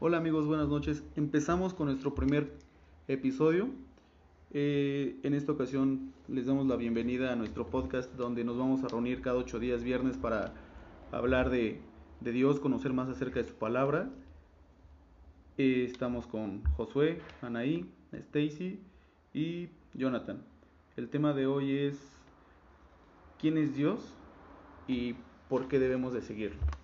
Hola amigos, buenas noches. Empezamos con nuestro primer episodio. Eh, en esta ocasión les damos la bienvenida a nuestro podcast donde nos vamos a reunir cada ocho días viernes para hablar de, Dios, conocer más acerca de su palabra. Eh, estamos con Josué, Anaí, Stacy y Jonathan. El tema de hoy es ¿quién es Dios y por qué debemos de seguirlo?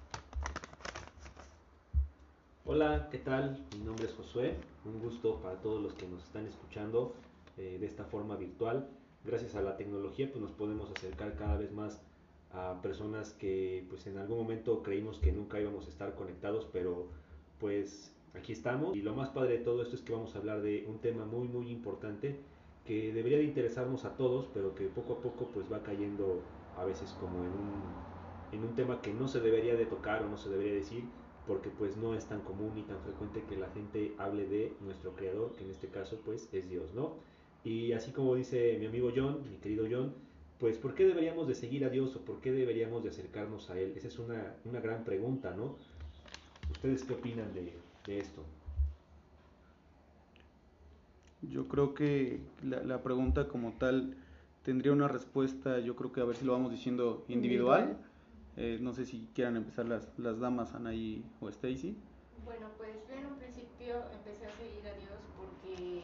Hola, ¿qué tal? Mi nombre es Josué. Un gusto para todos los que nos están escuchando eh, de esta forma virtual. Gracias a la tecnología pues nos podemos acercar cada vez más a personas que pues en algún momento creímos que nunca íbamos a estar conectados, pero pues aquí estamos. Y lo más padre de todo esto es que vamos a hablar de un tema muy muy importante que debería de interesarnos a todos, pero que poco a poco pues va cayendo a veces como en un, en un tema que no se debería de tocar o no se debería decir porque pues no es tan común ni tan frecuente que la gente hable de nuestro creador, que en este caso pues es Dios, ¿no? Y así como dice mi amigo John, mi querido John, pues ¿por qué deberíamos de seguir a Dios o por qué deberíamos de acercarnos a Él? Esa es una, una gran pregunta, ¿no? ¿Ustedes qué opinan de, de esto? Yo creo que la, la, pregunta como tal tendría una respuesta, yo creo que a ver si lo vamos diciendo individual. individual eh, no sé si quieran empezar las, las damas, Anaí o Stacy. Bueno, pues yo en un principio empecé a seguir a Dios porque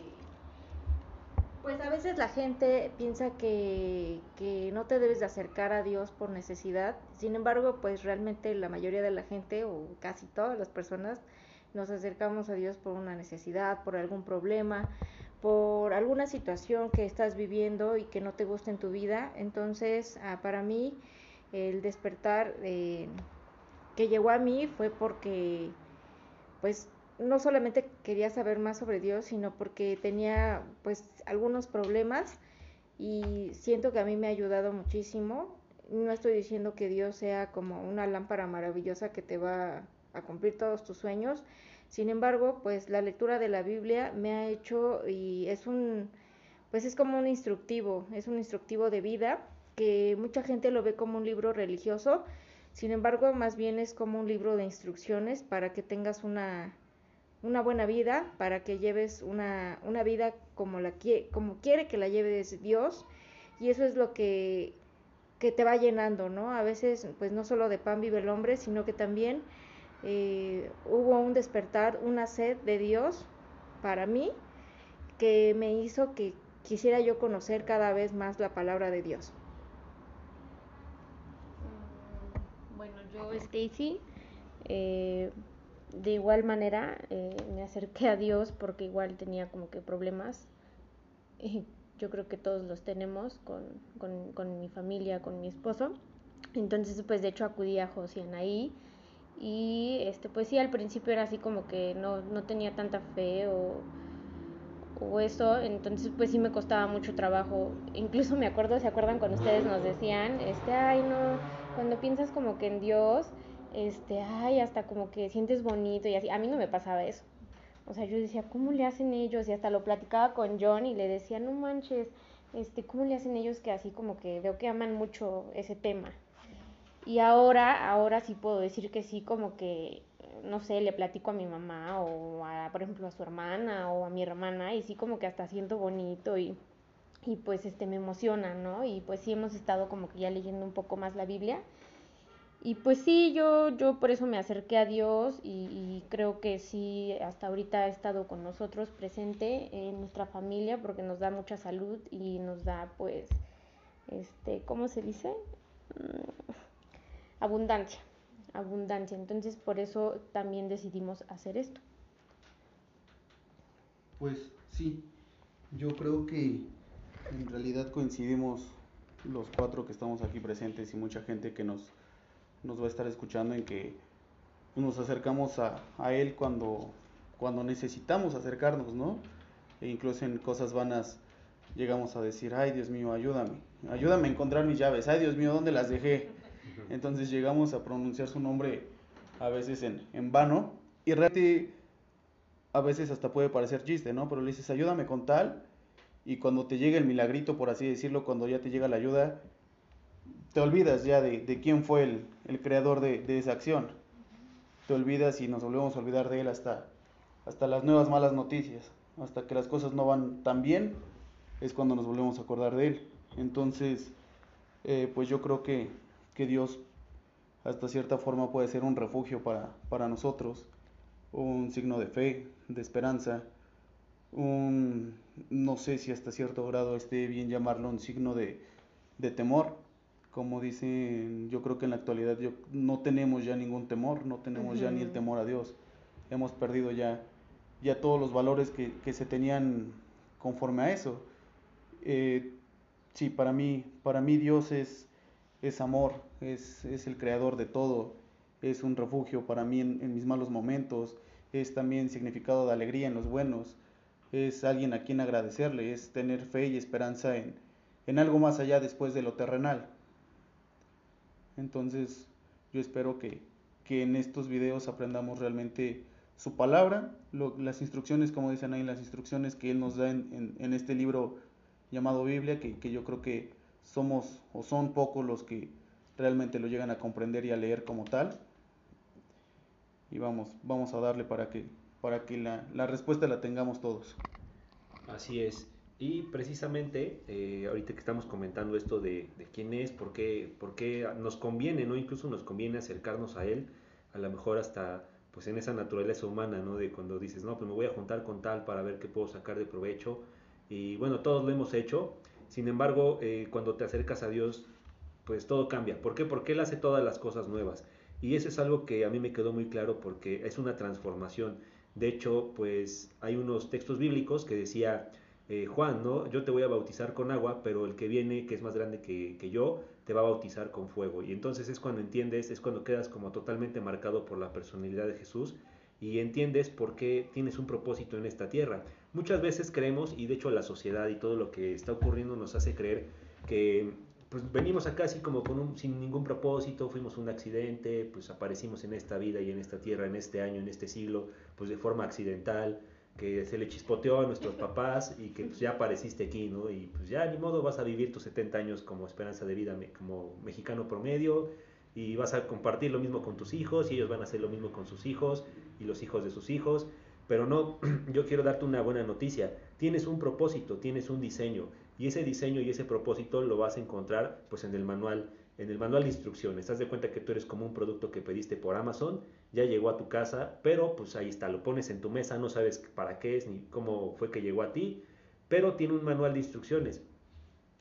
pues a veces la gente piensa que, que, no te debes de acercar a Dios por necesidad. Sin embargo, pues realmente la mayoría de la gente o casi todas las personas nos acercamos a Dios por una necesidad, por algún problema, por alguna situación que estás viviendo y que no te gusta en tu vida. Entonces, ah, para mí el despertar que llegó a mí fue porque, pues, no solamente quería saber más sobre Dios, sino porque tenía, pues, algunos problemas y siento que a mí me ha ayudado muchísimo. No estoy diciendo que Dios sea como una lámpara maravillosa que te va a cumplir todos tus sueños. Sin embargo, pues la lectura de la Biblia me ha hecho y es un pues es como un instructivo, es un instructivo de vida que mucha gente lo ve como un libro religioso, sin embargo, más bien es como un libro de instrucciones para que tengas una, una buena vida, para que lleves una, una vida como, la, como quiere que la lleves Dios, y eso es lo que, que te va llenando, ¿no? A veces, pues no solo de pan vive el hombre, sino que también eh, hubo un despertar, una sed de Dios para mí, que me hizo que quisiera yo conocer cada vez más la palabra de Dios. Yo, Stacy, eh, de igual manera eh, me acerqué a Dios porque igual tenía como que problemas. yo creo que todos los tenemos con, con, con, mi familia, con mi esposo. Entonces, pues de hecho acudí a Josiana ahí. Y este, pues sí, al principio era así como que no, no tenía tanta fe o, o eso, entonces pues sí me costaba mucho trabajo. Incluso me acuerdo, ¿se acuerdan cuando ustedes nos decían, este, ay no, cuando piensas como que en Dios, este, ay, hasta como que sientes bonito y así. A mí no me pasaba eso. O sea, yo decía, ¿cómo le hacen ellos? Y hasta lo platicaba con John y le decía, no manches, este, ¿cómo le hacen ellos que así como que veo que aman mucho ese tema? Y ahora, ahora sí puedo decir que sí, como que, no sé, le platico a mi mamá o a, por ejemplo, a su hermana o a mi hermana y sí como que hasta siento bonito y y pues este me emociona, ¿no? Y pues sí hemos estado como que ya leyendo un poco más la Biblia. Y pues sí, yo, yo por eso me acerqué a Dios y, creo que sí, hasta ahorita ha estado con nosotros presente en nuestra familia porque nos da mucha salud y nos da pues, este, ¿cómo se dice? Mm, abundancia, abundancia. Entonces por eso también decidimos hacer esto. Pues sí, yo creo que en realidad coincidimos los cuatro que estamos aquí presentes y mucha gente que nos, nos va a estar escuchando en que nos acercamos a, a Él cuando, cuando necesitamos acercarnos, ¿no? E incluso en cosas vanas llegamos a decir, ay Dios mío, ayúdame, ayúdame a encontrar mis llaves, ay Dios mío, ¿dónde las dejé? Entonces llegamos a pronunciar su nombre a veces en, en vano y realmente a veces hasta puede parecer chiste, ¿no? Pero le dices, ayúdame con tal y cuando te llega el milagrito, por así decirlo, cuando ya te llega la ayuda, te olvidas ya de, quién fue el, creador de, esa acción. te olvidas y nos volvemos a olvidar de Él hasta, hasta las nuevas malas noticias, hasta que las cosas no van tan bien, es cuando nos volvemos a acordar de Él. Entonces, eh, pues yo creo que, que Dios hasta cierta forma puede ser un refugio para, para nosotros, un signo de fe, de esperanza, un, no sé si hasta cierto grado esté bien llamarlo un signo de, de temor, como dicen, yo creo que en la actualidad yo, no tenemos ya ningún temor, no tenemos ya ni el temor a Dios, hemos perdido ya, ya todos los valores que, que se tenían conforme a eso. Eh, sí, para mí, para mí Dios es, es amor, es, es, el creador de todo, es un refugio para mí en, en mis malos momentos, es también significado de alegría en los buenos, es alguien a quien agradecerle, es tener fe y esperanza en, en algo más allá después de lo terrenal. Entonces, yo espero que, que en estos videos aprendamos realmente su palabra, las instrucciones, como dicen ahí, las instrucciones que Él nos da en, en, en este libro llamado Biblia, que, que, yo creo que somos o son pocos los que realmente lo llegan a comprender y a leer como tal. Y vamos, vamos a darle para que, para que la, la respuesta la tengamos todos. Así es. Y precisamente, eh, ahorita que estamos comentando esto de, de, quién es, por qué, por qué nos conviene, ¿no? Incluso nos conviene acercarnos a Él, a lo mejor hasta pues en esa naturaleza humana, ¿no? De cuando dices, no, pues me voy a juntar con tal para ver qué puedo sacar de provecho. Y bueno, todos lo hemos hecho. Sin embargo, eh, cuando te acercas a Dios, pues todo cambia. ¿Por qué? Porque Él hace todas las cosas nuevas. Y eso es algo que a mí me quedó muy claro porque es una transformación. De hecho, pues hay unos textos bíblicos que decía, eh, Juan, ¿no? Yo te voy a bautizar con agua, pero el que viene, que es más grande que, que, yo, te va a bautizar con fuego. Y entonces es cuando entiendes, es cuando quedas como totalmente marcado por la personalidad de Jesús y entiendes por qué tienes un propósito en esta tierra. Muchas veces creemos, y de hecho la sociedad y todo lo que está ocurriendo nos hace creer que pues venimos acá así como con un, sin ningún propósito, fuimos un accidente, pues aparecimos en esta vida y en esta tierra, en este año, en este siglo, pues de forma accidental, que se le chispoteó a nuestros papás y que pues ya apareciste aquí, ¿no? Y pues ya ni modo vas a vivir tus 70 años como esperanza de vida como mexicano promedio y vas a compartir lo mismo con tus hijos y ellos van a hacer lo mismo con sus hijos y los hijos de sus hijos. Pero no, yo quiero darte una buena noticia. Tienes un propósito, tienes un diseño y ese diseño y ese propósito lo vas a encontrar pues en el manual en el manual de instrucciones. Haz de cuenta que tú eres como un producto que pediste por Amazon, ya llegó a tu casa, pero pues ahí está, lo pones en tu mesa, no sabes para qué es ni cómo fue que llegó a ti, pero tiene un manual de instrucciones.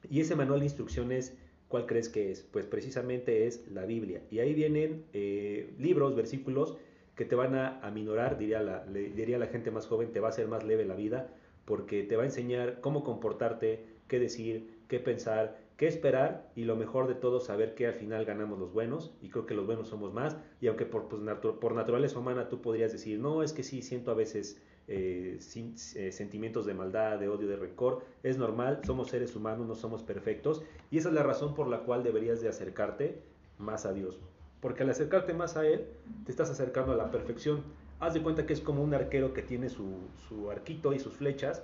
Y ese manual de instrucciones, ¿cuál crees que es? Pues precisamente es la Biblia. Y ahí vienen eh, libros, versículos que te van a aminorar, diría la, diría la gente más joven, te va a hacer más leve la vida, porque te va a enseñar cómo comportarte, qué decir, qué pensar, qué esperar y lo mejor de todo saber que al final ganamos los buenos y creo que los buenos somos más y aunque por, pues, por naturaleza humana tú podrías decir no es que sí siento a veces eh, sin, eh, sentimientos de maldad de odio de rencor es normal somos seres humanos no somos perfectos y esa es la razón por la cual deberías de acercarte más a Dios porque al acercarte más a él te estás acercando a la perfección. Haz de cuenta que es como un arquero que tiene su, su arquito y sus flechas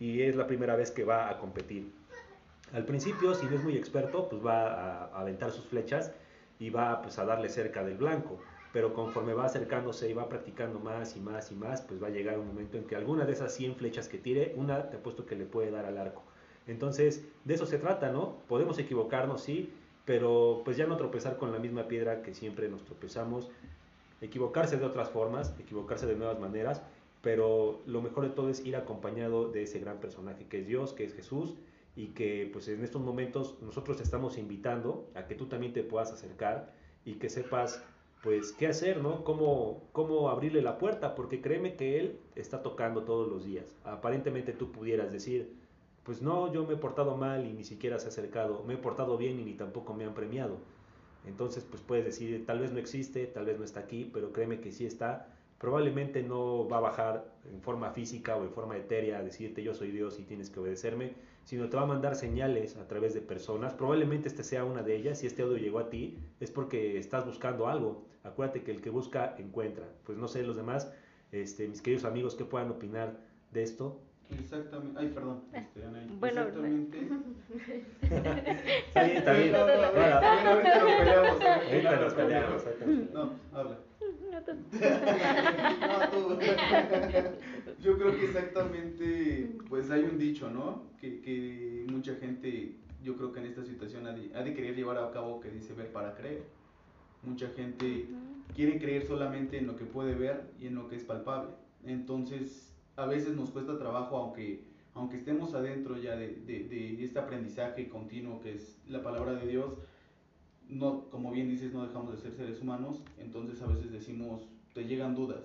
y es la primera vez que va a competir al principio, si no es muy experto, pues va a, aventar sus flechas y va pues, a darle cerca del blanco. Pero conforme va acercándose y va practicando más y más y más, pues va a llegar un momento en que alguna de esas 100 flechas que tire, una te apuesto que le puede dar al arco. Entonces, de eso se trata, ¿no? Podemos equivocarnos, sí, pero pues ya no tropezar con la misma piedra que siempre nos tropezamos. Equivocarse de otras formas, equivocarse de nuevas maneras, pero lo mejor de todo es ir acompañado de ese gran personaje que es Dios, que es Jesús, y que pues en estos momentos nosotros te estamos invitando a que tú también te puedas acercar y que sepas pues qué hacer, ¿no? Cómo, cómo abrirle la puerta, porque créeme que Él está tocando todos los días. Aparentemente tú pudieras decir, pues no, yo me he portado mal y ni siquiera se ha acercado, me he portado bien y ni tampoco me han premiado. Entonces pues puedes decir, tal vez no existe, tal vez no está aquí, pero créeme que sí está. Probablemente no va a bajar en forma física o en forma etérea a decirte yo soy Dios y tienes que obedecerme, sino te va a mandar señales a través de personas. Probablemente este sea una de ellas. Si este audio llegó a ti, es porque estás buscando algo. Acuérdate que el que busca, encuentra. Pues no sé, los demás, este, mis queridos amigos, ¿qué puedan opinar de esto? Exactamente. Ay, perdón. Este, Ana, bueno, exactamente. está bien, está bien. Ahorita nos peleamos, ahorita nos peleamos. No, habla. No te Yo creo que exactamente, pues hay un dicho, ¿no? Que, que mucha gente, yo creo que en esta situación ha de, ha de querer llevar a cabo que dice ver para creer. Mucha gente quiere creer solamente en lo que puede ver y en lo que es palpable. Entonces, a veces nos cuesta trabajo, aunque, aunque estemos adentro ya de, de, de este aprendizaje continuo que es la palabra de Dios, no, como bien dices, no dejamos de ser seres humanos, entonces a veces decimos, te llegan dudas.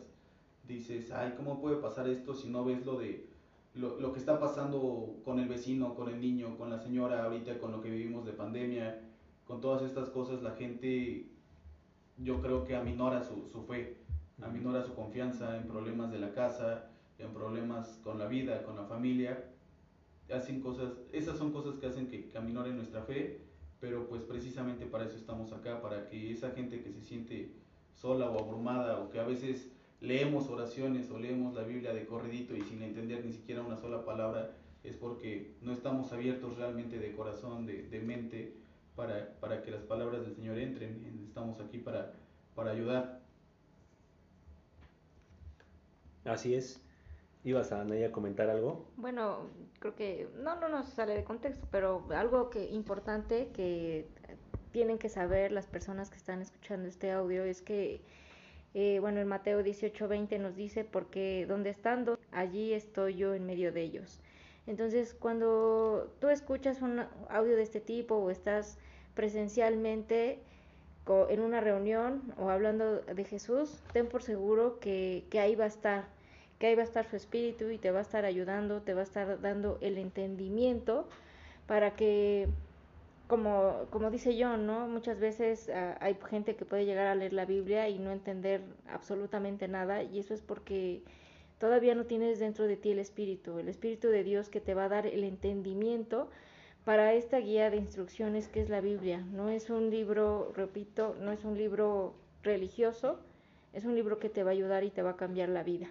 Dices, ay, ¿cómo puede pasar esto si no ves lo de lo, lo, que está pasando con el vecino, con el niño, con la señora ahorita, con lo que vivimos de pandemia, con todas estas cosas, la gente yo creo que aminora su, su fe, aminora su confianza en problemas de la casa, en problemas con la vida, con la familia. Hacen cosas, esas son cosas que hacen que, que aminoren nuestra fe pero pues precisamente para eso estamos acá, para que esa gente que se siente sola o abrumada o que a veces leemos oraciones o leemos la Biblia de corredito y sin entender ni siquiera una sola palabra, es porque no estamos abiertos realmente de corazón, de, de mente, para, para, que las palabras del Señor entren. Estamos aquí para, para ayudar. Así es. ¿Ibas a Anaya a comentar algo? Bueno, creo que no, no nos sale de contexto, pero algo que importante que tienen que saber las personas que están escuchando este audio es que, eh, bueno, en Mateo 18:20 nos dice, porque donde estando, allí estoy yo en medio de ellos. Entonces, cuando tú escuchas un audio de este tipo o estás presencialmente en una reunión o hablando de Jesús, ten por seguro que, que ahí va a estar que ahí va a estar su espíritu y te va a estar ayudando, te va a estar dando el entendimiento para que, como, como dice John, ¿no? Muchas veces uh, hay gente que puede llegar a leer la Biblia y no entender absolutamente nada y eso es porque todavía no tienes dentro de ti el espíritu, el espíritu de Dios que te va a dar el entendimiento para esta guía de instrucciones que es la Biblia. No es un libro, repito, no es un libro religioso, es un libro que te va a ayudar y te va a cambiar la vida.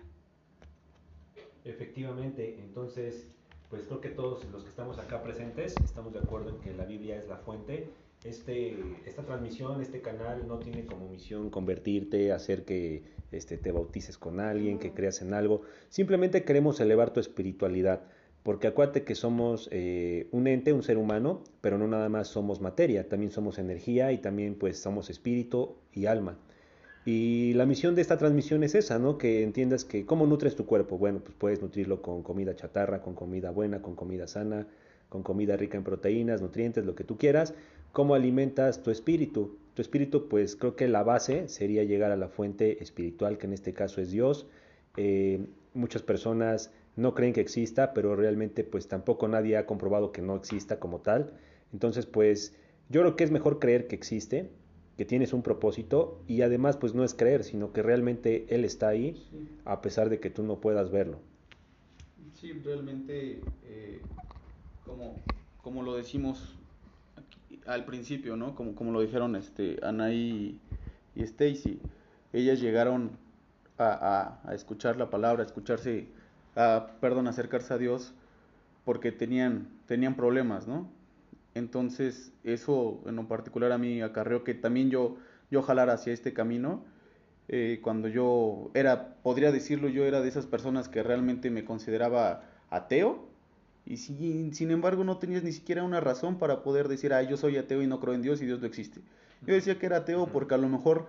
Efectivamente, entonces, pues creo que todos los que estamos acá presentes estamos de acuerdo en que la Biblia es la fuente. Este, esta transmisión, este canal no tiene como misión convertirte, hacer que este, te bautices con alguien, que creas en algo. Simplemente queremos elevar tu espiritualidad. Porque acuérdate que somos eh, un ente, un ser humano, pero no nada más somos materia, también somos energía y también pues somos espíritu y alma. Y la misión de esta transmisión es esa, ¿no? Que entiendas que cómo nutres tu cuerpo. Bueno, pues puedes nutrirlo con comida chatarra, con comida buena, con comida sana, con comida rica en proteínas, nutrientes, lo que tú quieras. ¿Cómo alimentas tu espíritu? Tu espíritu, pues creo que la base sería llegar a la fuente espiritual, que en este caso es Dios. Eh, muchas personas no creen que exista, pero realmente pues tampoco nadie ha comprobado que no exista como tal. Entonces, pues yo creo que es mejor creer que existe que tienes un propósito y además pues no es creer, sino que realmente Él está ahí sí. a pesar de que tú no puedas verlo. Sí, realmente, eh, como, como lo decimos aquí, al principio, ¿no? Como, como lo dijeron este, Ana y, y Stacy, ellas llegaron a, a, a, escuchar la palabra, a escucharse, a, perdón, acercarse a Dios porque tenían, tenían problemas, ¿no? Entonces, eso en lo particular a mí acarreó que también yo, yo jalara hacia este camino. Eh, cuando yo era, podría decirlo, yo era de esas personas que realmente me consideraba ateo. Y sin, sin embargo no tenías ni siquiera una razón para poder decir, ah, yo soy ateo y no creo en Dios y Dios no existe. Yo decía que era ateo porque a lo mejor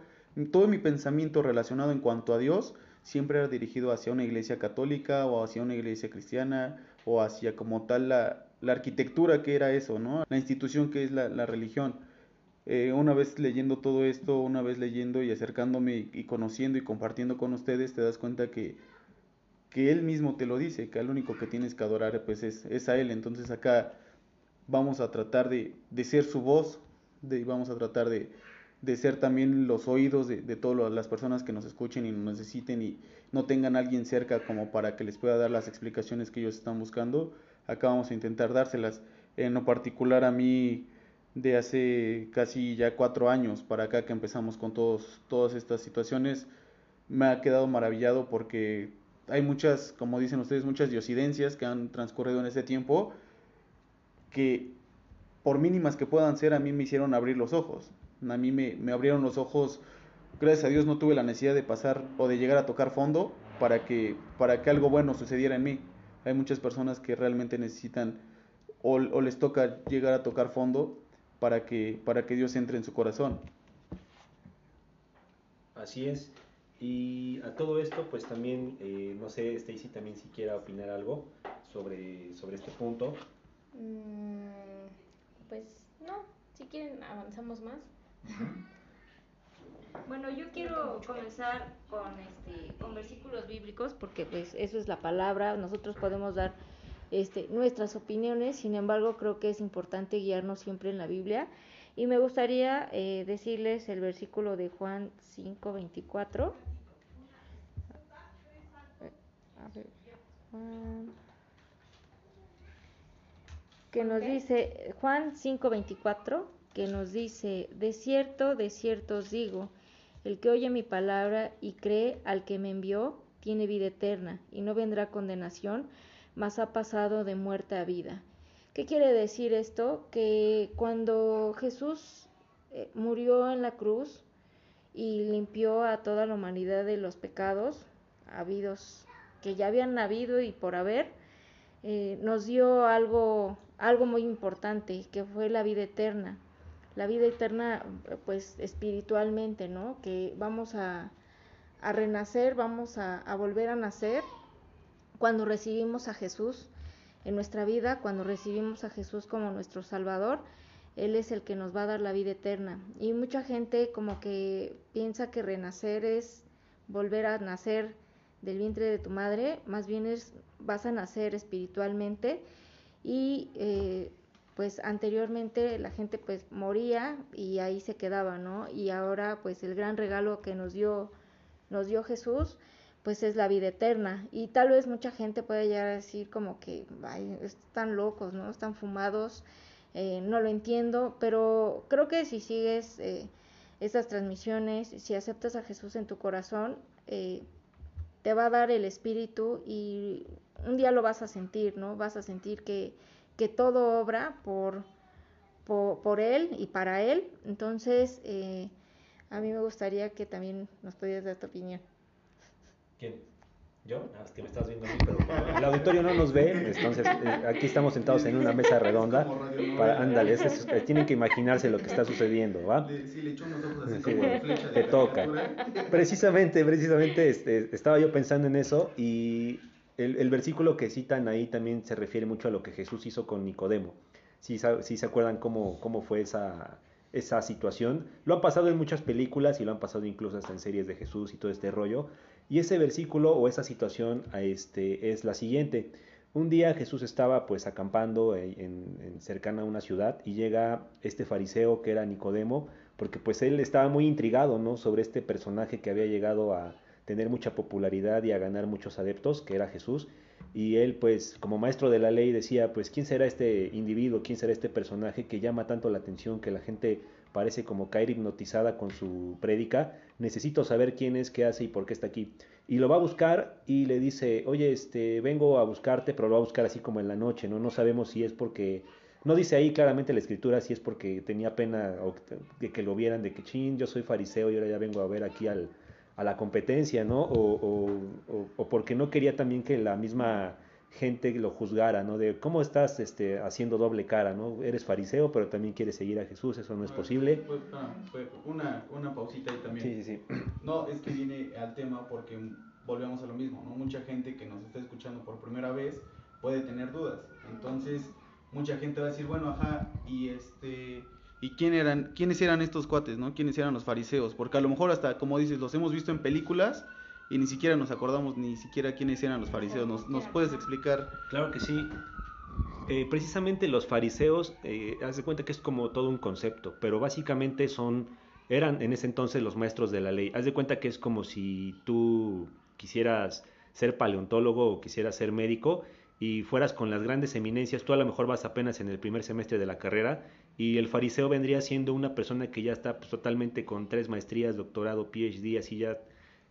todo mi pensamiento relacionado en cuanto a Dios siempre era dirigido hacia una iglesia católica o hacia una iglesia cristiana o hacia como tal la, la arquitectura que era eso, ¿no? La institución que es la, la religión. Eh, una vez leyendo todo esto, una vez leyendo y acercándome y, conociendo y compartiendo con ustedes, te das cuenta que, que Él mismo te lo dice, que al único que tienes que adorar pues es, es a Él. Entonces acá vamos a tratar de, de ser su voz, de, vamos a tratar de, de ser también los oídos de, de todas las personas que nos escuchen y nos necesiten y no tengan a alguien cerca como para que les pueda dar las explicaciones que ellos están buscando acá vamos a intentar dárselas. En lo particular a mí de hace casi ya cuatro años para acá que empezamos con todos, todas estas situaciones, me ha quedado maravillado porque hay muchas, como dicen ustedes, muchas diosidencias que han transcurrido en ese tiempo que por mínimas que puedan ser, a mí me hicieron abrir los ojos. A mí me, me abrieron los ojos gracias a Dios no tuve la necesidad de pasar o de llegar a tocar fondo para que, para que algo bueno sucediera en mí. Hay muchas personas que realmente necesitan o, o les toca llegar a tocar fondo para que, para que Dios entre en su corazón. Así es. Y a todo esto, pues también, eh, no sé, Stacy también si quiera opinar algo sobre, sobre este punto. Mm, pues no, si quieren avanzamos más. Bueno, yo quiero comenzar con este con versículos bíblicos porque pues eso es la palabra, nosotros podemos dar este nuestras opiniones, sin embargo, creo que es importante guiarnos siempre en la Biblia. Y me gustaría eh, decirles el versículo de Juan 5:24. A ver, Juan que nos dice Juan 5:24, que nos dice, de cierto, de cierto os digo, el que oye mi palabra y cree al que me envió, tiene vida eterna y no vendrá condenación, mas ha pasado de muerte a vida. ¿Qué quiere decir esto? Que cuando Jesús eh, murió en la cruz y limpió a toda la humanidad de los pecados habidos, que ya habían habido y por haber, eh, nos dio algo, algo muy importante, que fue la vida eterna. La vida eterna, eh, pues espiritualmente, ¿no? Que vamos a, a renacer, vamos a, volver a nacer cuando recibimos a Jesús en nuestra vida, cuando recibimos a Jesús como nuestro Salvador, Él es el que nos va a dar la vida eterna. Y mucha gente como que piensa que renacer es volver a nacer del vientre de tu madre, más bien es vas a nacer espiritualmente y eh, pues anteriormente la gente pues moría y ahí se quedaba, ¿no? Y ahora pues el gran regalo que nos dio nos dio Jesús pues es la vida eterna y tal vez mucha gente puede llegar a decir como que ay, están locos, ¿no? Están fumados, eh, no lo entiendo, pero creo que si sigues eh, estas transmisiones, si aceptas a Jesús en tu corazón, eh, te va a dar el espíritu y un día lo vas a sentir, ¿no? Vas a sentir que, que todo obra por, por, por Él y para Él. Entonces, eh, a mí me gustaría que también nos pudieras dar tu opinión. ¿Quién? ¿Yo? Ah, es que me estás viendo a mí, pero el auditorio no nos ve, entonces eh, aquí estamos sentados en una mesa redonda. Para, ándale, es- es- eh, tienen que imaginarse lo que está sucediendo, ¿va? Si le echó unos ojos así Sí, como de flecha de te toca. Precisamente, precisamente este, estaba yo pensando en eso y el, versículo que citan ahí también se refiere mucho a lo que Jesús hizo con Nicodemo. Si si se acuerdan cómo, cómo fue esa, esa situación. Lo han pasado en muchas películas y lo han pasado incluso hasta en series de Jesús y todo este rollo. Y ese versículo o esa situación este, es la siguiente. Un día Jesús estaba pues acampando en, en- cercana a una ciudad y llega este fariseo que era Nicodemo, porque pues él estaba muy intrigado, ¿no? Sobre este personaje que había llegado a tener mucha popularidad y a ganar muchos adeptos, que era Jesús. Y él pues como maestro de la ley decía, pues ¿quién será este individuo? ¿Quién será este personaje que llama tanto la atención que la gente parece como caer hipnotizada con su prédica? Necesito saber quién es, qué hace y por qué está aquí. Y lo va a buscar y le dice, oye, este, vengo a buscarte, pero lo va a buscar así como en la noche, ¿no? No sabemos si es porque, no dice ahí claramente la escritura si es porque tenía pena o de que lo vieran, de que, chin, yo soy fariseo y ahora ya vengo a ver aquí al, a la competencia, ¿no? O, o, o, porque no quería también que la misma gente lo juzgara, ¿no? De cómo estás este, haciendo doble cara, ¿no? Eres fariseo, pero también quieres seguir a Jesús, eso no es posible. Fue- ah, fue una, una pausita ahí también. Sí, sí, sí. No, es que viene al tema porque volvemos a lo mismo, ¿no? Mucha gente que nos está escuchando por primera vez puede tener dudas. Entonces, mucha gente va a decir, bueno, ajá, y este ¿y quién eran quiénes eran estos cuates, ¿no? ¿Quiénes eran los fariseos? Porque a lo mejor hasta como dices, los hemos visto en películas y ni siquiera nos acordamos ni siquiera quiénes eran los fariseos. ¿Nos, nos puedes explicar? Claro que sí. Eh, precisamente los fariseos, eh, haz de cuenta que es como todo un concepto, pero básicamente son, eran en ese entonces los maestros de la ley. Haz de cuenta que es como si tú quisieras ser paleontólogo o quisieras ser médico y fueras con las grandes eminencias, tú a lo mejor vas apenas en el primer semestre de la carrera y el fariseo vendría siendo una persona que ya está pues, totalmente con tres maestrías, doctorado, PhD, así ya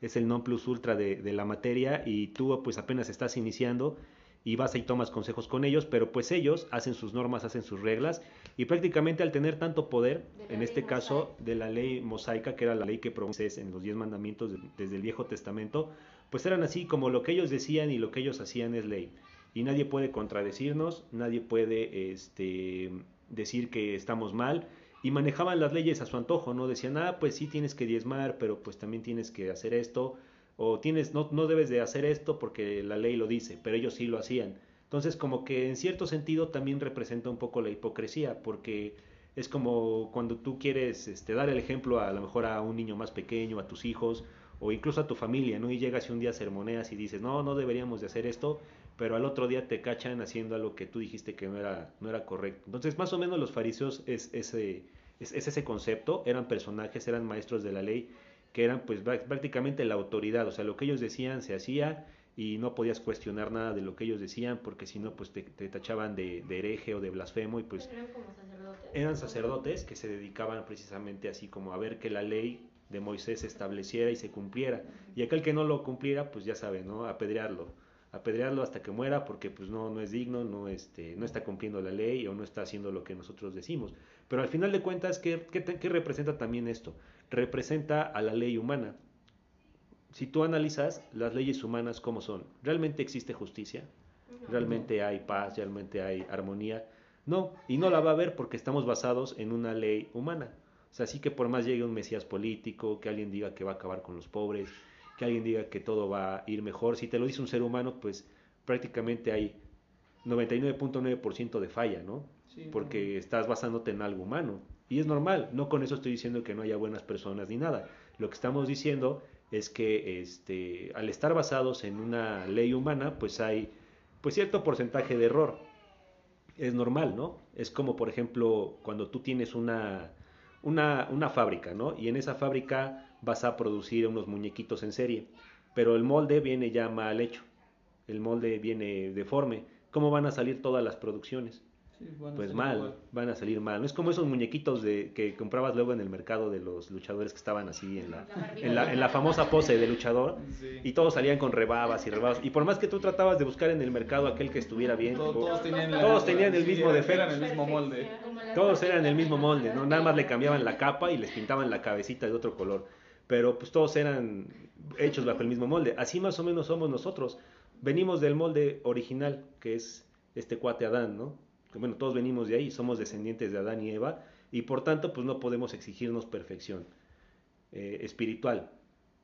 es el non plus ultra de, de la materia y tú pues apenas estás iniciando y vas y tomas consejos con ellos, pero pues ellos hacen sus normas, hacen sus reglas y prácticamente al tener tanto poder, en este caso de la ley mosaica, que era la ley que promueve en los diez mandamientos desde el Viejo Testamento, pues eran así como lo que ellos decían y lo que ellos hacían es ley. Y nadie puede contradecirnos, nadie puede este, decir que estamos mal y manejaban las leyes a su antojo, ¿no? Decían, ah, pues sí tienes que diezmar, pero pues también tienes que hacer esto o tienes, no, no debes de hacer esto porque la ley lo dice, pero ellos sí lo hacían. Entonces, como que en cierto sentido también representa un poco la hipocresía, porque es como cuando tú quieres este, dar el ejemplo a, lo mejor a un niño más pequeño, a tus hijos, o incluso a tu familia, ¿no? Y llegas y un día sermoneas y dices, no, no deberíamos de hacer esto, pero al otro día te cachan haciendo algo que tú dijiste que no era, no era correcto. Entonces, más o menos los fariseos es, ese, es ese concepto, eran personajes, eran maestros de la ley, que eran pues prácticamente la autoridad, o sea, lo que ellos decían se hacía y no podías cuestionar nada de lo que ellos decían porque si no pues te, tachaban de, hereje o de blasfemo y pues eran como sacerdotes. Eran sacerdotes que se dedicaban precisamente así como a ver que la ley de Moisés se estableciera y se cumpliera y aquel que no lo cumpliera pues ya sabe, ¿no? Apedrearlo apedrearlo hasta que muera porque pues no, no es digno, no, este, no está cumpliendo la ley o no está haciendo lo que nosotros decimos. Pero al final de cuentas, ¿qué, qué, representa también esto? Representa a la ley humana. Si tú analizas las leyes humanas, ¿cómo son? ¿Realmente existe justicia? ¿Realmente hay paz? ¿Realmente hay armonía? No, y no la va a haber porque estamos basados en una ley humana. O sea, así que por más llegue un mesías político, que alguien diga que va a acabar con los pobres, que alguien diga que todo va a ir mejor. Si te lo dice un ser humano, pues prácticamente hay 99.9% de falla, ¿no? Porque estás basándote en algo humano. Y es normal, no con eso estoy diciendo que no haya buenas personas ni nada. Lo que estamos diciendo es que este, al estar basados en una ley humana, pues hay pues cierto porcentaje de error. Es normal, ¿no? Es como, por ejemplo, cuando tú tienes una, una, una fábrica, ¿no? Y en esa fábrica vas a producir unos muñequitos en serie, pero el molde viene ya mal hecho, el molde viene deforme. ¿Cómo van a salir todas las producciones? pues mal, van a salir mal. No es como esos muñequitos de que comprabas luego en el mercado de los luchadores que estaban así en la, en la, en la famosa pose de luchador y todos salían con rebabas y rebabas. Y por más que tú tratabas de buscar en el mercado aquel que estuviera bien, todos, tenían, el mismo defecto. el mismo molde. Todos eran el mismo molde, ¿no? Nada más le cambiaban la capa y les pintaban la cabecita de otro color pero pues todos eran hechos bajo el mismo molde. Así más o menos somos nosotros. Venimos del molde original, que es este cuate Adán, ¿no? Bueno, todos venimos de ahí, somos descendientes de Adán y Eva, y por tanto, pues no podemos exigirnos perfección eh, espiritual.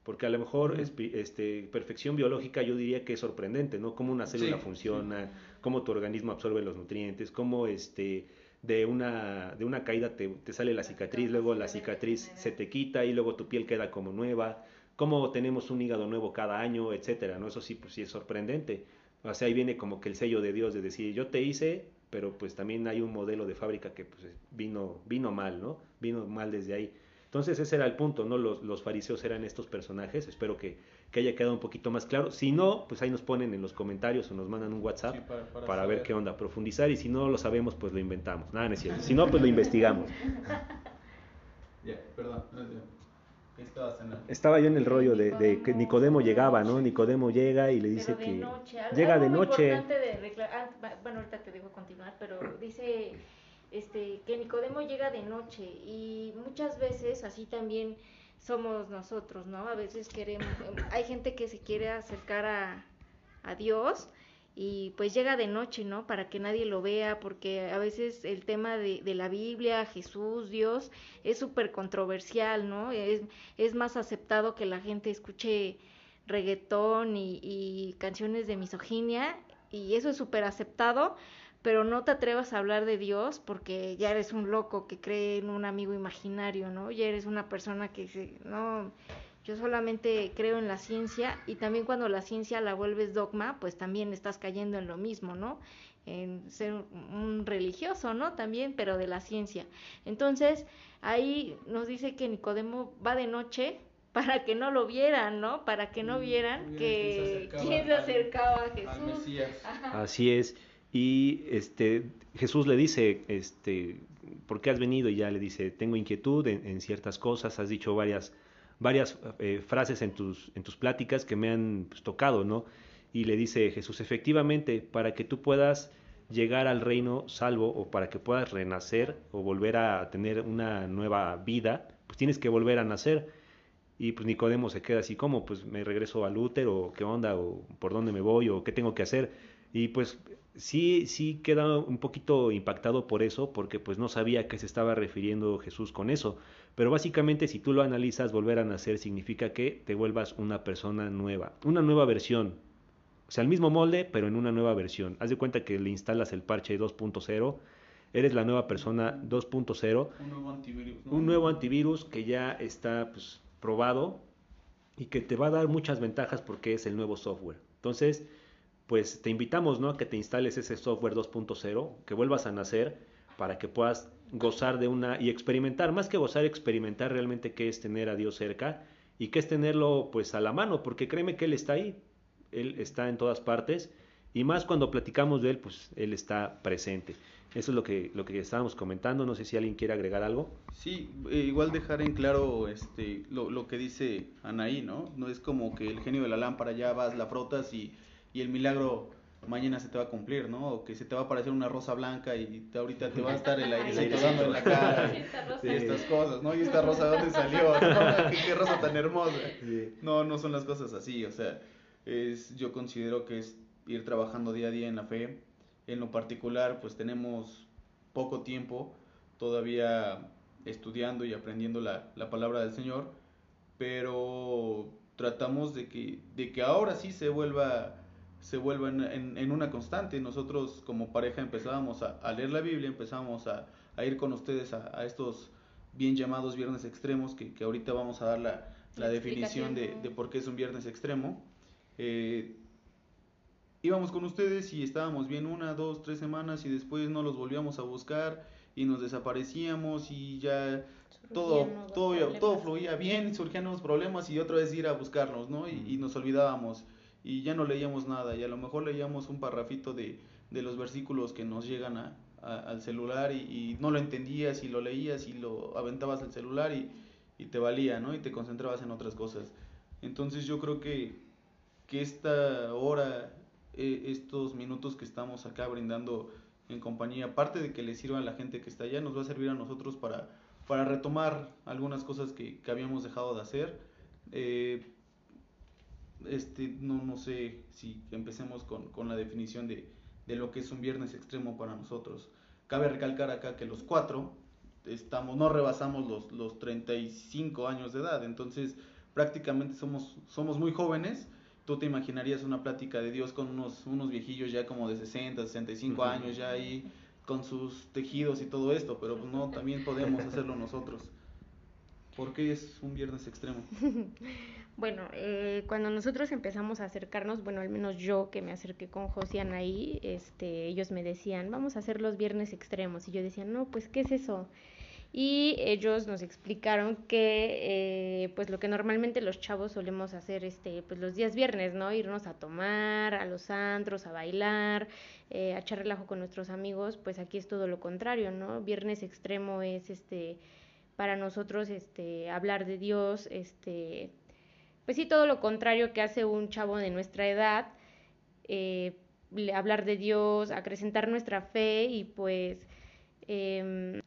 Porque a lo mejor este, perfección biológica yo diría que es sorprendente, ¿no? Cómo una célula funciona, cómo tu organismo absorbe los nutrientes, cómo este, de una, de una caída te, te, sale la cicatriz, luego la cicatriz se te quita y luego tu piel queda como nueva, cómo tenemos un hígado nuevo cada año, etcétera, ¿no? Eso sí, pues sí es sorprendente. O sea, ahí viene como que el sello de Dios de decir, yo te hice, pero pues también hay un modelo de fábrica que pues vino, vino mal, ¿no? Vino mal desde ahí. Entonces ese era el punto, ¿no? Los, los fariseos eran estos personajes, espero que, que, haya quedado un poquito más claro. Si no, pues ahí nos ponen en los comentarios o nos mandan un WhatsApp para, ver qué onda, profundizar y si no lo sabemos, pues lo inventamos. Nada, no es cierto. Si no, pues lo investigamos. Ya, perdón. Estaba yo en el rollo de, de, que Nicodemo llegaba, ¿no? Nicodemo llega y le dice que llega de noche. Ah, bueno, ahorita te dejo continuar, pero dice este, que Nicodemo llega de noche y muchas veces así también somos nosotros, ¿no? A veces queremos, hay gente que se quiere acercar a, a Dios y pues llega de noche, ¿no? Para que nadie lo vea, porque a veces el tema de, de la Biblia, Jesús, Dios, es súper controversial, ¿no? Es, es más aceptado que la gente escuche reggaetón y, y canciones de misoginia, y eso es súper aceptado, pero no te atrevas a hablar de Dios porque ya eres un loco que cree en un amigo imaginario, ¿no? Ya eres una persona que dice, no, yo solamente creo en la ciencia y también cuando la ciencia la vuelves dogma, pues también estás cayendo en lo mismo, ¿no? En ser un religioso, ¿no? También, pero de la ciencia. Entonces, ahí nos dice que Nicodemo va de noche para que no lo vieran, ¿no? Para que no mm, vieran que quién se acercaba, a Jesús. Así es. Y este, Jesús le dice, este, ¿por qué has venido? Y ya le dice, tengo inquietud en, ciertas cosas, has dicho varias, varias eh, frases en tus, en tus pláticas que me han pues, tocado, ¿no? y le dice Jesús, efectivamente, para que tú puedas llegar al reino salvo o para que puedas renacer o volver a tener una nueva vida, pues tienes que volver a nacer. Y pues Nicodemo se queda así como, pues me regreso al útero, o qué onda, o por dónde me voy, o qué tengo que hacer. Y pues sí, sí queda un poquito impactado por eso, porque pues no sabía a qué se estaba refiriendo Jesús con eso. Pero básicamente si tú lo analizas, volver a nacer significa que te vuelvas una persona nueva, una nueva versión. O sea, el mismo molde, pero en una nueva versión. Haz de cuenta que le instalas el parche 2.0, eres la nueva persona 2.0. Un nuevo antivirus. ¿no? Un nuevo antivirus que ya está pues, probado y que te va a dar muchas ventajas porque es el nuevo software. Entonces, pues te invitamos ¿no? a que te instales ese software 2.0, que vuelvas a nacer para que puedas gozar de una y experimentar, más que gozar, experimentar realmente qué es tener a Dios cerca y qué es tenerlo pues a la mano, porque créeme que Él está ahí, Él está en todas partes y más cuando platicamos de Él, pues Él está presente. Eso es lo que, lo que estábamos comentando, no sé si alguien quiere agregar algo. Sí, eh, igual dejar en claro este, lo, lo que dice Anaí, ¿no? No es como que el genio de la lámpara ya vas, la frotas y, y el milagro mañana se te va a cumplir, ¿no? O que se te va a aparecer una rosa blanca y te- ahorita te va a estar el airecito dando en la cara y, Esta rosa. y estas cosas, ¿no? Y esta rosa, ¿dónde salió? No, ¿Qué, qué rosa tan hermosa. No, no son las cosas así, o sea, es, yo considero que es ir trabajando día a día en la fe. En lo particular, pues tenemos poco tiempo todavía estudiando y aprendiendo la, la palabra del Señor, pero tratamos de que, de que ahora sí se vuelva, se vuelva en, en- en una constante. Nosotros como pareja empezábamos a, a leer la Biblia, empezábamos a, a ir con ustedes a, a estos bien llamados viernes extremos, que, que ahorita vamos a dar la, la La definición de, de por qué es un viernes extremo. Eh, íbamos con ustedes y estábamos bien una, dos, tres semanas y después no los volvíamos a buscar y nos desaparecíamos y ya todo, Surgían todo, problemas. todo fluía bien, surgían nuevos problemas y otra vez ir a buscarlos, ¿no? Y, y nos olvidábamos y ya no leíamos nada y a lo mejor leíamos un parrafito de, de los versículos que nos llegan a, al celular y, no lo entendías y lo leías y lo aventabas al celular y, y te valía, ¿no? Y te concentrabas en otras cosas. Entonces yo creo que, que esta hora, eh, estos minutos que estamos acá brindando en compañía, aparte de que le sirva a la gente que está allá, nos va a servir a nosotros para, para retomar algunas cosas que, que habíamos dejado de hacer. Eh, este, no, no sé si empecemos con, con la definición de, de lo que es un viernes extremo para nosotros. Cabe recalcar acá que los cuatro estamos, no rebasamos los, los 35 años de edad, entonces prácticamente somos, somos muy jóvenes. Tú te imaginarías una plática de Dios con unos, unos viejillos ya como de 60, 65 Ujú. años, ya ahí con sus tejidos y todo esto, pero pues no, también podemos hacerlo nosotros. ¿Por qué es un viernes extremo? Bueno, eh, cuando nosotros empezamos a acercarnos, bueno, al menos yo que me acerqué con José y Anaí, este, ellos me decían, vamos a hacer los viernes extremos. Y yo decía, no, pues, ¿qué es eso? Y ellos nos explicaron que, eh, pues, lo que normalmente los chavos solemos hacer, este, pues, los días viernes, ¿no? Irnos a tomar, a los antros, a bailar, eh, a echar relajo con nuestros amigos, pues aquí es todo lo contrario, ¿no? Viernes extremo es, este, para nosotros, este, hablar de Dios, este, pues sí, todo lo contrario que hace un chavo de nuestra edad, eh, hablar de Dios, acrecentar nuestra fe y pues em,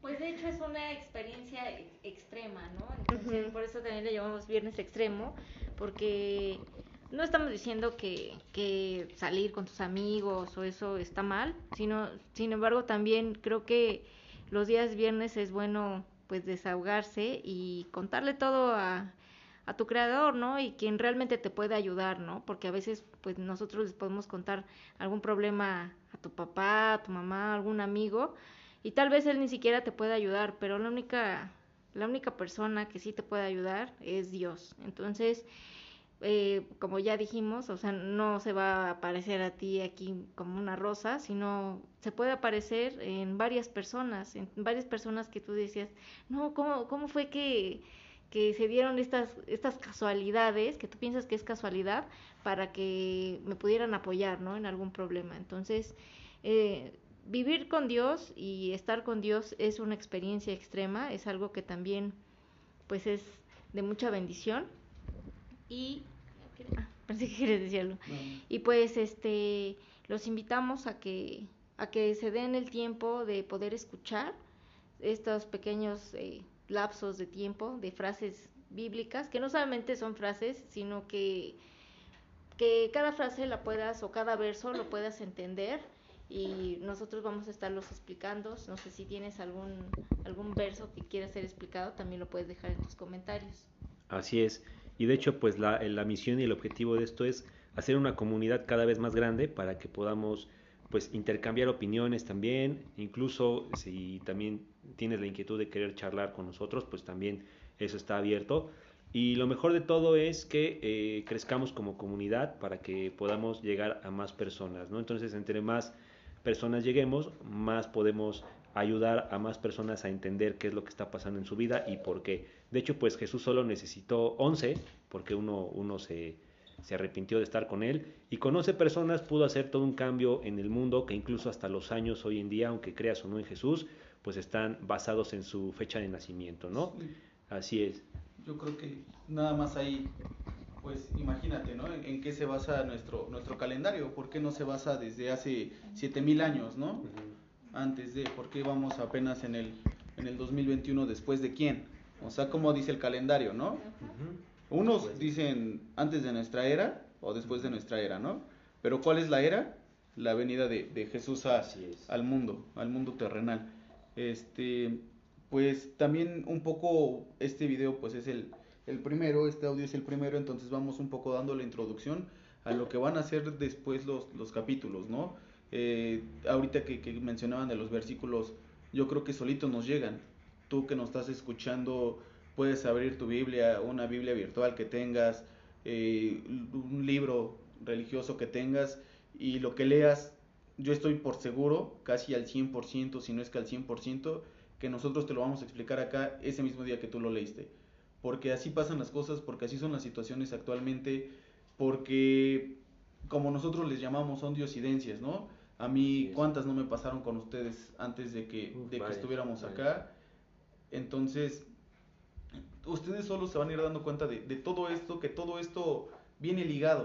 Pues de hecho es una experiencia ex- extrema, ¿no? Entonces Ujú. por eso también le llamamos viernes extremo, porque no estamos diciendo que, que salir con tus amigos o eso está mal, sino, sin embargo también creo que los días viernes es bueno pues desahogarse y contarle todo a, a tu creador, ¿no? Y quien realmente te puede ayudar, ¿no? Porque a veces pues nosotros les podemos contar algún problema a tu papá, a tu mamá, a algún amigo y tal vez él ni siquiera te pueda ayudar, pero la única la única persona que sí te puede ayudar es Dios. Entonces, eh, como ya dijimos, o sea, no se va a aparecer a ti aquí como una rosa, sino se puede aparecer en varias personas, en varias personas que tú decías, no, ¿cómo, cómo fue que, que se dieron estas, estas casualidades, que tú piensas que es casualidad, para que me pudieran apoyar, ¿no? En algún problema. Entonces, eh, vivir con Dios y estar con Dios es una experiencia extrema, es algo que también, pues, es de mucha bendición. Y pensé que querías decirlo. Y pues este los invitamos a que a que se den el tiempo de poder escuchar estos pequeños eh, lapsos de tiempo de frases bíblicas, que no solamente son frases, sino que, que cada frase la puedas o cada verso lo puedas entender y nosotros vamos a estarlos explicando. No sé si tienes algún, algún verso que quieras ser explicado, también lo puedes dejar en tus comentarios. Así es. Y de hecho, pues la, la misión y el objetivo de esto es hacer una comunidad cada vez más grande para que podamos pues intercambiar opiniones también, incluso si también tienes la inquietud de querer charlar con nosotros, pues también eso está abierto. Y lo mejor de todo es que eh, crezcamos como comunidad para que podamos llegar a más personas, ¿no? Entonces, entre más personas lleguemos, más podemos ayudar a más personas a entender qué es lo que está pasando en su vida y por qué. De hecho, pues Jesús solo necesitó 11, porque uno, uno se, se arrepintió de estar con él, y con 11 personas pudo hacer todo un cambio en el mundo que incluso hasta los años hoy en día, aunque creas o no en Jesús, pues están basados en su fecha de nacimiento, ¿no? Así es. Yo creo que nada más ahí, pues imagínate, ¿no? ¿En, qué se basa nuestro, nuestro calendario? ¿Por qué no se basa desde hace 7000 años, ¿no? Antes de, ¿por qué vamos apenas en el, en el 2021 después de quién? O sea, como dice el calendario, ¿no? Unos dicen antes de nuestra era o después de nuestra era, ¿no? Pero ¿cuál es la era? La venida de, de Jesús al mundo, al mundo terrenal. Este, pues también un poco este video pues es el, el primero, este audio es el primero, entonces vamos un poco dando la introducción a lo que van a ser después los, los capítulos, ¿no? Eh, ahorita que, mencionaban de los versículos, yo creo que solitos nos llegan. Tú que nos estás escuchando, puedes abrir tu Biblia, una Biblia virtual que tengas, eh, un libro religioso que tengas y lo que leas, yo estoy por seguro, casi al 100%, si no es que al 100%, que nosotros te lo vamos a explicar acá ese mismo día que tú lo leíste. Porque así pasan las cosas, porque así son las situaciones actualmente, porque como nosotros les llamamos son diosidencias, ¿no? A mí, ¿cuántas no me pasaron con ustedes antes de que, de que estuviéramos acá? Entonces, ustedes solo se van a ir dando cuenta de, de, todo esto, que todo esto viene ligado,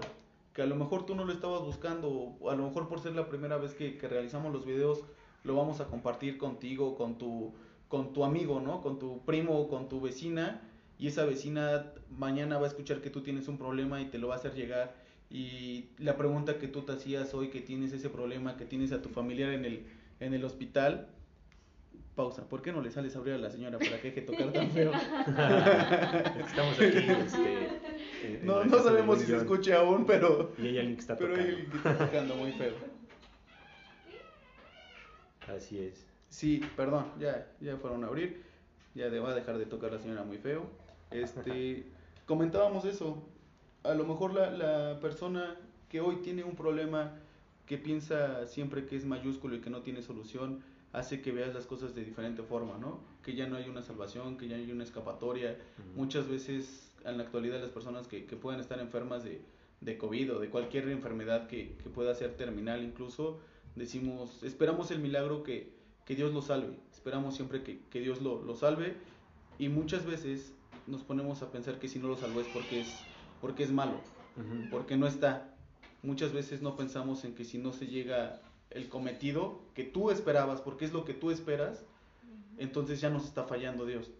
que a lo mejor tú no lo estabas buscando, o a lo mejor por ser la primera vez que, que realizamos los videos, lo vamos a compartir contigo, con tu, con tu amigo, ¿no? Con tu primo, con tu vecina, y esa vecina mañana va a escuchar que tú tienes un problema y te lo va a hacer llegar. Y la pregunta que tú te hacías hoy, que tienes ese problema, que tienes a tu familiar en el, en el hospital, pausa, ¿por qué no le sales a abrir a la señora para que deje tocar tan feo? Estamos aquí, este, no, no sabemos si se escuche aún, pero... Y hay alguien que está pero tocando. hay alguien que está tocando muy feo. Así es. Sí, perdón, ya, ya fueron a abrir. Ya va a dejar de tocar la señora muy feo. Este, comentábamos eso. A lo mejor la, la persona que hoy tiene un problema que piensa siempre que es mayúsculo y que no tiene solución, hace que veas las cosas de diferente forma, ¿no? Que ya no hay una salvación, que ya no hay una escapatoria. Uh -huh. Muchas veces en la actualidad las personas que, que pueden estar enfermas de, de COVID o de cualquier enfermedad que, que pueda ser terminal incluso, decimos, esperamos el milagro que, que Dios lo salve, esperamos siempre que, que Dios lo, lo, salve y muchas veces nos ponemos a pensar que si no lo salvó es porque es, porque es malo, uh -huh. porque no está. Muchas veces no pensamos en que si no se llega el cometido que tú esperabas, porque es lo que tú esperas, uh -huh. entonces ya nos está fallando Dios.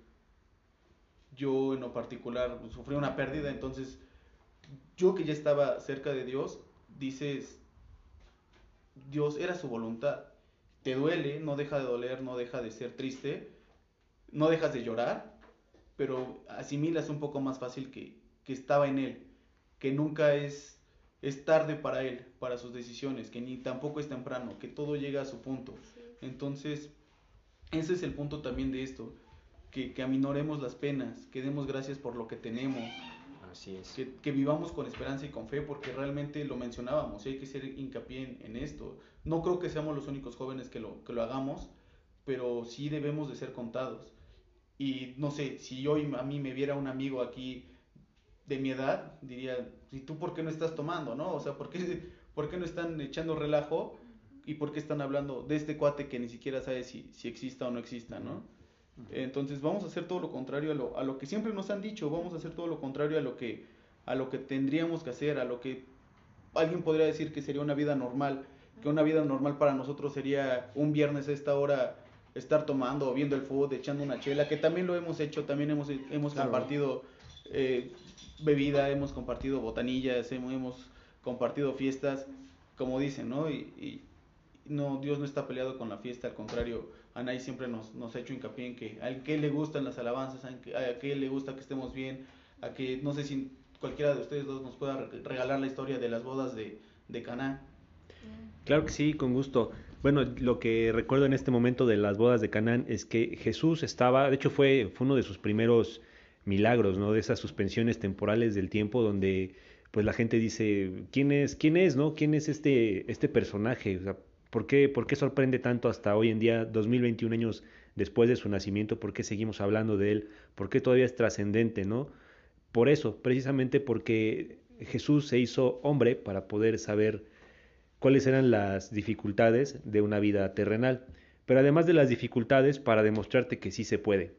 Yo en lo particular sufrí una pérdida, entonces yo que ya estaba cerca de Dios, dices, Dios era su voluntad. Te duele, no deja de doler, no deja de ser triste, no dejas de llorar, pero asimilas un poco más fácil que, que estaba en Él, que nunca es, es tarde para Él, para sus decisiones, que ni tampoco es temprano, que todo llega a su punto. Entonces, ese es el punto también de esto, que, que aminoremos las penas, que demos gracias por lo que tenemos, Así es. que, que, vivamos con esperanza y con fe, porque realmente lo mencionábamos, y hay que hacer hincapié en, en, esto. No creo que seamos los únicos jóvenes que lo, que lo hagamos, pero sí debemos de ser contados. Y no sé, si hoy a mí me viera un amigo aquí de mi edad, diría, ¿y tú por qué no estás tomando, no? O sea, ¿por qué, por qué no están echando relajo? ¿Y por qué están hablando de este cuate que ni siquiera sabe si, si exista o no exista, no? Entonces vamos a hacer todo lo contrario a lo, a lo que siempre nos han dicho, vamos a hacer todo lo contrario a lo que a lo que tendríamos que hacer, a lo que alguien podría decir que sería una vida normal, que una vida normal para nosotros sería un viernes a esta hora estar tomando, viendo el fútbol, echando una chela, que también lo hemos hecho, también hemos, hemos compartido eh, bebida, hemos compartido botanillas, hemos, compartido fiestas, como dicen, ¿no? Y, no, Dios no está peleado con la fiesta, al contrario, Anaí siempre nos, nos ha hecho hincapié en que a qué le gustan las alabanzas, a qué le gusta que estemos bien, a que no sé si cualquiera de ustedes dos nos pueda regalar la historia de las bodas de, de Caná. Claro que sí, con gusto. Bueno, lo que recuerdo en este momento de las bodas de Canaán es que Jesús estaba, de hecho fue, fue uno de sus primeros milagros, ¿no? De esas suspensiones temporales del tiempo donde pues la gente dice, ¿quién es, quién es, no? ¿Quién es este, este personaje? ¿por, qué, ¿Por qué sorprende tanto hasta hoy en día, 2021 años después de su nacimiento? ¿Por qué seguimos hablando de él? ¿Por qué todavía es trascendente, no? Por eso, precisamente porque Jesús se hizo hombre para poder saber cuáles eran las dificultades de una vida terrenal, pero además de las dificultades para demostrarte que sí se puede,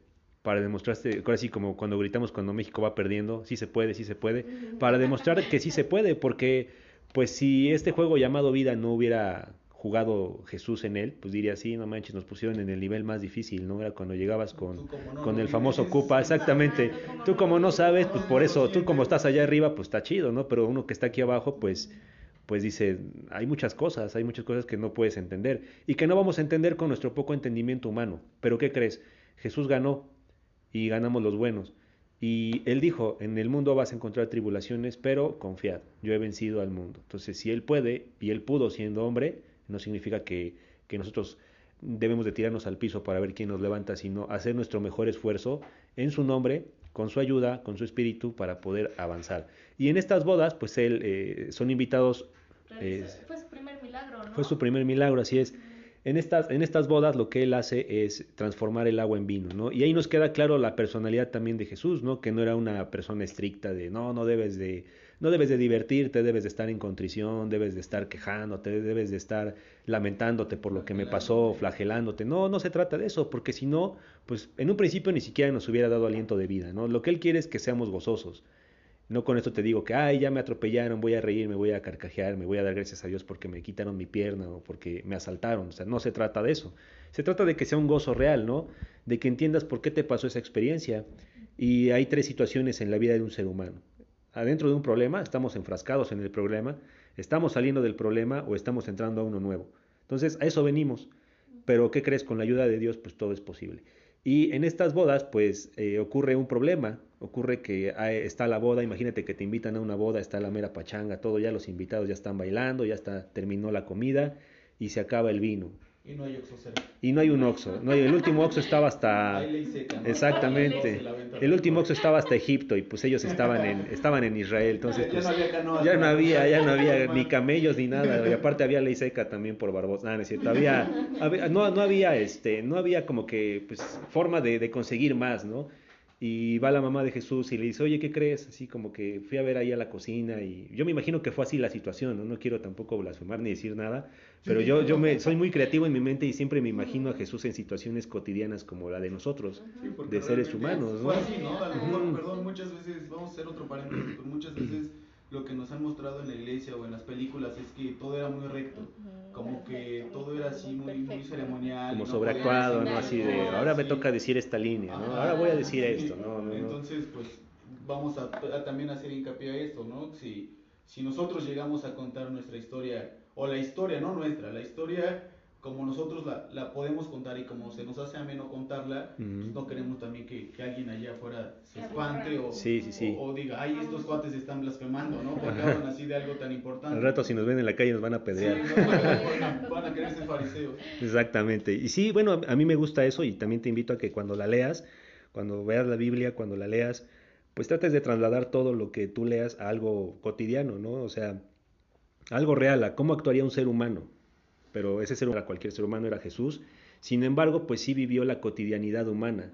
para demostrarte, así como cuando gritamos cuando México va perdiendo, sí se puede, sí se puede, para demostrar que sí se puede, porque pues si este juego llamado vida no hubiera jugado Jesús en él, pues diría sí, no manches, nos pusieron en el nivel más difícil, ¿no? Era cuando llegabas con, con el famoso Cupa, exactamente. Tú como no sabes, pues por eso, tú como estás allá arriba, pues está chido, ¿no? Pero uno que está aquí abajo, pues pues dice, hay muchas cosas, hay muchas cosas que no puedes entender y que no vamos a entender con nuestro poco entendimiento humano. Pero ¿qué crees? Jesús ganó y ganamos los buenos. Y él dijo, en el mundo vas a encontrar tribulaciones, pero confiad, yo he vencido al mundo. Entonces, si él puede y él pudo siendo hombre, no significa que, que nosotros debemos de tirarnos al piso para ver quién nos levanta, sino hacer nuestro mejor esfuerzo en su nombre, con su ayuda, con su espíritu, para poder avanzar. Y en estas bodas, pues él, eh, son invitados... Eh, fue su primer milagro, ¿no? Fue su primer milagro, así es. En estas, en estas bodas lo que él hace es transformar el agua en vino, ¿no? Y ahí nos queda claro la personalidad también de Jesús, ¿no? Que no era una persona estricta de, no, no debes de, no debes de divertirte, debes de estar en contrición, debes de estar quejándote, debes de estar lamentándote por lo que me pasó, flagelándote. No, no se trata de eso, porque si no, pues en un principio ni siquiera nos hubiera dado aliento de vida, ¿no? Lo que él quiere es que seamos gozosos. No con esto te digo que, ay, ya me atropellaron, voy a reír, me voy a carcajear, me voy a dar gracias a Dios porque me quitaron mi pierna o porque me asaltaron. O sea, no se trata de eso. Se trata de que sea un gozo real, ¿no? De que entiendas por qué te pasó esa experiencia. Y hay tres situaciones en la vida de un ser humano. Adentro de un problema, estamos enfrascados en el problema, estamos saliendo del problema o estamos entrando a uno nuevo. Entonces, a eso venimos. Pero, ¿qué crees? Con la ayuda de Dios, pues todo es posible. Y en estas bodas, pues eh, ocurre un problema, ocurre que está la boda, imagínate que te invitan a una boda, está la mera pachanga, todo, ya los invitados ya están bailando, ya está, terminó la comida y se acaba el vino. Y no hay oxo Y no hay un oxo. No hay, el último oxo estaba hasta... Exactamente. El último oxo estaba hasta Egipto y pues ellos estaban en, estaban en Israel. Entonces pues, ya no había ya no había ni camellos ni nada. Y aparte había ley seca también por Barbosa. Ah, no es cierto. Había, no, no había este, no había como que pues forma de, de conseguir más, ¿no? Y va la mamá de Jesús y le dice, oye, ¿qué crees? Así como que fui a ver ahí a la cocina y yo me imagino que fue así la situación, ¿no? No quiero tampoco blasfemar ni decir nada, pero yo, yo me, soy muy creativo en mi mente y siempre me imagino a Jesús en situaciones cotidianas como la de nosotros, de seres humanos, ¿no? Fue así, ¿no? A lo mejor, perdón, muchas veces, vamos a hacer otro paréntesis, pero muchas veces lo que nos han mostrado en la iglesia o en las películas es que todo era muy recto, como que todo era así muy, muy ceremonial. Como sobreactuado, ¿no? Así de, ahora me toca decir esta línea, ¿no? Ahora voy a decir esto, ¿no? Entonces, pues vamos a, también hacer hincapié a esto, ¿no? Si, si nosotros llegamos a contar nuestra historia, o la historia, no nuestra, la historia como nosotros la, la, podemos contar y como se nos hace ameno contarla, pues no queremos también que, que, alguien allá afuera se espante o, o, diga, ay, estos cuates están blasfemando, ¿no? Porque hablan así de algo tan importante. Al rato si nos ven en la calle nos van a pedrear. van, a, querer ser fariseos. Exactamente. Y sí, bueno, a mí me gusta eso y también te invito a que cuando la leas, cuando veas la Biblia, cuando la leas, pues trates de trasladar todo lo que tú leas a algo cotidiano, ¿no? O sea, algo real, a cómo actuaría un ser humano pero ese ser humano, cualquier ser humano era Jesús. Sin embargo, pues sí vivió la cotidianidad humana,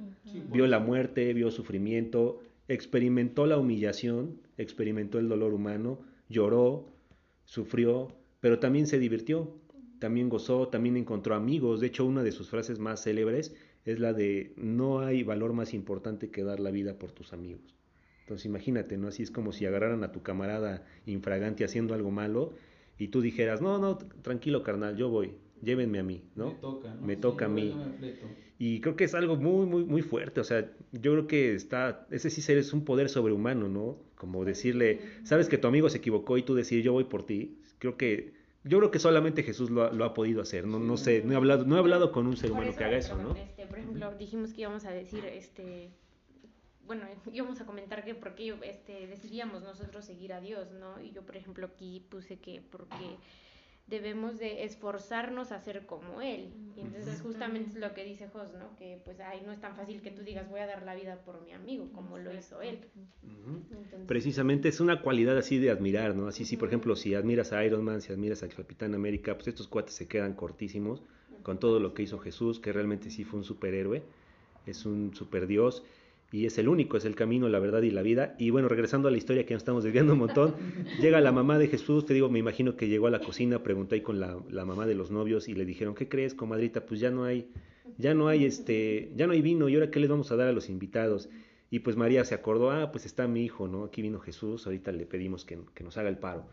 vio la muerte, vio sufrimiento, experimentó la humillación, experimentó el dolor humano, lloró, sufrió, pero también se divirtió, también gozó, también encontró amigos. De hecho, una de sus frases más célebres es la de no hay valor más importante que dar la vida por tus amigos. Entonces imagínate, ¿no? Así es como si agarraran a tu camarada infragante haciendo algo malo y tú dijeras, no, no, tranquilo carnal, yo voy, llévenme a mí, ¿no? Me toca, ¿no? Me Sí, toca a mí. me. Y creo que es algo muy, muy, muy fuerte. O sea, yo creo que está, ese sí es un poder sobrehumano, ¿no? Como decirle, sabes que tu amigo se equivocó y tú decir, yo voy por ti. Creo que, yo creo que solamente Jesús lo ha, lo ha podido hacer. No, no sé, no he hablado, no he hablado con un ser Por humano que haga eso, ¿no? este, por ejemplo, dijimos que íbamos a decir, este, bueno, íbamos a comentar que por qué este, decidíamos nosotros seguir a Dios, ¿no? Y yo, por ejemplo, aquí puse que porque debemos de esforzarnos a ser como Él. Y entonces justamente es lo que dice Jos, ¿no? Que pues, ay, no es tan fácil que tú digas, voy a dar la vida por mi amigo, como lo hizo Él. Entonces, Precisamente es una cualidad así de admirar, ¿no? Así, sí, por ejemplo, si admiras a Iron Man, si admiras al Capitán América, pues estos cuates se quedan cortísimos con todo lo que hizo Jesús, que realmente sí fue un superhéroe, es un superdios y es el único, es el camino, la verdad y la vida. Y bueno, regresando a la historia que nos estamos desviando un montón, llega la mamá de Jesús, te digo, me imagino que llegó a la cocina, preguntó ahí con la, la mamá de los novios y le dijeron, ¿qué crees, comadrita? Pues ya no hay, ya no hay este, ya no hay vino, ¿y ahora qué les vamos a dar a los invitados? Y pues María se acordó, ah, pues está mi hijo, ¿no? Aquí vino Jesús, ahorita le pedimos que, que nos haga el paro.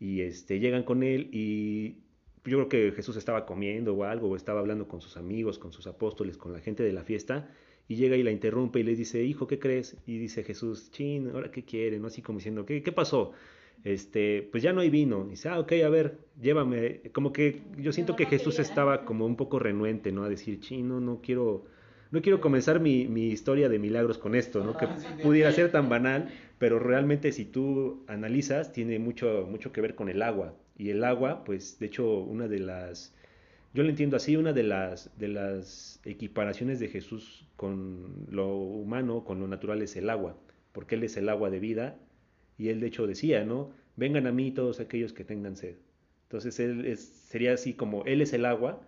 Y este, llegan con él y yo creo que Jesús estaba comiendo o algo, o estaba hablando con sus amigos, con sus apóstoles, con la gente de la fiesta, y llega y la interrumpe y les dice, hijo, ¿qué crees? Y dice Jesús, chin, ¿ahora qué quiere? ¿No? Así como diciendo, ¿qué, qué pasó? Este, pues ya no hay vino. Y dice, ah, ok, a ver, llévame. Como que yo siento que Jesús estaba como un poco renuente, ¿no? A decir, chino, no quiero, no quiero comenzar mi, mi historia de milagros con esto, ¿no? Que sí. pudiera ser tan banal, pero realmente si tú analizas, tiene mucho, mucho que ver con el agua. Y el agua, pues, de hecho, una de las, yo lo entiendo así, una de las, equiparaciones de Jesús con lo humano, con lo natural es el agua, porque Él es el agua de vida, y Él de hecho decía, ¿no? Vengan a mí todos aquellos que tengan sed. Entonces Él sería así como Él es el agua,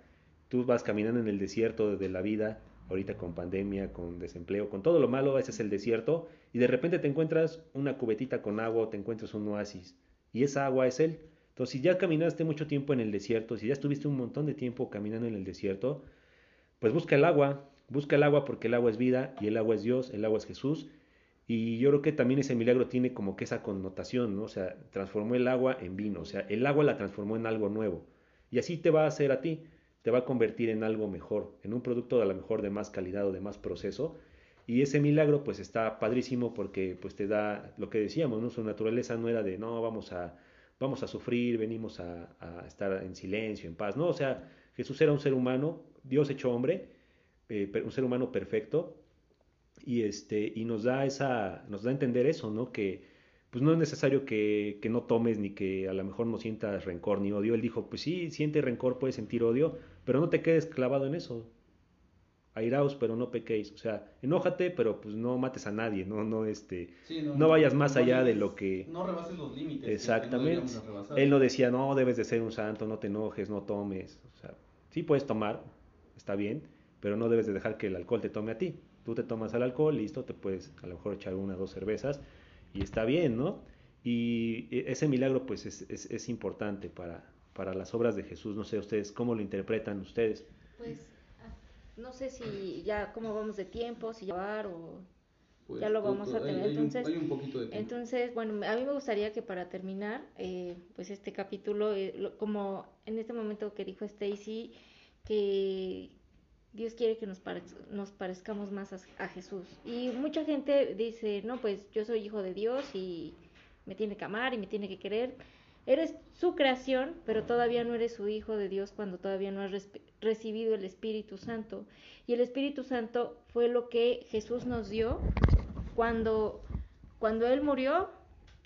tú vas caminando en el desierto de la vida, ahorita con pandemia, con desempleo, con todo lo malo, ese es el desierto, y de repente te encuentras una cubetita con agua o te encuentras un oasis, y esa agua es Él. Entonces, si ya caminaste mucho tiempo en el desierto, si ya estuviste un montón de tiempo caminando en el desierto, pues busca el agua, busca el agua porque el agua es vida y el agua es Dios, el agua es Jesús. Y yo creo que también ese milagro tiene como que esa connotación, ¿no? O sea, transformó el agua en vino, o sea, el agua la transformó en algo nuevo. Y así te va a hacer a ti, te va a convertir en algo mejor, en un producto a lo mejor de más calidad o de más proceso. Y ese milagro pues está padrísimo porque pues te da lo que decíamos, ¿no? Su naturaleza no era de, no, vamos a, vamos a sufrir, venimos a, estar en silencio, en paz, ¿no? O sea, Jesús era un ser humano, Dios hecho hombre, eh, un ser humano perfecto, y este y nos da esa nos da a entender eso no que pues no es necesario que, que no tomes ni que a lo mejor no sientas rencor ni odio. Él dijo pues sí siente rencor puedes sentir odio pero no te quedes clavado en eso airaos pero no pequéis o sea enójate pero pues no mates a nadie no no este Sí, No vayas más allá de lo que- No rebases los límites. Exactamente. Él no decía, no, debes de ser un santo, no te enojes, no tomes. O sea, sí puedes tomar, está bien, pero no debes de dejar que el alcohol te tome a ti. Tú te tomas el alcohol, listo, te puedes a lo mejor echar una o dos cervezas y está bien, ¿no? Y e- ese milagro pues es, es, es importante para, para las obras de Jesús. No sé ustedes, ¿cómo lo interpretan ustedes? Pues no sé si ya cómo vamos de tiempo, si va o Pues, ya lo vamos a hay- tener, hay un- entonces- hay un poquito de tiempo. Entonces, bueno, a mí me gustaría que para terminar, eh, pues este capítulo, eh, lo- como en este momento que dijo Stacy, que Dios quiere que nos, pare- nos parezcamos más a, a Jesús. Y mucha gente dice, no, pues yo soy hijo de Dios y me tiene que amar y me tiene que querer. Eres su creación, pero todavía no eres su hijo de Dios cuando todavía no has recibido el Espíritu Santo. Y el Espíritu Santo fue lo que Jesús nos dio cuando, cuando Él murió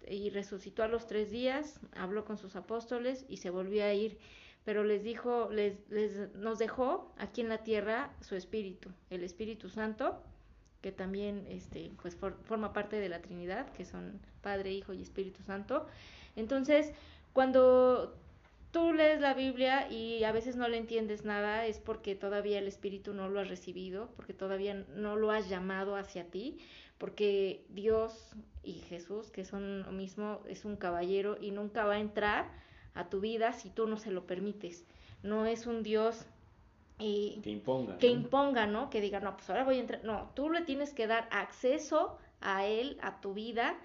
y resucitó a los tres días, habló con sus apóstoles y se volvió a ir. Pero les dijo, les, les, nos dejó aquí en la tierra su Espíritu, el Espíritu Santo, que también este, pues, for- forma parte de la Trinidad, que son Padre, Hijo y Espíritu Santo. Entonces, cuando tú lees la Biblia y a veces no le entiendes nada, es porque todavía el Espíritu no lo has recibido, porque todavía no lo has llamado hacia ti, porque Dios y Jesús, que son lo mismo, es un caballero y nunca va a entrar a tu vida si tú no se lo permites. No es un Dios eh, Que imponga. que ¿no? imponga, ¿no? Que diga, no, pues ahora voy a entrar. No, tú le tienes que dar acceso a Él, a tu vida,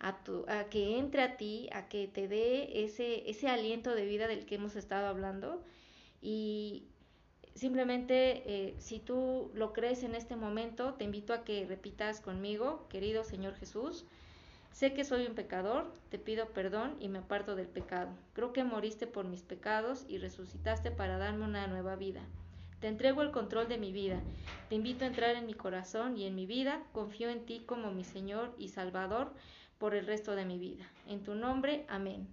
a, que entre a ti, a que te dé ese, ese aliento de vida del que hemos estado hablando. Y simplemente, eh, si tú lo crees en este momento, te invito a que repitas conmigo, querido Señor Jesús, sé que soy un pecador, te pido perdón y me aparto del pecado. Creo que moriste por mis pecados y resucitaste para darme una nueva vida. Te entrego el control de mi vida. Te invito a entrar en mi corazón y en mi vida. Confío en ti como mi Señor y Salvador por el resto de mi vida. En tu nombre, amén.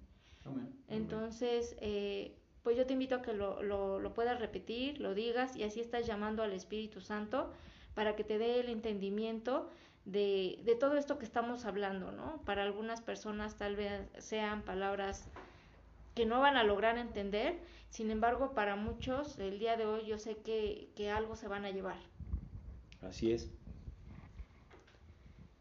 Amén. Entonces, eh, pues yo te invito a que lo, lo, lo puedas repetir, lo digas y así estás llamando al Espíritu Santo para que te dé el entendimiento de, de, todo esto que estamos hablando, ¿no? Para algunas personas tal vez sean palabras que no van a lograr entender, sin embargo, para muchos, el día de hoy yo sé que, que algo se van a llevar. Así es.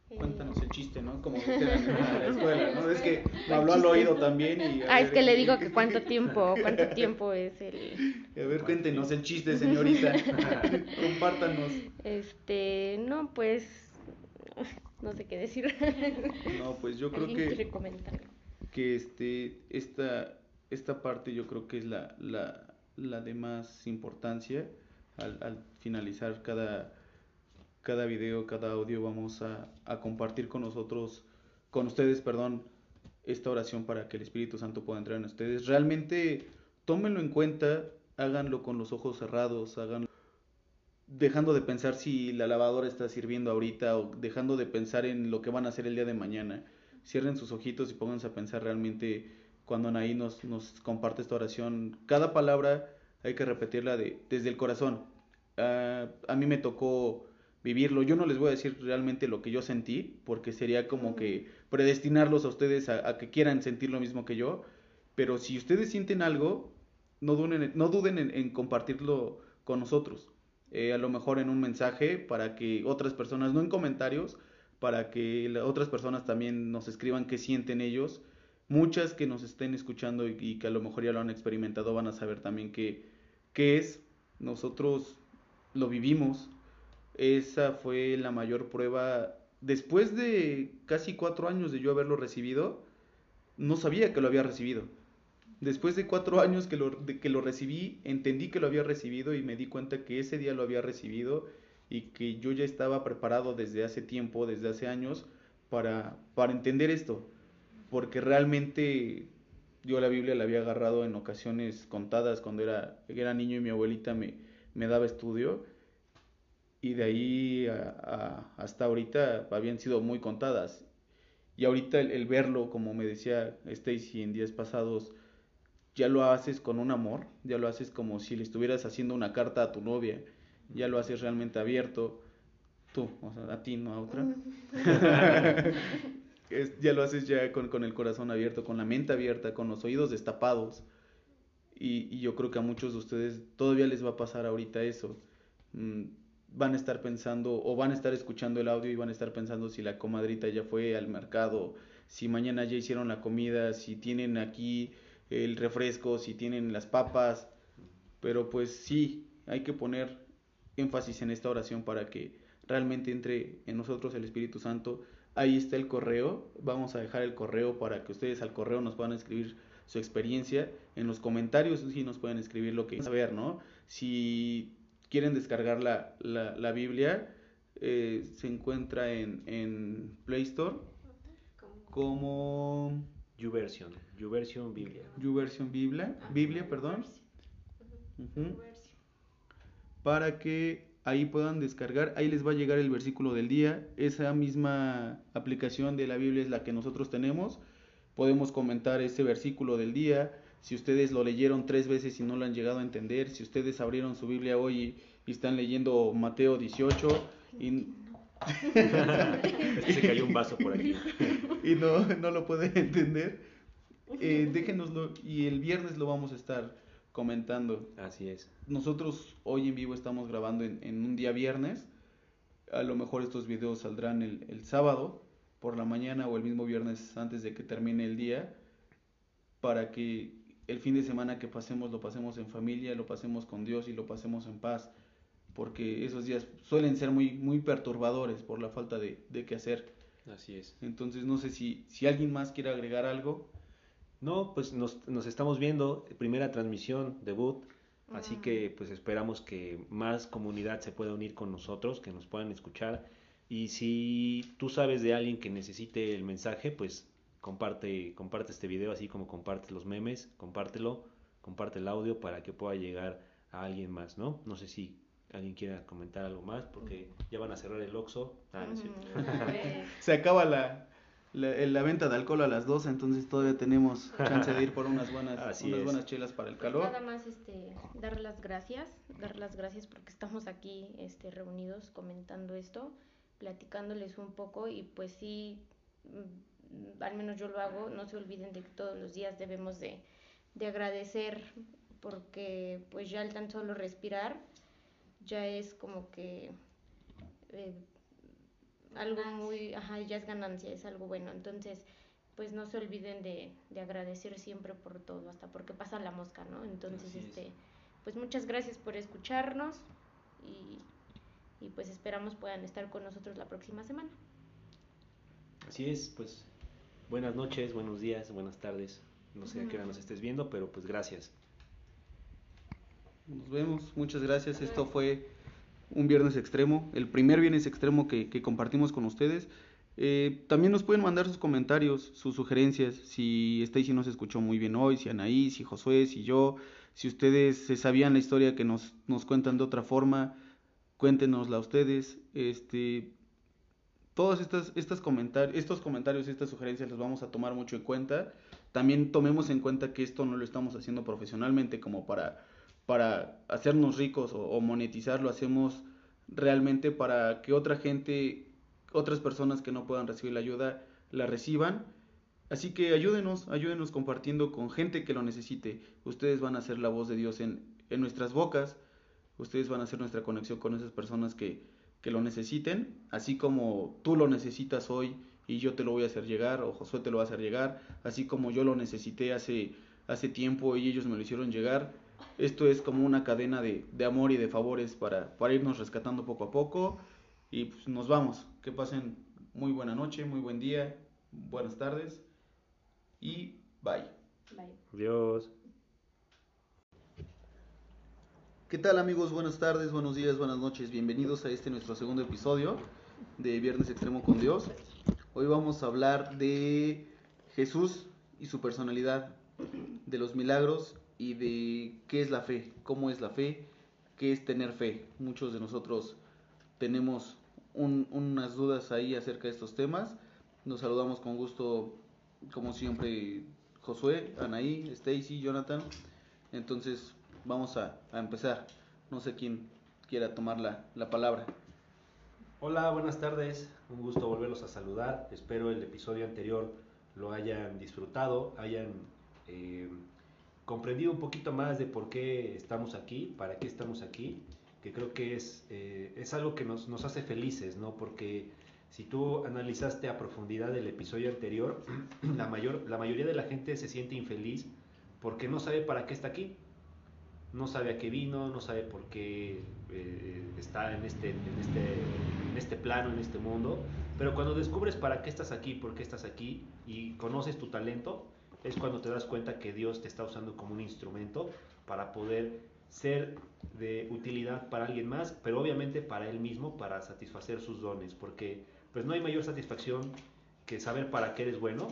Cuéntanos el chiste, ¿no? Como que te dan en la escuela, ¿no? Es que me habló al oído también y... Ah, es que le digo que cuánto tiempo, cuánto tiempo es el... A ver, cuéntenos el chiste, señorita. Compártanos. Este, no, pues, no sé qué decir. No, pues yo creo ¿Alguien quiere que, que este, esta, esta parte yo creo que es la, la, la de más importancia. Al, al finalizar cada, cada video, cada audio, vamos a, compartir con nosotros, con ustedes, perdón, esta oración para que el Espíritu Santo pueda entrar en ustedes. Realmente tómenlo en cuenta, háganlo con los ojos cerrados, háganlo dejando de pensar si la lavadora está sirviendo ahorita o dejando de pensar en lo que van a hacer el día de mañana. Cierren sus ojitos y pónganse a pensar realmente cuando Anaí nos, nos comparte esta oración. Cada palabra hay que repetirla de, desde el corazón. Ah, a mí me tocó vivirlo. Yo no les voy a decir realmente lo que yo sentí, porque sería como que predestinarlos a ustedes a, a que quieran sentir lo mismo que yo. Pero si ustedes sienten algo, no duden, no duden en, en compartirlo con nosotros. Eh, a lo mejor en un mensaje para que otras personas, no en comentarios, para que la- otras personas también nos escriban qué sienten ellos. Muchas que nos estén escuchando y, y que a lo mejor ya lo han experimentado van a saber también qué, qué es. Nosotros lo vivimos. Esa fue la mayor prueba. Después de casi cuatro años de yo haberlo recibido, no sabía que lo había recibido. Después de cuatro años que lo, de que lo recibí, entendí que lo había recibido y me di cuenta que ese día lo había recibido y que yo ya estaba preparado desde hace tiempo, desde hace años, para, para entender esto. Porque realmente yo la Biblia la había agarrado en ocasiones contadas cuando era, era niño y mi abuelita me, me daba estudio. Y de ahí a- a- hasta ahorita habían sido muy contadas. Y ahorita el, el verlo, como me decía Stacy en días pasados, ya lo haces con un amor, ya lo haces como si le estuvieras haciendo una carta a tu novia, ya lo haces realmente abierto, tú, o sea, a ti, no a otra. Es- ya lo haces ya con, con el corazón abierto, con la mente abierta, con los oídos destapados. Y, y yo creo que a muchos de ustedes todavía les va a pasar ahorita eso. Van a estar pensando o van a estar escuchando el audio y van a estar pensando si la comadrita ya fue al mercado, si mañana ya hicieron la comida, si tienen aquí el refresco, si tienen las papas. Pero pues sí, hay que poner énfasis en esta oración para que realmente entre en nosotros el Espíritu Santo. Ahí está el correo. Vamos a dejar el correo para que ustedes al correo nos puedan escribir su experiencia. En los comentarios sí nos pueden escribir lo que saber, ¿no? Si quieren descargar la, la, la Biblia, eh, se encuentra en, en Play Store como YouVersion, YouVersion Biblia. YouVersion Biblia, Biblia, perdón. Para que ahí puedan descargar, ahí les va a llegar el versículo del día. Esa misma aplicación de la Biblia es la que nosotros tenemos. Podemos comentar ese versículo del día. Si ustedes lo leyeron tres veces y no lo han llegado a entender, si ustedes abrieron su Biblia hoy y, y están leyendo Mateo 18 y, se cayó un vaso por aquí. y no, no lo pueden entender, eh, déjenoslo y el viernes lo vamos a estar comentando. Así es. Nosotros hoy en vivo estamos grabando en, en un día viernes. A lo mejor estos videos saldrán el, el sábado por la mañana o el mismo viernes antes de que termine el día para que el fin de semana que pasemos lo pasemos en familia, lo pasemos con Dios y lo pasemos en paz, porque esos días suelen ser muy, muy perturbadores por la falta de, de qué hacer. Así es. Entonces no sé si, si alguien más quiere agregar algo. No, pues nos, nos estamos viendo, primera transmisión, debut, así que pues esperamos que más comunidad se pueda unir con nosotros, que nos puedan escuchar. Y si tú sabes de alguien que necesite el mensaje, pues comparte, comparte este video, así como comparte los memes, compártelo, comparte el audio para que pueda llegar a alguien más, ¿no? No sé si alguien quiera comentar algo más, porque ya van a cerrar el Oxxo. Ah, no es cierto. Ujú, Se acaba la, la, la venta de alcohol a las 12, entonces todavía tenemos chance de ir por unas buenas, Así unas es. buenas chelas para el Pues calor. nada más este dar las gracias, dar las gracias porque estamos aquí este reunidos comentando esto, platicándoles un poco y pues sí al menos yo lo hago, no se olviden de que todos los días debemos de, de agradecer porque pues ya el tan solo respirar ya es como que eh, algo muy, ajá, ya es ganancia, es algo bueno. Entonces, pues no se olviden de, de agradecer siempre por todo, hasta porque pasa la mosca, ¿no? Entonces, Así es. este, pues muchas gracias por escucharnos y, y pues esperamos puedan estar con nosotros la próxima semana. Así es, pues buenas noches, buenos días, buenas tardes. No sé a qué hora nos estés viendo, pero pues gracias. Nos vemos, muchas gracias. Esto fue un viernes extremo, el primer viernes extremo que, que compartimos con ustedes. Eh, también nos pueden mandar sus comentarios, sus sugerencias, si Stacy nos escuchó muy bien hoy, si Anaí, si Josué, si yo, si ustedes se sabían la historia que nos, nos cuentan de otra forma, cuéntenosla ustedes. Este, todos estos comentarios, estas sugerencias los vamos a tomar mucho en cuenta. También tomemos en cuenta que esto no lo estamos haciendo profesionalmente como para, para hacernos ricos o, o monetizar, lo hacemos realmente para que otra gente, otras personas que no puedan recibir la ayuda, la reciban. Así que ayúdenos, ayúdenos compartiendo con gente que lo necesite. Ustedes van a ser la voz de Dios en, en nuestras bocas. Ustedes van a hacer nuestra conexión con esas personas que, que lo necesiten, así como tú lo necesitas hoy y yo te lo voy a hacer llegar, o Josué te lo va a hacer llegar, así como yo lo necesité hace, hace tiempo y ellos me lo hicieron llegar. Esto es como una cadena de, de amor y de favores para, para irnos rescatando poco a poco y pues nos vamos. Que pasen muy buena noche, muy buen día, buenas tardes y bye. Bye. Adiós. ¿Qué tal amigos? Buenas tardes, buenos días, buenas noches. Bienvenidos a este nuestro segundo episodio de Viernes Extremo con Dios. Hoy vamos a hablar de Jesús y su personalidad, de los milagros y de qué es la fe, cómo es la fe, qué es tener fe. Muchos de nosotros tenemos un- unas dudas ahí acerca de estos temas. Nos saludamos con gusto, como siempre, Josué, Anaí, Stacy, Jonathan. Entonces, vamos a, empezar. No sé quién quiera tomar la, la palabra. Hola, buenas tardes. Un gusto volverlos a saludar. Espero el episodio anterior lo hayan disfrutado, hayan eh, comprendido un poquito más de por qué estamos aquí, para qué estamos aquí, que creo que es, eh, es algo que nos, nos hace felices, ¿no? Porque si tú analizaste a profundidad el episodio anterior, la, mayor, la mayoría de la gente se siente infeliz porque no sabe para qué está aquí no sabe a qué vino, no sabe por qué eh, está en este, en, este, en este plano, en este mundo. Pero cuando descubres para qué estás aquí, por qué estás aquí y conoces tu talento, es cuando te das cuenta que Dios te está usando como un instrumento para poder ser de utilidad para alguien más, pero obviamente para Él mismo, para satisfacer sus dones, porque pues no hay mayor satisfacción que saber para qué eres bueno.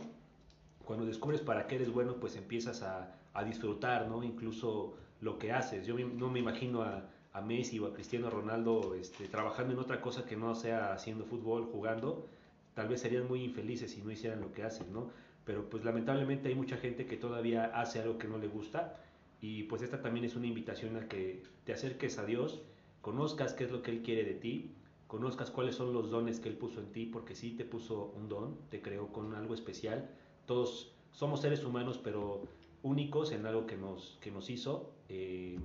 Cuando descubres para qué eres bueno, pues empiezas a, a disfrutar, ¿no? Incluso lo que haces. Yo no me imagino a, a Messi o a Cristiano Ronaldo este, trabajando en otra cosa que no sea haciendo fútbol, jugando. Tal vez serían muy infelices si no hicieran lo que hacen, ¿no? Pero pues lamentablemente hay mucha gente que todavía hace algo que no le gusta y pues esta también es una invitación a que te acerques a Dios, conozcas qué es lo que Él quiere de ti, conozcas cuáles son los dones que Él puso en ti, porque sí te puso un don, te creó con algo especial. Todos somos seres humanos, pero únicos en algo que nos, que nos hizo, eh,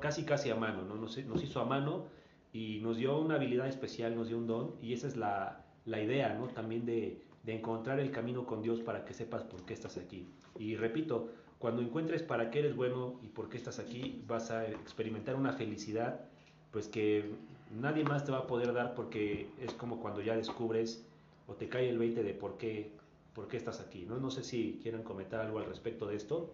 casi casi a mano, ¿no? Nos, nos hizo a mano y nos dio una habilidad especial, nos dio un don, y esa es la, la idea, ¿no? También de, de encontrar el camino con Dios para que sepas por qué estás aquí. Y repito, cuando encuentres para qué eres bueno y por qué estás aquí, vas a experimentar una felicidad, pues que nadie más te va a poder dar porque es como cuando ya descubres o te cae el 20 de por qué, por qué estás aquí, ¿no? No sé si quieran comentar algo al respecto de esto.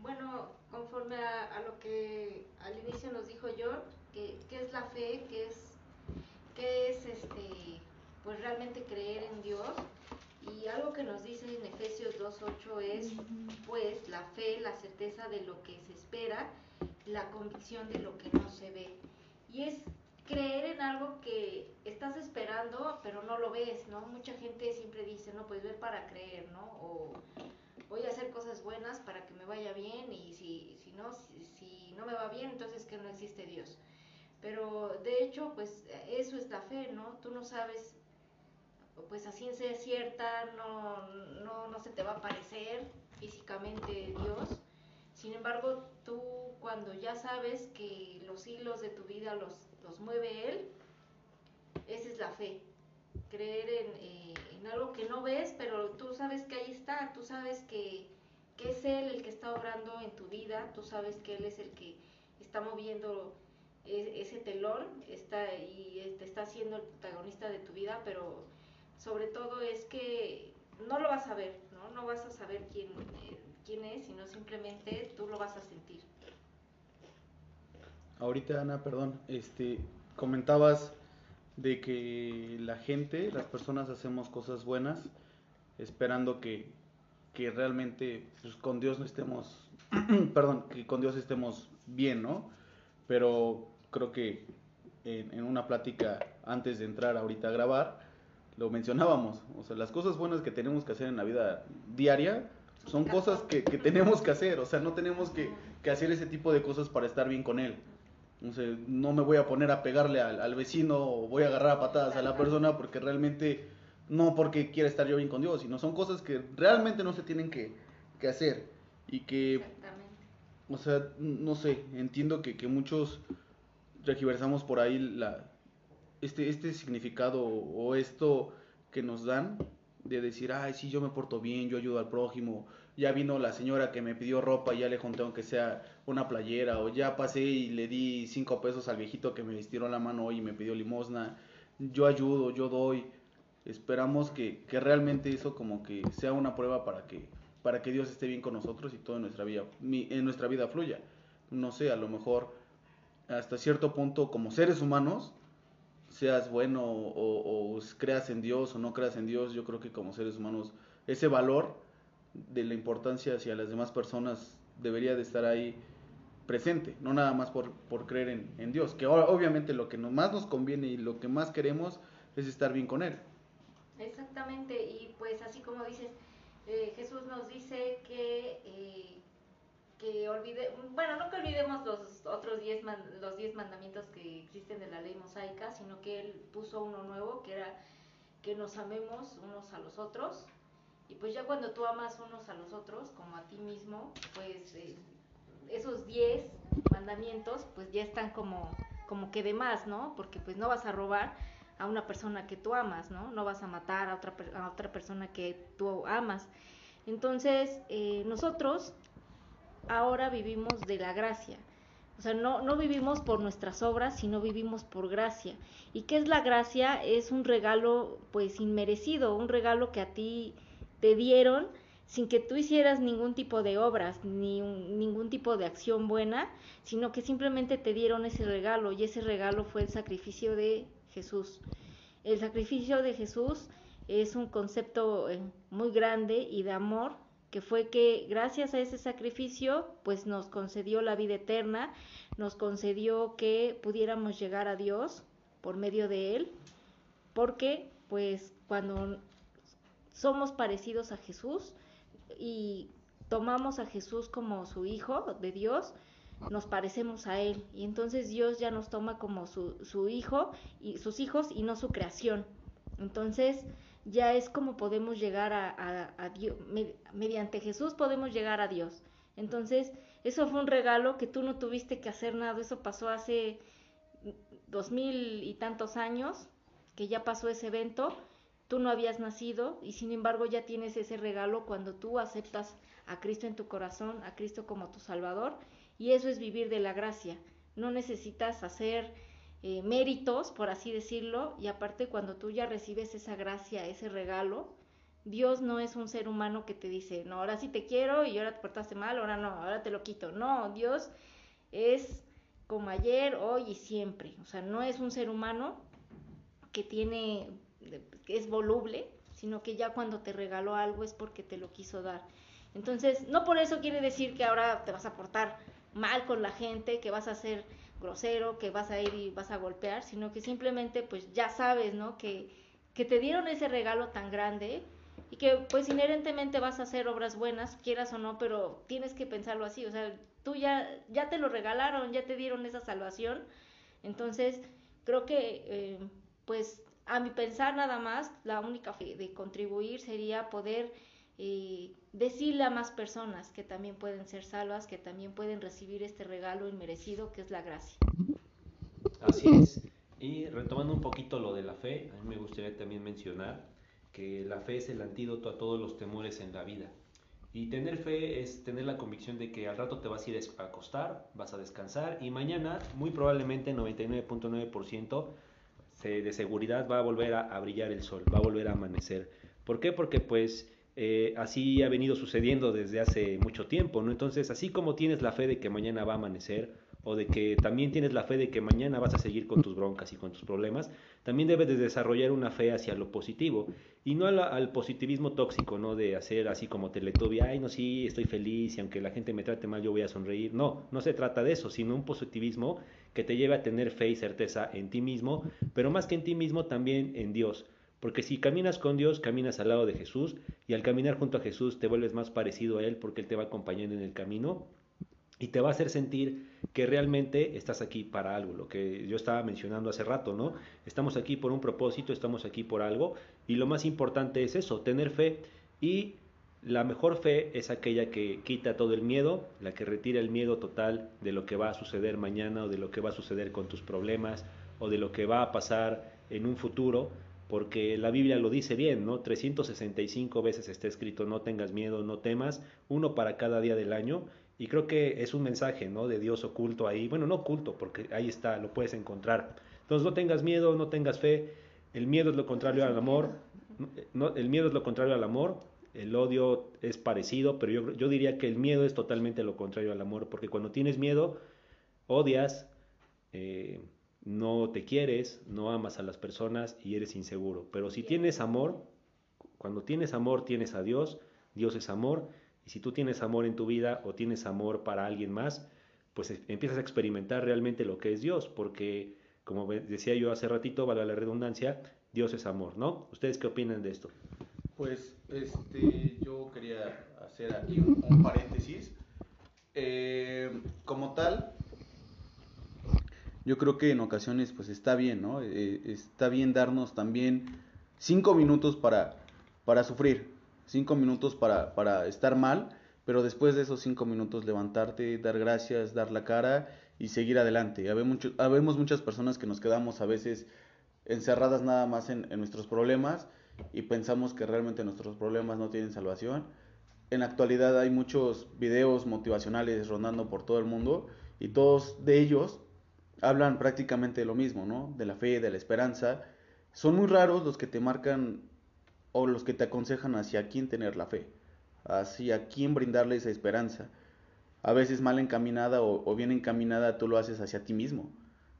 Bueno, conforme a, lo que al inicio nos dijo John, que, es la fe, que es, que es este, pues realmente creer en Dios. Y algo que nos dice en Efesios 2.8 es, pues, la fe, la certeza de lo que se espera, la convicción de lo que no se ve. Y es creer en algo que estás esperando, pero no lo ves, ¿no? Mucha gente siempre dice, no, pues ver para creer, ¿no? O voy a hacer cosas buenas para que me vaya bien y si, si no, si, no me va bien, entonces que no existe Dios. Pero de hecho, pues eso es la fe, ¿no? Tú no sabes, pues a ciencia cierta, no, no, no se te va a aparecer físicamente Dios. Sin embargo, tú cuando ya sabes que los hilos de tu vida los, los mueve Él, esa es la fe. Creer en, eh, en algo que no ves, pero tú sabes que ahí está, tú sabes que, que, es Él el que está obrando en tu vida, tú sabes que Él es el que está moviendo e, ese telón está, y te está siendo el protagonista de tu vida, pero sobre todo es que no lo vas a ver, ¿no? No vas a saber quién, eh, quién es, sino simplemente tú lo vas a sentir. Ahorita, Ana, perdón, este, comentabas de que la gente, las personas hacemos cosas buenas esperando que, que realmente pues, con Dios no estemos, perdón, que con Dios estemos bien, ¿no? Pero creo que en, una plática antes de entrar ahorita a grabar, lo mencionábamos, o sea, las cosas buenas que tenemos que hacer en la vida diaria son cosas que, tenemos que hacer, o sea, no tenemos que hacer ese tipo de cosas para estar bien con Él. No, no me voy a poner a pegarle al, vecino o voy a agarrar a patadas a la persona porque realmente, no porque quiera estar yo bien con Dios, sino son cosas que realmente no se tienen que, hacer. Y que, o sea, no sé, entiendo que, que muchos regiversamos por ahí la, este, este significado o esto que nos dan de decir, ay, sí, yo me porto bien, yo ayudo al prójimo, ya vino la señora que me pidió ropa y ya le junté aunque sea una playera, o ya pasé y le di cinco pesos al viejito que me vistieron la mano hoy y me pidió limosna, yo ayudo, yo doy. Esperamos que, que realmente eso como que sea una prueba para que, para que Dios esté bien con nosotros y todo en nuestra vida, en nuestra vida fluya. No sé, a lo mejor hasta cierto punto como seres humanos, seas bueno o, o, creas en Dios o no creas en Dios, yo creo que como seres humanos ese valor de la importancia hacia las demás personas debería de estar ahí presente, no nada más por, por creer en, en, Dios, que obviamente lo que más nos conviene y lo que más queremos es estar bien con Él. Exactamente, y pues así como dices, eh, Jesús nos dice que, eh, que olvide, bueno, no que olvidemos los otros diez, los diez mandamientos que existen de la ley mosaica, sino que Él puso uno nuevo, que era que nos amemos unos a los otros, y pues ya cuando tú amas unos a los otros, como a ti mismo, pues eh, esos 10 mandamientos pues ya están como, como que de más, ¿no? Porque pues no vas a robar a una persona que tú amas, ¿no? No vas a matar a otra, a otra persona que tú amas. Entonces, eh, nosotros ahora vivimos de la gracia. O sea, no, no vivimos por nuestras obras, sino vivimos por gracia. ¿Y qué es la gracia? Es un regalo pues inmerecido, un regalo que a ti te dieron sin que tú hicieras ningún tipo de obras, ni ningún tipo de acción buena, sino que simplemente te dieron ese regalo y ese regalo fue el sacrificio de Jesús. El sacrificio de Jesús es un concepto eh, muy grande y de amor que fue que gracias a ese sacrificio pues nos concedió la vida eterna, nos concedió que pudiéramos llegar a Dios por medio de él, porque pues cuando somos parecidos a Jesús y tomamos a Jesús como su hijo de Dios, nos parecemos a Él. Y entonces Dios ya nos toma como su, su hijo y sus hijos y no su creación. Entonces ya es como podemos llegar a, Dios, mediante Jesús podemos llegar a Dios. Entonces, eso fue un regalo que tú no tuviste que hacer nada, eso pasó hace dos mil y tantos años, que ya pasó ese evento, tú no habías nacido y sin embargo ya tienes ese regalo cuando tú aceptas a Cristo en tu corazón, a Cristo como tu Salvador y eso es vivir de la gracia. No necesitas hacer eh, méritos, por así decirlo, y aparte cuando tú ya recibes esa gracia, ese regalo, Dios no es un ser humano que te dice, no, ahora sí te quiero y ahora te portaste mal, ahora no, ahora te lo quito. No, Dios es como ayer, hoy y siempre. O sea, no es un ser humano que tiene, es voluble, sino que ya cuando te regaló algo es porque te lo quiso dar. Entonces, no por eso quiere decir que ahora te vas a portar mal con la gente, que vas a ser grosero, que vas a ir y vas a golpear, sino que simplemente pues ya sabes, ¿no? Que, que te dieron ese regalo tan grande y que pues inherentemente vas a hacer obras buenas, quieras o no, pero tienes que pensarlo así, o sea, tú ya, ya te lo regalaron, ya te dieron esa salvación, entonces creo que eh, pues a mi pensar nada más, la única fe de contribuir sería poder eh, decirle a más personas que también pueden ser salvas, que también pueden recibir este regalo inmerecido que es la gracia. Así es. Y retomando un poquito lo de la fe, a mí me gustaría también mencionar que la fe es el antídoto a todos los temores en la vida. Y tener fe es tener la convicción de que al rato te vas a ir a acostar, vas a descansar y mañana, muy probablemente 99.9% de seguridad va a volver a, brillar el sol, va a volver a amanecer. ¿Por qué? Porque pues eh, así ha venido sucediendo desde hace mucho tiempo, ¿no? Entonces, así como tienes la fe de que mañana va a amanecer, o de que también tienes la fe de que mañana vas a seguir con tus broncas y con tus problemas, también debes de desarrollar una fe hacia lo positivo y no al, positivismo tóxico, ¿no? De hacer así como teletubia, ay, no, sí, estoy feliz y aunque la gente me trate mal yo voy a sonreír. No, no se trata de eso, sino un positivismo que te lleve a tener fe y certeza en ti mismo, pero más que en ti mismo también en Dios. Porque si caminas con Dios, caminas al lado de Jesús y al caminar junto a Jesús te vuelves más parecido a Él porque Él te va acompañando en el camino y te va a hacer sentir que realmente estás aquí para algo, lo que yo estaba mencionando hace rato, ¿no? Estamos aquí por un propósito, estamos aquí por algo y lo más importante es eso, tener fe y la mejor fe es aquella que quita todo el miedo, la que retira el miedo total de lo que va a suceder mañana o de lo que va a suceder con tus problemas o de lo que va a pasar en un futuro, porque la Biblia lo dice bien, ¿no? 365 veces está escrito no tengas miedo, no temas, uno para cada día del año y creo que es un mensaje, ¿no? De Dios oculto ahí. Bueno, no oculto, porque ahí está, lo puedes encontrar. Entonces no tengas miedo, no tengas fe. El miedo es lo contrario al amor. No, el miedo es lo contrario al amor. El odio es parecido, pero yo, yo diría que el miedo es totalmente lo contrario al amor, porque cuando tienes miedo, odias, eh, no te quieres, no amas a las personas y eres inseguro. Pero si tienes amor, cuando tienes amor, tienes a Dios, Dios es amor, y si tú tienes amor en tu vida o tienes amor para alguien más, pues empiezas a experimentar realmente lo que es Dios, porque como decía yo hace ratito, vale la redundancia, Dios es amor, ¿no? ¿Ustedes qué opinan de esto? Pues este, yo quería hacer aquí un, paréntesis. Eh, como tal, yo creo que en ocasiones pues está bien, ¿no? Eh, está bien darnos también cinco minutos para, para sufrir, cinco minutos para, para estar mal, pero después de esos cinco minutos levantarte, dar gracias, dar la cara y seguir adelante. Habemos, muchas personas que nos quedamos a veces encerradas nada más en, nuestros problemas y pensamos que realmente nuestros problemas no tienen salvación. En la actualidad hay muchos videos motivacionales rondando por todo el mundo y todos de ellos hablan prácticamente de lo mismo, ¿no? De la fe, de la esperanza. Son muy raros los que te marcan o los que te aconsejan hacia quién tener la fe, hacia quién brindarle esa esperanza. A veces mal encaminada o, bien encaminada tú lo haces hacia ti mismo,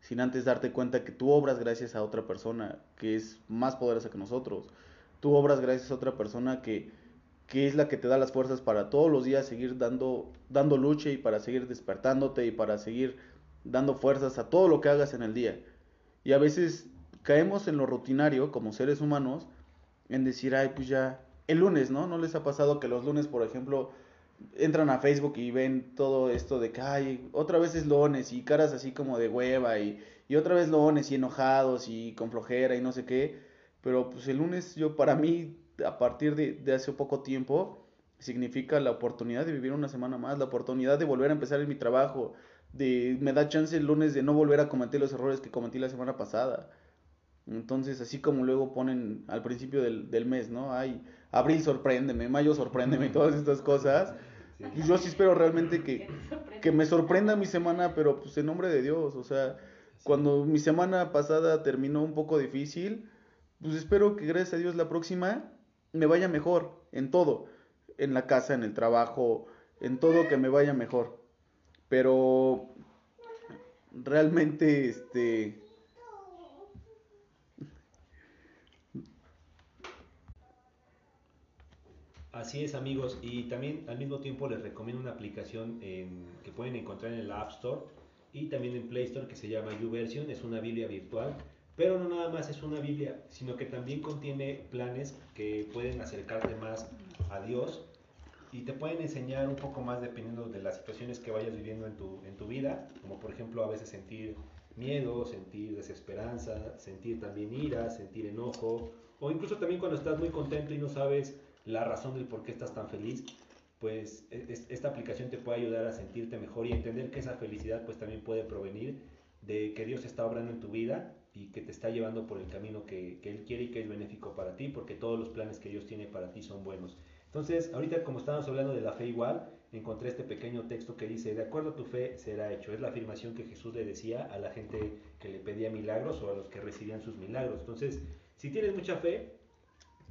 sin antes darte cuenta que tú obras gracias a otra persona que es más poderosa que nosotros. Tú obras gracias a otra persona que, que es la que te da las fuerzas para todos los días seguir dando, dando lucha y para seguir despertándote y para seguir dando fuerzas a todo lo que hagas en el día. Y a veces caemos en lo rutinario como seres humanos en decir, ay, pues ya, el lunes, ¿no? ¿No les ha pasado que los lunes, por ejemplo, entran a Facebook y ven todo esto de que, ay, otra vez es lunes y caras así como de hueva y, y otra vez lunes y enojados y con flojera y no sé qué? Pero pues el lunes yo para mí, a partir de, de hace poco tiempo, significa la oportunidad de vivir una semana más, la oportunidad de volver a empezar en mi trabajo, de me da chance el lunes de no volver a cometer los errores que cometí la semana pasada. Entonces, así como luego ponen al principio del, del mes, ¿no? Ay, abril sorpréndeme, mayo sorpréndeme y todas estas cosas. Yo sí espero realmente que, que me sorprenda mi semana, pero pues en nombre de Dios, o sea, Cuando mi semana pasada terminó un poco difícil, pues espero que gracias a Dios la próxima me vaya mejor en todo, en la casa, en el trabajo, en todo que me vaya mejor. Pero realmente este Así es amigos. Y también al mismo tiempo les recomiendo una aplicación que pueden encontrar en el App Store y también en Play Store que se llama YouVersion, es una Biblia virtual, pero no nada más es una Biblia, sino que también contiene planes que pueden acercarte más a Dios y te pueden enseñar un poco más dependiendo de las situaciones que vayas viviendo en tu, en tu vida, como por ejemplo a veces sentir miedo, sentir desesperanza, sentir también ira, sentir enojo, o incluso también cuando estás muy contento y no sabes la razón del por qué estás tan feliz, pues e, esta aplicación te puede ayudar a sentirte mejor y entender que esa felicidad pues también puede provenir de que Dios está obrando en tu vida y que te está llevando por el camino que, Él quiere y que es benéfico para ti, porque todos los planes que Dios tiene para ti son buenos. Entonces, ahorita como estábamos hablando de la fe igual, encontré este pequeño texto que dice, de acuerdo a tu fe será hecho. Es la afirmación que Jesús le decía a la gente que le pedía milagros o a los que recibían sus milagros. Entonces, si tienes mucha fe,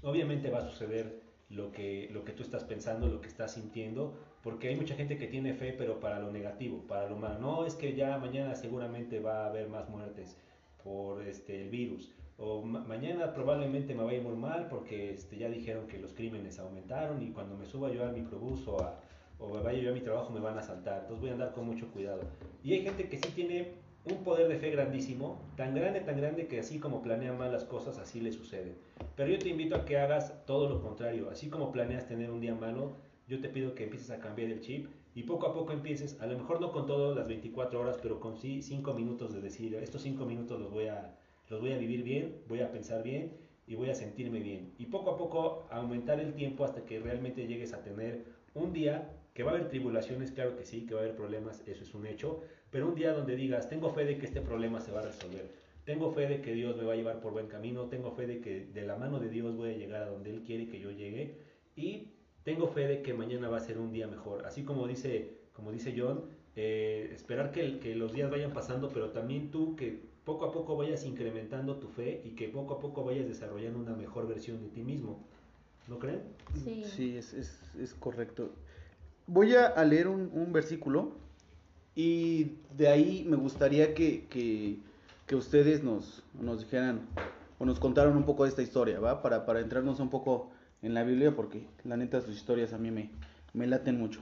obviamente va a suceder lo que, lo que tú estás pensando, lo que estás sintiendo, porque hay mucha gente que tiene fe, pero para lo negativo, para lo malo. No, es que ya mañana seguramente va a haber más muertes por este, el virus. O mañana probablemente me vaya a ir muy mal porque este, ya dijeron que los crímenes aumentaron y cuando me suba yo al microbús o, a, o me vaya yo a mi trabajo me van a asaltar. Entonces voy a andar con mucho cuidado. Y hay gente que sí tiene un poder de fe grandísimo, tan grande, tan grande que así como planean mal las cosas, así le sucede. Pero yo te invito a que hagas todo lo contrario. Así como planeas tener un día malo, yo te pido que empieces a cambiar el chip y poco a poco empieces, a lo mejor no con todas las 24 horas, pero con sí 5 minutos de decir, estos 5 minutos los voy, a, los voy a vivir bien, voy a pensar bien y voy a sentirme bien. Y poco a poco aumentar el tiempo hasta que realmente llegues a tener un día que va a haber tribulaciones, claro que sí, que va a haber problemas, eso es un hecho, pero un día donde digas, tengo fe de que este problema se va a resolver, tengo fe de que Dios me va a llevar por buen camino, tengo fe de que de la mano de Dios voy a llegar a donde Él quiere que yo llegue y tengo fe de que mañana va a ser un día mejor. Así como dice, como dice John, eh, esperar que, que los días vayan pasando, pero también tú que poco a poco vayas incrementando tu fe y que poco a poco vayas desarrollando una mejor versión de ti mismo. ¿No creen? Sí, sí es, es, es correcto. Voy a leer un, versículo y de ahí me gustaría que, que, ustedes nos, nos, dijeran o nos contaran un poco de esta historia, ¿va? Para, para entrarnos un poco en la Biblia, porque la neta sus historias a mí me, me laten mucho.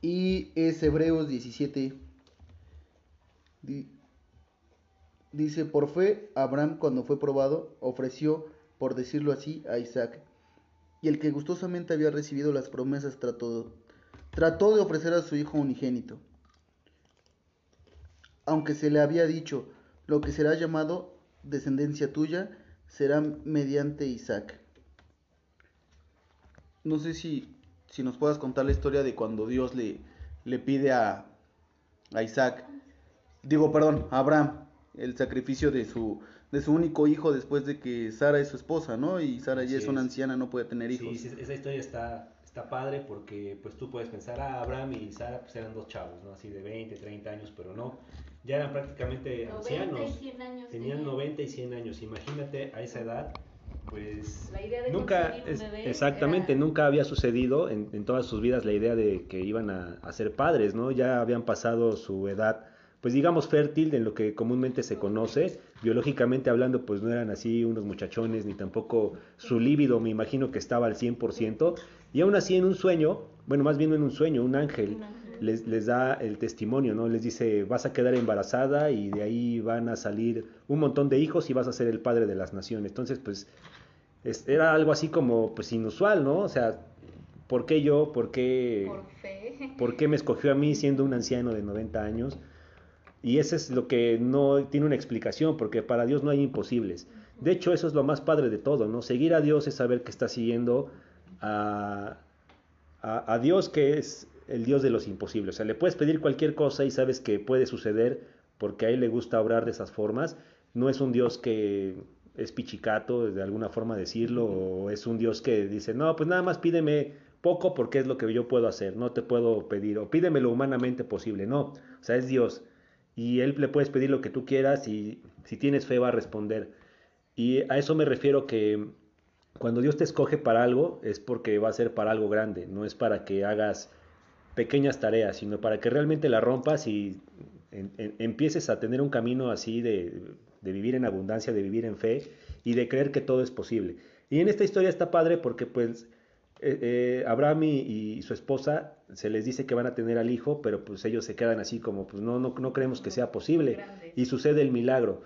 Y es Hebreos 17. Dice, por fe, Abraham cuando fue probado, ofreció, por decirlo así, a Isaac. Y el que gustosamente había recibido las promesas trató de ofrecer a su hijo unigénito, aunque se le había dicho, lo que será llamado descendencia tuya será mediante Isaac. No sé si, si nos puedas contar la historia de cuando Dios le, le pide a, a Isaac, digo, perdón, a Abraham, el sacrificio de su, de su único hijo después de que Sara es su esposa, ¿no? Y Sara ya es una anciana, no puede tener hijos. Sí, esa historia está, está padre porque pues tú puedes pensar, ah, Abraham y Sara pues eran dos chavos, ¿no? Así de 20, 30 años, pero no, ya eran prácticamente ancianos, tenían 90 y 100 años, imagínate a esa edad, pues nunca, exactamente, nunca había sucedido en, en, todas sus vidas la idea de que iban a, a ser padres, ¿no? Ya habían pasado su edad pues digamos fértil en lo que comúnmente se conoce, biológicamente hablando pues no eran así unos muchachones ni tampoco su líbido me imagino que estaba al 100% y aún así en un sueño, bueno más bien en un sueño, un ángel les, les da el testimonio, ¿no? Les dice vas a quedar embarazada y de ahí van a salir un montón de hijos y vas a ser el padre de las naciones. Entonces pues era algo así como pues inusual, ¿no? O sea, ¿por qué yo? ¿Por qué? ¿Por qué me escogió a mí siendo un anciano de 90 años? Y eso es lo que no tiene una explicación, porque para Dios no hay imposibles. De hecho, eso es lo más padre de todo, ¿no? Seguir a Dios es saber que está siguiendo a, a, Dios, que es el Dios de los imposibles. O sea, le puedes pedir cualquier cosa y sabes que puede suceder porque a Él le gusta obrar de esas formas. No es un Dios que es pichicato, de alguna forma decirlo, o es un Dios que dice, no, pues nada más pídeme poco porque es lo que yo puedo hacer, no te puedo pedir, o pídeme lo humanamente posible. No, o sea, es Dios y él le puedes pedir lo que tú quieras y si tienes fe va a responder. Y a eso me refiero que cuando Dios te escoge para algo es porque va a ser para algo grande, no es para que hagas pequeñas tareas, sino para que realmente la rompas y empieces a tener un camino así de, vivir en abundancia, de vivir en fe y de creer que todo es posible. Y en esta historia está padre porque pues eh, eh, Abraham y, su esposa se les dice que van a tener al hijo, pero pues ellos se quedan así como pues no, no, no creemos que sea posible. Y sucede el milagro.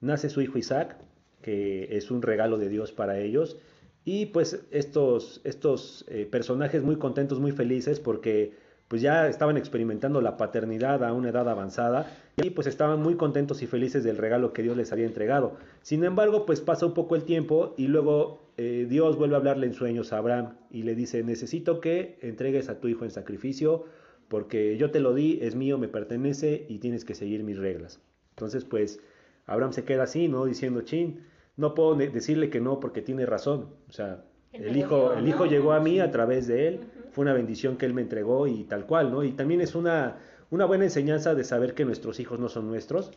Nace su hijo Isaac, que es un regalo de Dios para ellos. Y pues estos, estos eh, personajes muy contentos, muy felices porque pues ya estaban experimentando la paternidad a una edad avanzada y pues estaban muy contentos y felices del regalo que Dios les había entregado. Sin embargo, pues pasa un poco el tiempo y luego eh, Dios vuelve a hablarle en sueños a Abraham y le dice, necesito que entregues a tu hijo en sacrificio porque yo te lo di, es mío, me pertenece y tienes que seguir mis reglas. Entonces, pues Abraham se queda así, ¿no? Diciendo, chin, no puedo decirle que no porque tiene razón. O sea, el hijo, el hijo llegó a mí a través de él, fue una bendición que él me entregó y tal cual, ¿no? Y también es una, una buena enseñanza de saber que nuestros hijos no son nuestros,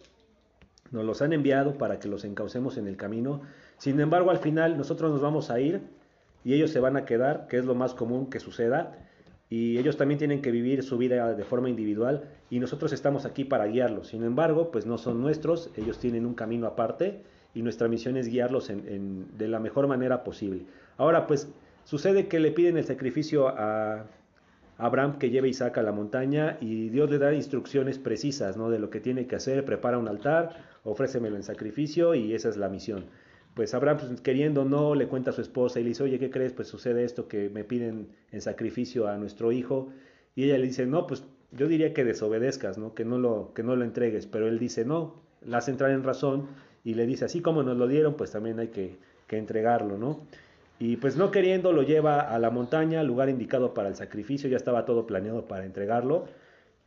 nos los han enviado para que los encaucemos en el camino. Sin embargo, al final nosotros nos vamos a ir y ellos se van a quedar, que es lo más común que suceda, y ellos también tienen que vivir su vida de forma individual y nosotros estamos aquí para guiarlos. Sin embargo, pues no son nuestros, ellos tienen un camino aparte y nuestra misión es guiarlos de la mejor manera posible. Ahora, pues sucede que le piden el sacrificio a Abraham que lleve Isaac a la montaña y Dios le da instrucciones precisas ¿no? de lo que tiene que hacer, prepara un altar, ofrécemelo en sacrificio y esa es la misión. Pues Abraham, pues, queriendo no, le cuenta a su esposa y le dice, oye, ¿qué crees? Pues sucede esto que me piden en sacrificio a nuestro hijo. Y ella le dice, no, pues yo diría que desobedezcas, ¿no? Que, no lo, que no lo entregues. Pero él dice, no, la hace entrar en razón y le dice, así como nos lo dieron, pues también hay que, que entregarlo, ¿no? Y pues no queriendo lo lleva a la montaña, lugar indicado para el sacrificio, ya estaba todo planeado para entregarlo.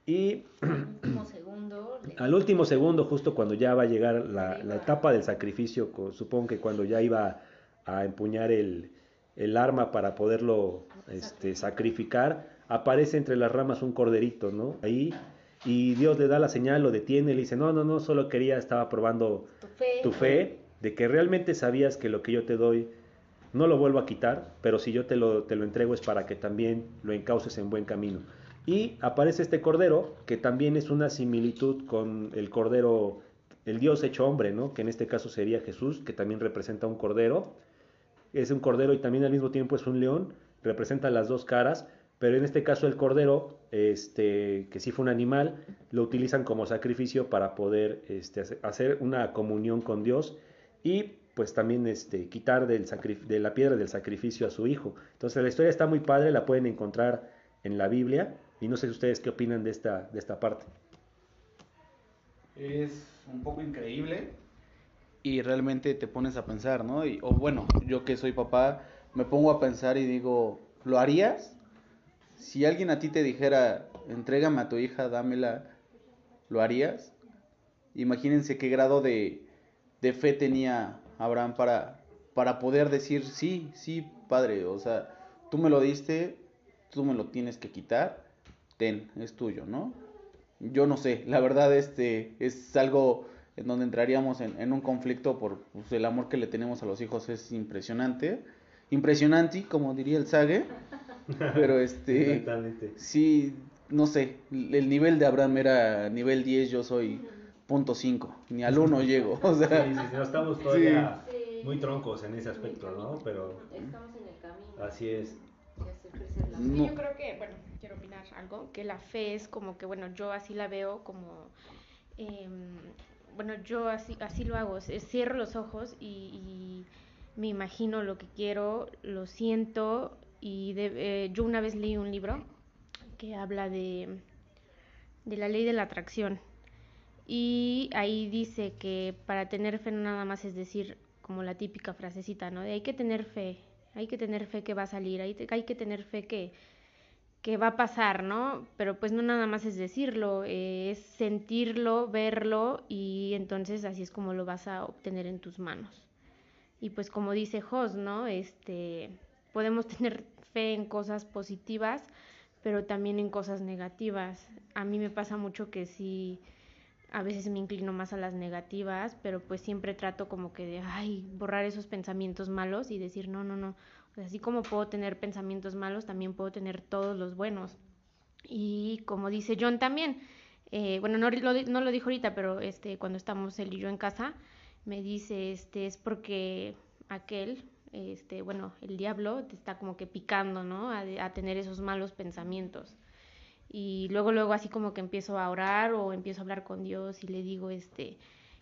Y al último segundo, justo cuando ya va a llegar la, etapa del sacrificio, supongo que cuando ya iba a empuñar el, arma para poderlo este, sacrificar, aparece entre las ramas un corderito, ¿no? Ahí, y Dios le da la señal, lo detiene, le dice, no, no, no, solo quería, estaba probando tu fe de que realmente sabías que lo que yo te doy no lo vuelvo a quitar, pero si yo te lo, te lo entrego es para que también lo encauces en buen camino. Y aparece este cordero, que también es una similitud con el cordero, el Dios hecho hombre, ¿no? que en este caso sería Jesús, que también representa un cordero. Es un cordero y también al mismo tiempo es un león, representa las dos caras, pero en este caso el cordero, este, que sí fue un animal, lo utilizan como sacrificio para poder este, hacer una comunión con Dios y pues también este, quitar del de la piedra del sacrificio a su hijo. Entonces la historia está muy padre, la pueden encontrar en la Biblia y no sé ustedes qué opinan de esta, de esta parte. Es un poco increíble y realmente te pones a pensar, ¿no? Y, o bueno, yo que soy papá, me pongo a pensar y digo, ¿lo harías? Si alguien a ti te dijera, entrégame a tu hija, dámela, ¿lo harías? Imagínense qué grado de, de fe tenía Abraham para, para poder decir, sí, sí, padre, o sea, tú me lo diste, tú me lo tienes que quitar, ten, es tuyo, ¿no? Yo no sé, la verdad este es algo en donde entraríamos en, un conflicto por pues, el amor que le tenemos a los hijos es impresionante, impresionante, como diría el Sage, pero este, sí, no sé, el nivel de Abraham era nivel 10, yo soy punto cinco, ni al uno llego. O sea, sí, sí, no estamos todavía muy troncos en ese aspecto, ¿no? Pero estamos en el camino. Así es. yo creo que, bueno, quiero opinar algo, que la fe es como que, bueno, yo así la veo como, eh, bueno, yo así, así lo hago, cierro los ojos y, me imagino lo que quiero, lo siento y eh, yo una vez leí un libro que habla de, de la ley de la atracción y ahí dice que para tener fe no nada más es decir como la típica frasecita, ¿no? De hay que tener fe, hay que tener fe que va a salir, hay, hay que tener fe que, que va a pasar, ¿no? Pero pues no nada más es decirlo, eh, es sentirlo, verlo y entonces así es como lo vas a obtener en tus manos. Y pues como dice Jos, ¿no? Este, podemos tener fe en cosas positivas, pero también en cosas negativas. A mí me pasa mucho que si a veces me inclino más a las negativas, pero pues siempre trato como que de, ay, borrar esos pensamientos malos y decir, no, no, no, así como puedo tener pensamientos malos, también puedo tener todos los buenos. Y como dice John también, eh, bueno, no lo, no lo dijo ahorita, pero este, cuando estamos él y yo en casa, me dice, este, es porque aquel, este, bueno, el diablo te está como que picando, ¿no? A, a, tener esos malos pensamientos. Y luego, luego así como que empiezo a orar o empiezo a hablar con Dios y le digo, este,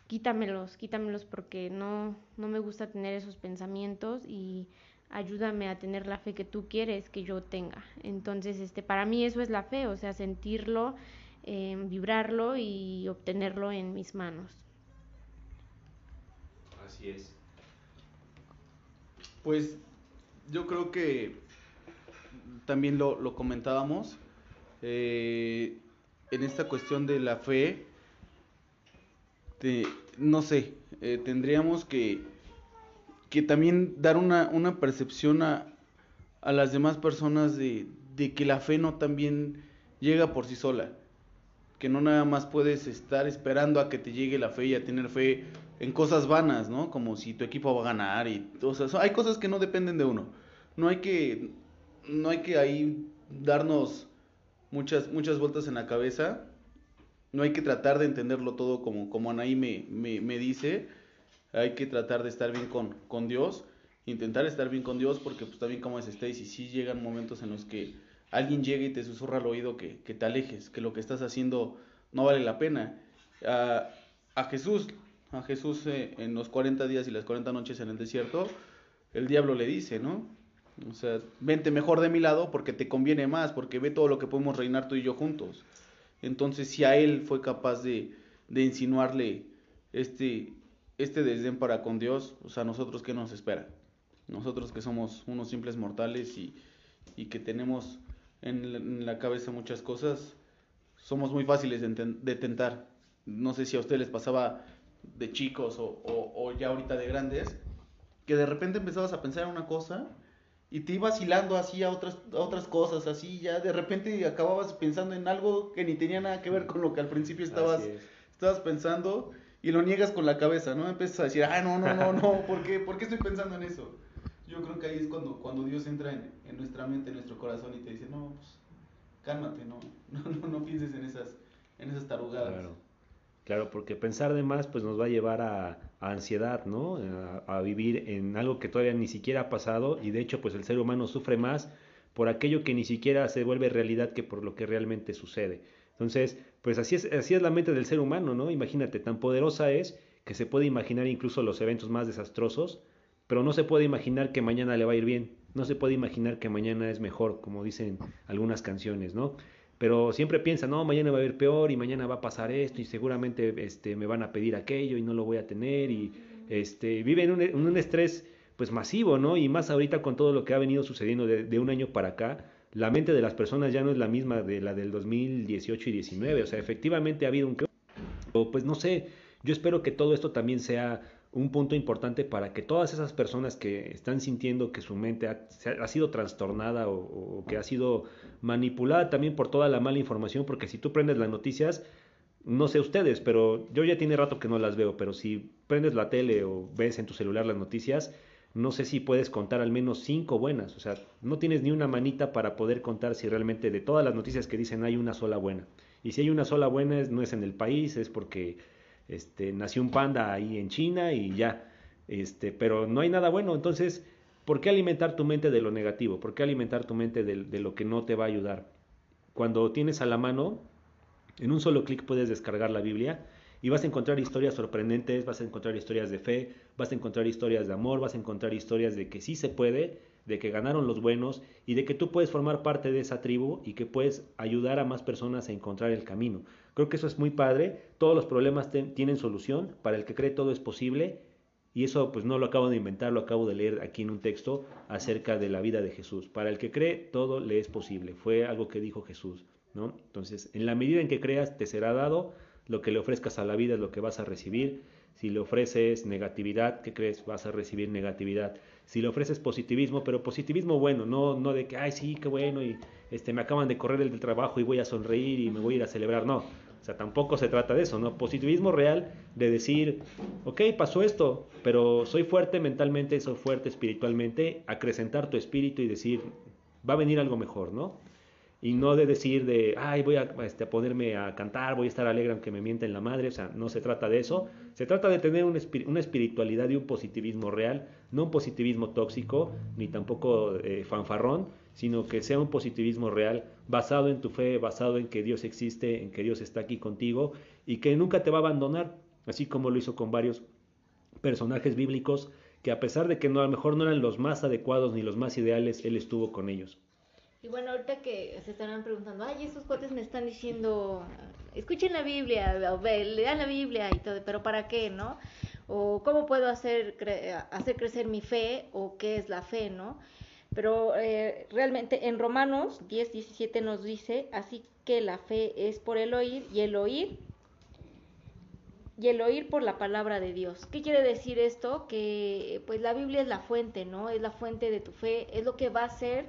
quítamelos, quítamelos porque no, no me gusta tener esos pensamientos y ayúdame a tener la fe que tú quieres que yo tenga. Entonces, este, para mí eso es la fe, o sea, sentirlo, eh, vibrarlo y obtenerlo en mis manos. Así es. Pues yo creo que también lo, lo comentábamos eh, en esta cuestión de la fe. No sé, eh, tendríamos que, que también dar una, una percepción a, a las demás personas de, de que la fe no también llega por sí sola que no nada más puedes estar esperando a que te llegue la fe y a tener fe en cosas vanas, ¿no? Como si tu equipo va a ganar y o sea, hay cosas que no dependen de uno. No hay que no hay que ahí darnos muchas muchas vueltas en la cabeza. No hay que tratar de entenderlo todo como como Anaí me, me, dice. Hay que tratar de estar bien con, con Dios, intentar estar bien con Dios porque pues también como es Stacy, sí llegan momentos en los que alguien llega y te susurra al oído que, que, te alejes, que lo que estás haciendo no vale la pena. A, a Jesús, a Jesús eh, en los 40 días y las 40 noches en el desierto, el diablo le dice, ¿no? O sea, vente mejor de mi lado porque te conviene más, porque ve todo lo que podemos reinar tú y yo juntos. Entonces, si a él fue capaz de, de insinuarle este, este desdén para con Dios, o sea, nosotros qué nos espera? Nosotros que somos unos simples mortales y, y que tenemos en la, cabeza muchas cosas, somos muy fáciles de, de, tentar. No sé si a ustedes les pasaba de chicos o, o, o, ya ahorita de grandes, que de repente empezabas a pensar en una cosa y te ibas hilando así a otras, a otras cosas, así ya de repente acababas pensando en algo que ni tenía nada que ver con lo que al principio estabas, estabas pensando y lo niegas con la cabeza, ¿no? Empiezas a decir, ah, no, no, no, no, ¿por qué, ¿por qué estoy pensando en eso? Yo creo que ahí es cuando, cuando Dios entra en, en nuestra mente, en nuestro corazón y te dice, no, pues cálmate, no, no, no, no pienses en esas, en esas tarugadas. Claro. Claro, porque pensar de más pues nos va a llevar a, a ansiedad, ¿no? A, vivir en algo que todavía ni siquiera ha pasado y de hecho pues el ser humano sufre más por aquello que ni siquiera se vuelve realidad que por lo que realmente sucede. Entonces, pues así es, así es la mente del ser humano, ¿no? Imagínate, tan poderosa es que se puede imaginar incluso los eventos más desastrosos, pero no se puede imaginar que mañana le va a ir bien, no se puede imaginar que mañana es mejor, como dicen algunas canciones, ¿no? Pero siempre piensa, no, mañana va a ir peor y mañana va a pasar esto y seguramente este, me van a pedir aquello y no lo voy a tener y este, vive en un, en un estrés pues masivo, ¿no? Y más ahorita con todo lo que ha venido sucediendo de, de un año para acá, la mente de las personas ya no es la misma de la del 2018 y 19, o sea, efectivamente ha habido un... Pues no sé, yo espero que todo esto también sea un punto importante para que todas esas personas que están sintiendo que su mente ha, ha sido trastornada o, o, que ha sido manipulada también por toda la mala información, porque si tú prendes las noticias, no sé ustedes, pero yo ya tiene rato que no las veo, pero si prendes la tele o ves en tu celular las noticias, no sé si puedes contar al menos cinco buenas, o sea, no tienes ni una manita para poder contar si realmente de todas las noticias que dicen hay una sola buena. Y si hay una sola buena, no es en el país, es porque este, nació un panda ahí en China y ya, este, pero no hay nada bueno, entonces, ¿por qué alimentar tu mente de lo negativo? ¿Por qué alimentar tu mente de, de lo que no te va a ayudar? Cuando tienes a la mano, en un solo clic puedes descargar la Biblia y vas a encontrar historias sorprendentes, vas a encontrar historias de fe, vas a encontrar historias de amor, vas a encontrar historias de que sí se puede, de que ganaron los buenos y de que tú puedes formar parte de esa tribu y que puedes ayudar a más personas a encontrar el camino. Creo que eso es muy padre, todos los problemas tienen solución, para el que cree todo es posible y eso pues no lo acabo de inventar, lo acabo de leer aquí en un texto acerca de la vida de Jesús. Para el que cree todo le es posible, fue algo que dijo Jesús, ¿no? Entonces, en la medida en que creas te será dado, lo que le ofrezcas a la vida es lo que vas a recibir. Si le ofreces negatividad, ¿qué crees? Vas a recibir negatividad. Si le ofreces positivismo, pero positivismo bueno, no, no de que, ay, sí, qué bueno, y este, me acaban de correr el del trabajo y voy a sonreír y me voy a ir a celebrar. No, O sea, tampoco se trata de eso, ¿no? Positivismo real de decir, ok, pasó esto, pero soy fuerte mentalmente, soy fuerte espiritualmente, acrecentar tu espíritu y decir, va a venir algo mejor, ¿no? Y no de decir de, ay, voy a, este, a ponerme a cantar, voy a estar alegre aunque me mienten la madre, o sea, no se trata de eso, se trata de tener una, espiritualidad y un positivismo real, no un positivismo tóxico, ni tampoco eh, fanfarrón, sino que sea un positivismo real basado en tu fe, basado en que Dios existe, en que Dios está aquí contigo y que nunca te va a abandonar, así como lo hizo con varios personajes bíblicos que a pesar de que no, a lo mejor no eran los más adecuados ni los más ideales, Él estuvo con ellos. Y bueno, ahorita que se estarán preguntando, ay, esos cuates me están diciendo, escuchen la Biblia, o lean la Biblia y todo, pero ¿para qué, no? O cómo puedo hacer, hacer crecer mi fe, o qué es la fe, ¿no? Pero eh, realmente en Romanos 10, 17 nos dice, así que la fe es por el oír y el oír y el oír por la palabra de Dios. ¿Qué quiere decir esto? Que pues la Biblia es la fuente, ¿no? Es la fuente de tu fe, es lo que va a ser,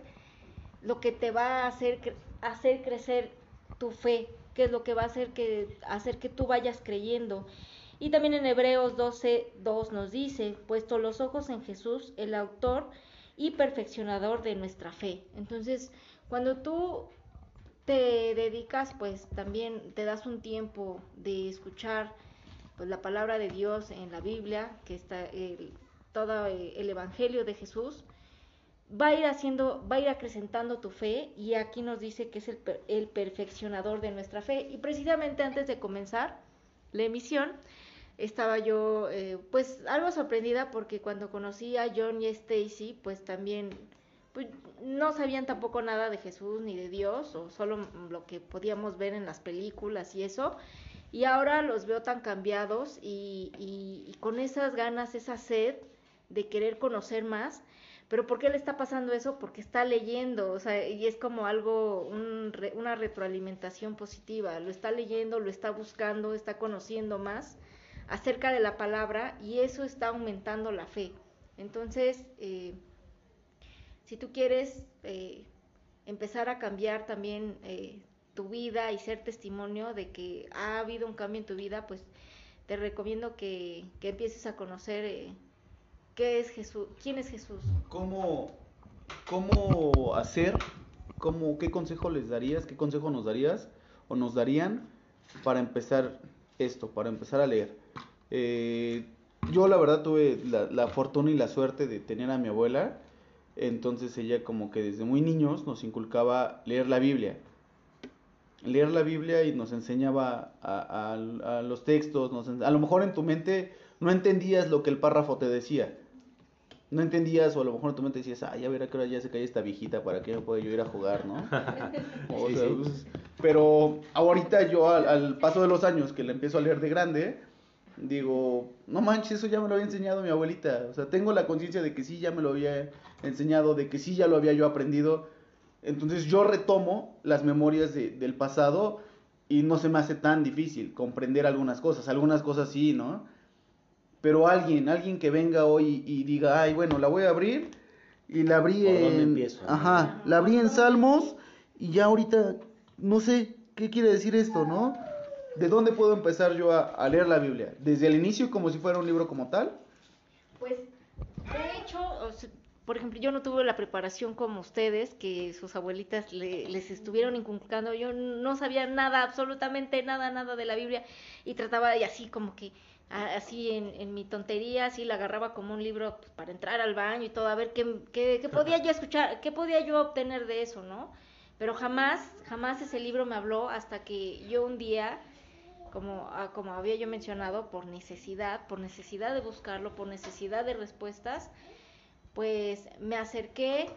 lo que te va a hacer, hacer crecer tu fe, que es lo que va a hacer que, hacer que tú vayas creyendo. Y también en Hebreos 12, 2 nos dice, puesto los ojos en Jesús, el autor y perfeccionador de nuestra fe. Entonces, cuando tú te dedicas, pues también te das un tiempo de escuchar pues la palabra de Dios en la Biblia, que está el, todo el Evangelio de Jesús, va a ir haciendo, va a ir acrecentando tu fe y aquí nos dice que es el, el perfeccionador de nuestra fe. Y precisamente antes de comenzar la emisión, estaba yo eh, pues algo sorprendida porque cuando conocí a John y Stacy pues también pues, no sabían tampoco nada de Jesús ni de Dios o solo lo que podíamos ver en las películas y eso y ahora los veo tan cambiados y, y, con esas ganas, esa sed de querer conocer más. Pero ¿por qué le está pasando eso? Porque está leyendo, o sea, y es como algo, un, una retroalimentación positiva. Lo está leyendo, lo está buscando, está conociendo más acerca de la palabra y eso está aumentando la fe. Entonces, eh, si tú quieres eh, empezar a cambiar también eh, tu vida y ser testimonio de que ha habido un cambio en tu vida, pues te recomiendo que, que empieces a conocer qué es Jesús, quién es Jesús. ¿Cómo, cómo hacer? Cómo, ¿Qué consejo les darías? ¿Qué consejo nos darías o nos darían para empezar esto, para empezar a leer? Eh, yo la verdad tuve la, fortuna y la suerte de tener a mi abuela, entonces ella como que desde muy niños nos inculcaba leer la Biblia. Leer la Biblia y nos enseñaba a, los textos, a lo mejor en tu mente no entendías lo que el párrafo te decía. No entendías, o a lo mejor tu mente decías, ay, a ver a qué hora ya se cae esta viejita, ¿para que me pueda yo ir a jugar, no? Pues, pero ahorita yo al, paso de los años que le empiezo a leer de grande, digo, no manches, eso ya me lo había enseñado mi abuelita. O sea, tengo la conciencia de que sí, ya me lo había enseñado, de que sí, ya lo había yo aprendido. Entonces yo retomo las memorias del pasado y no se me hace tan difícil comprender algunas cosas. Algunas cosas sí, ¿no? Pero alguien, alguien que venga hoy y diga, ay, bueno, la voy a abrir y la abrí en... Ajá, la abrí en Salmos y ya ahorita no sé qué quiere decir esto, ¿no? ¿de dónde puedo empezar yo a, leer la Biblia? ¿Desde el inicio como si fuera un libro como tal? Pues, de hecho, por ejemplo, yo no tuve la preparación como ustedes, que sus abuelitas les estuvieron inculcando. Yo no sabía nada, absolutamente nada, nada de la Biblia y trataba de así como que así en, mi tontería, así la agarraba como un libro pues, para entrar al baño y todo, a ver qué, qué, qué podía yo escuchar, qué podía yo obtener de eso, ¿no? Pero jamás, jamás ese libro me habló hasta que yo un día como, ah, como había yo mencionado, por necesidad, por necesidad de buscarlo, por necesidad de respuestas, pues me acerqué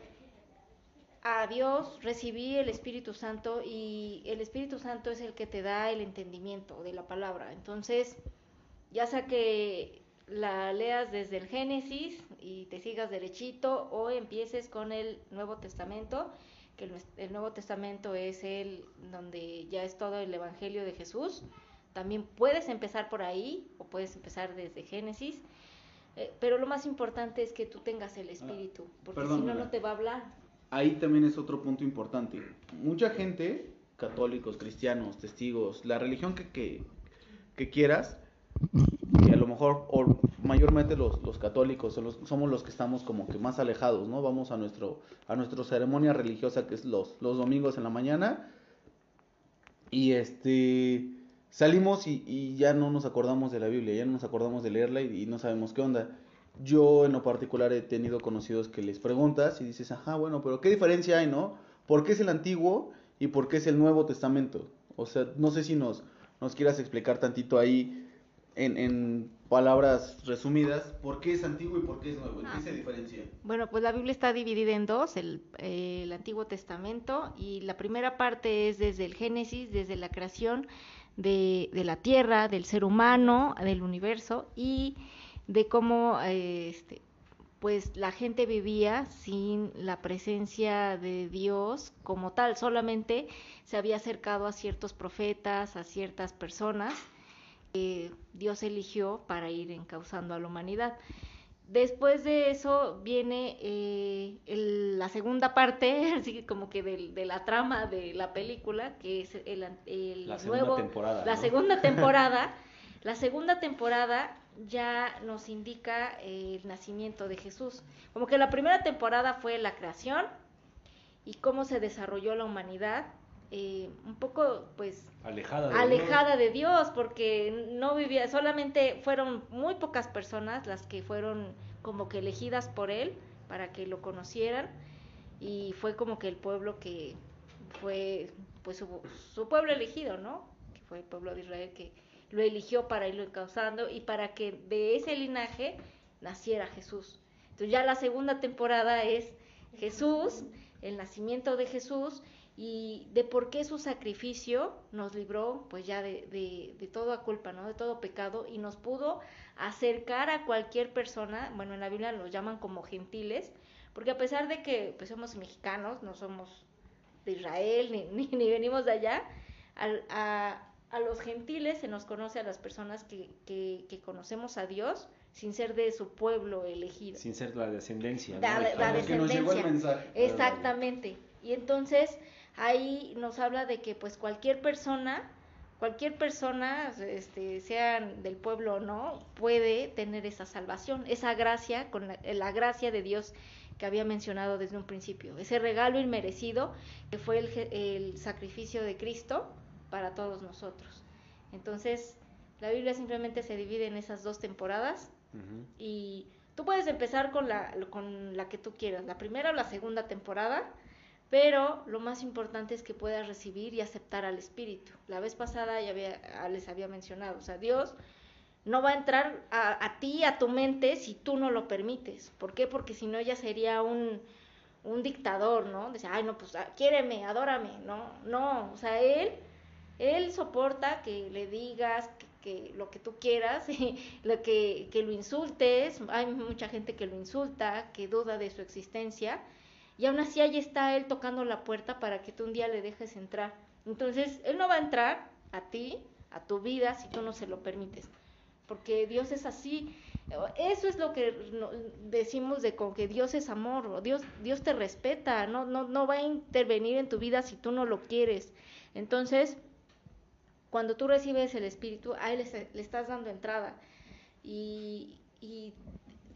a Dios, recibí el Espíritu Santo y el Espíritu Santo es el que te da el entendimiento de la palabra. Entonces, ya sea que la leas desde el Génesis y te sigas derechito o empieces con el Nuevo Testamento, que el, el Nuevo Testamento es el donde ya es todo el Evangelio de Jesús también puedes empezar por ahí o puedes empezar desde Génesis, eh, pero lo más importante es que tú tengas el espíritu, porque si no, no te va a hablar. Ahí también es otro punto importante. Mucha gente católicos, cristianos, testigos, la religión que, que, que quieras, que a lo mejor, o mayormente los, los católicos son los, somos los que estamos como que más alejados, ¿no? Vamos a nuestro a nuestra ceremonia religiosa que es los, los domingos en la mañana y este salimos y, y ya no nos acordamos de la Biblia, ya no nos acordamos de leerla y, y no sabemos qué onda. Yo en lo particular he tenido conocidos que les preguntas y dices, ajá, bueno, pero ¿qué diferencia hay, no? ¿Por qué es el Antiguo y por qué es el Nuevo Testamento? O sea, no sé si nos, nos quieras explicar tantito ahí en, en palabras resumidas, ¿por qué es antiguo y por qué es nuevo? ¿En qué Ah. se diferencia? Bueno, pues la Biblia está dividida en dos, el, eh, el Antiguo Testamento y la primera parte es desde el Génesis, desde la creación de, de la tierra, del ser humano, del universo y de cómo eh, este, pues la gente vivía sin la presencia de Dios como tal, solamente se había acercado a ciertos profetas, a ciertas personas que Dios eligió para ir encauzando a la humanidad. Después de eso viene eh, el- la segunda parte, así como que del- de, la trama de la película, que es el, el La segunda nuevo, temporada, la ¿no? segunda temporada. la segunda temporada ya nos indica eh, el nacimiento de Jesús. Como que la primera temporada fue la creación y cómo se desarrolló la humanidad, eh, un poco pues Alejada de alejada de Dios, porque no vivía, solamente fueron muy pocas personas las que fueron como que elegidas por él para que lo conocieran y fue como que el pueblo que fue pues su, su pueblo elegido, ¿no? Que fue el pueblo de Israel que lo eligió para irlo encauzando y para que de ese linaje naciera Jesús. Entonces ya la segunda temporada es Jesús, el nacimiento de Jesús y de por qué su sacrificio nos libró pues ya de, de, de toda culpa, ¿no? De todo pecado y nos pudo acercar a cualquier persona, bueno, en la Biblia los llaman como gentiles, porque a pesar de que pues somos mexicanos, no somos de Israel ni, ni, ni venimos de allá, al- a, a los gentiles se nos conoce a las personas que, que, que conocemos a Dios sin ser de su pueblo elegido. Sin ser la descendencia. ¿no? La- De la A los que nos llegó el descendencia. mensaje. Exactamente. Y entonces ahí nos habla de que pues cualquier persona, cualquier persona, este, sean del pueblo o no, puede tener esa salvación, esa gracia, con la, la gracia de Dios que había mencionado desde un principio, ese regalo inmerecido que fue el, el sacrificio de Cristo para todos nosotros. Entonces, la Biblia simplemente se divide en esas dos temporadas y tú puedes empezar con la, con la que tú quieras, la primera o la segunda temporada, pero lo más importante es que puedas recibir y aceptar al Espíritu. La vez pasada ya había- ah, les había mencionado, o sea, Dios no va a entrar a, a ti, a tu mente, si tú no lo permites. ¿Por qué? Porque si no ya sería un, un dictador, ¿no? Dice, ay, no, pues ah, quiéreme, adórame, ¿no? No, o sea, Él, Él soporta que le digas que, que lo que tú quieras, lo que, que lo insultes, hay mucha gente que lo insulta, que duda de su existencia, y aún así ahí está Él tocando la puerta para que tú un día le dejes entrar. Entonces, Él no va a entrar a ti, a tu vida, si tú no se lo permites porque Dios es así. Eso es lo que decimos de con que Dios es amor, Dios, Dios te respeta, no, no, no va a intervenir en tu vida si tú no lo quieres. Entonces, cuando tú recibes el Espíritu, a Él le, estás dando entrada. Y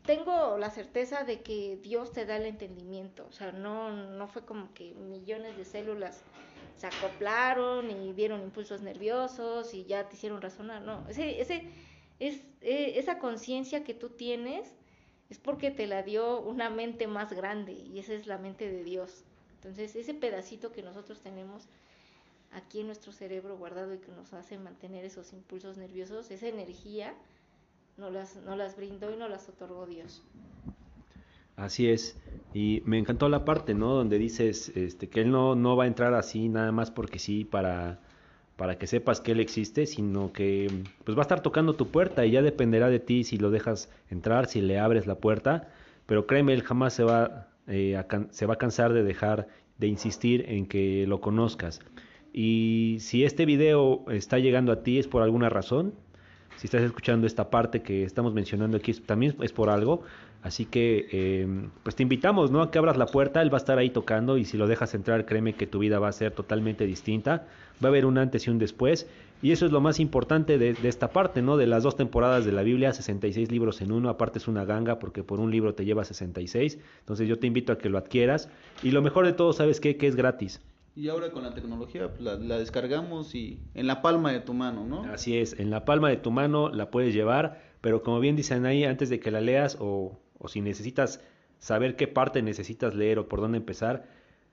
tengo la certeza de que Dios te da el entendimiento. O sea, no, no fue como que millones de células se acoplaron y dieron impulsos nerviosos y ya te hicieron razonar. No, ese, ese, es, eh, esa conciencia que tú tienes es porque te la dio una mente más grande y esa es la mente de Dios. Entonces, ese pedacito que nosotros tenemos aquí en nuestro cerebro guardado y que nos hace mantener esos impulsos nerviosos, esa energía, nos las, nos las brindó y nos las otorgó Dios. Así es. Y me encantó la parte, ¿no? Donde dices este, que él no, no va a entrar así nada más porque sí para, para que sepas que él existe, sino que pues va a estar tocando tu puerta y ya dependerá de ti si lo dejas entrar, si le abres la puerta. Pero créeme, él jamás se va, eh, a se va a cansar de dejar de insistir en que lo conozcas. Y si este video está llegando a ti es por alguna razón, Si estás escuchando esta parte que estamos mencionando aquí, también es por algo. Así que, eh, pues te invitamos, ¿no? A que abras la puerta, él va a estar ahí tocando y si lo dejas entrar, créeme que tu vida va a ser totalmente distinta. Va a haber un antes y un después. Y eso es lo más importante de, de, esta parte, ¿no? De las dos temporadas de la Biblia, 66 libros en uno, aparte es una ganga porque por un libro te lleva 66. Entonces yo te invito a que lo adquieras. Y lo mejor de todo, ¿sabes qué? Que es gratis. Y ahora con la tecnología pues, la, descargamos y en la palma de tu mano, ¿no? Así es, en la palma de tu mano la puedes llevar, pero como bien dicen ahí, antes de que la leas o o si necesitas saber qué parte necesitas leer o por dónde empezar,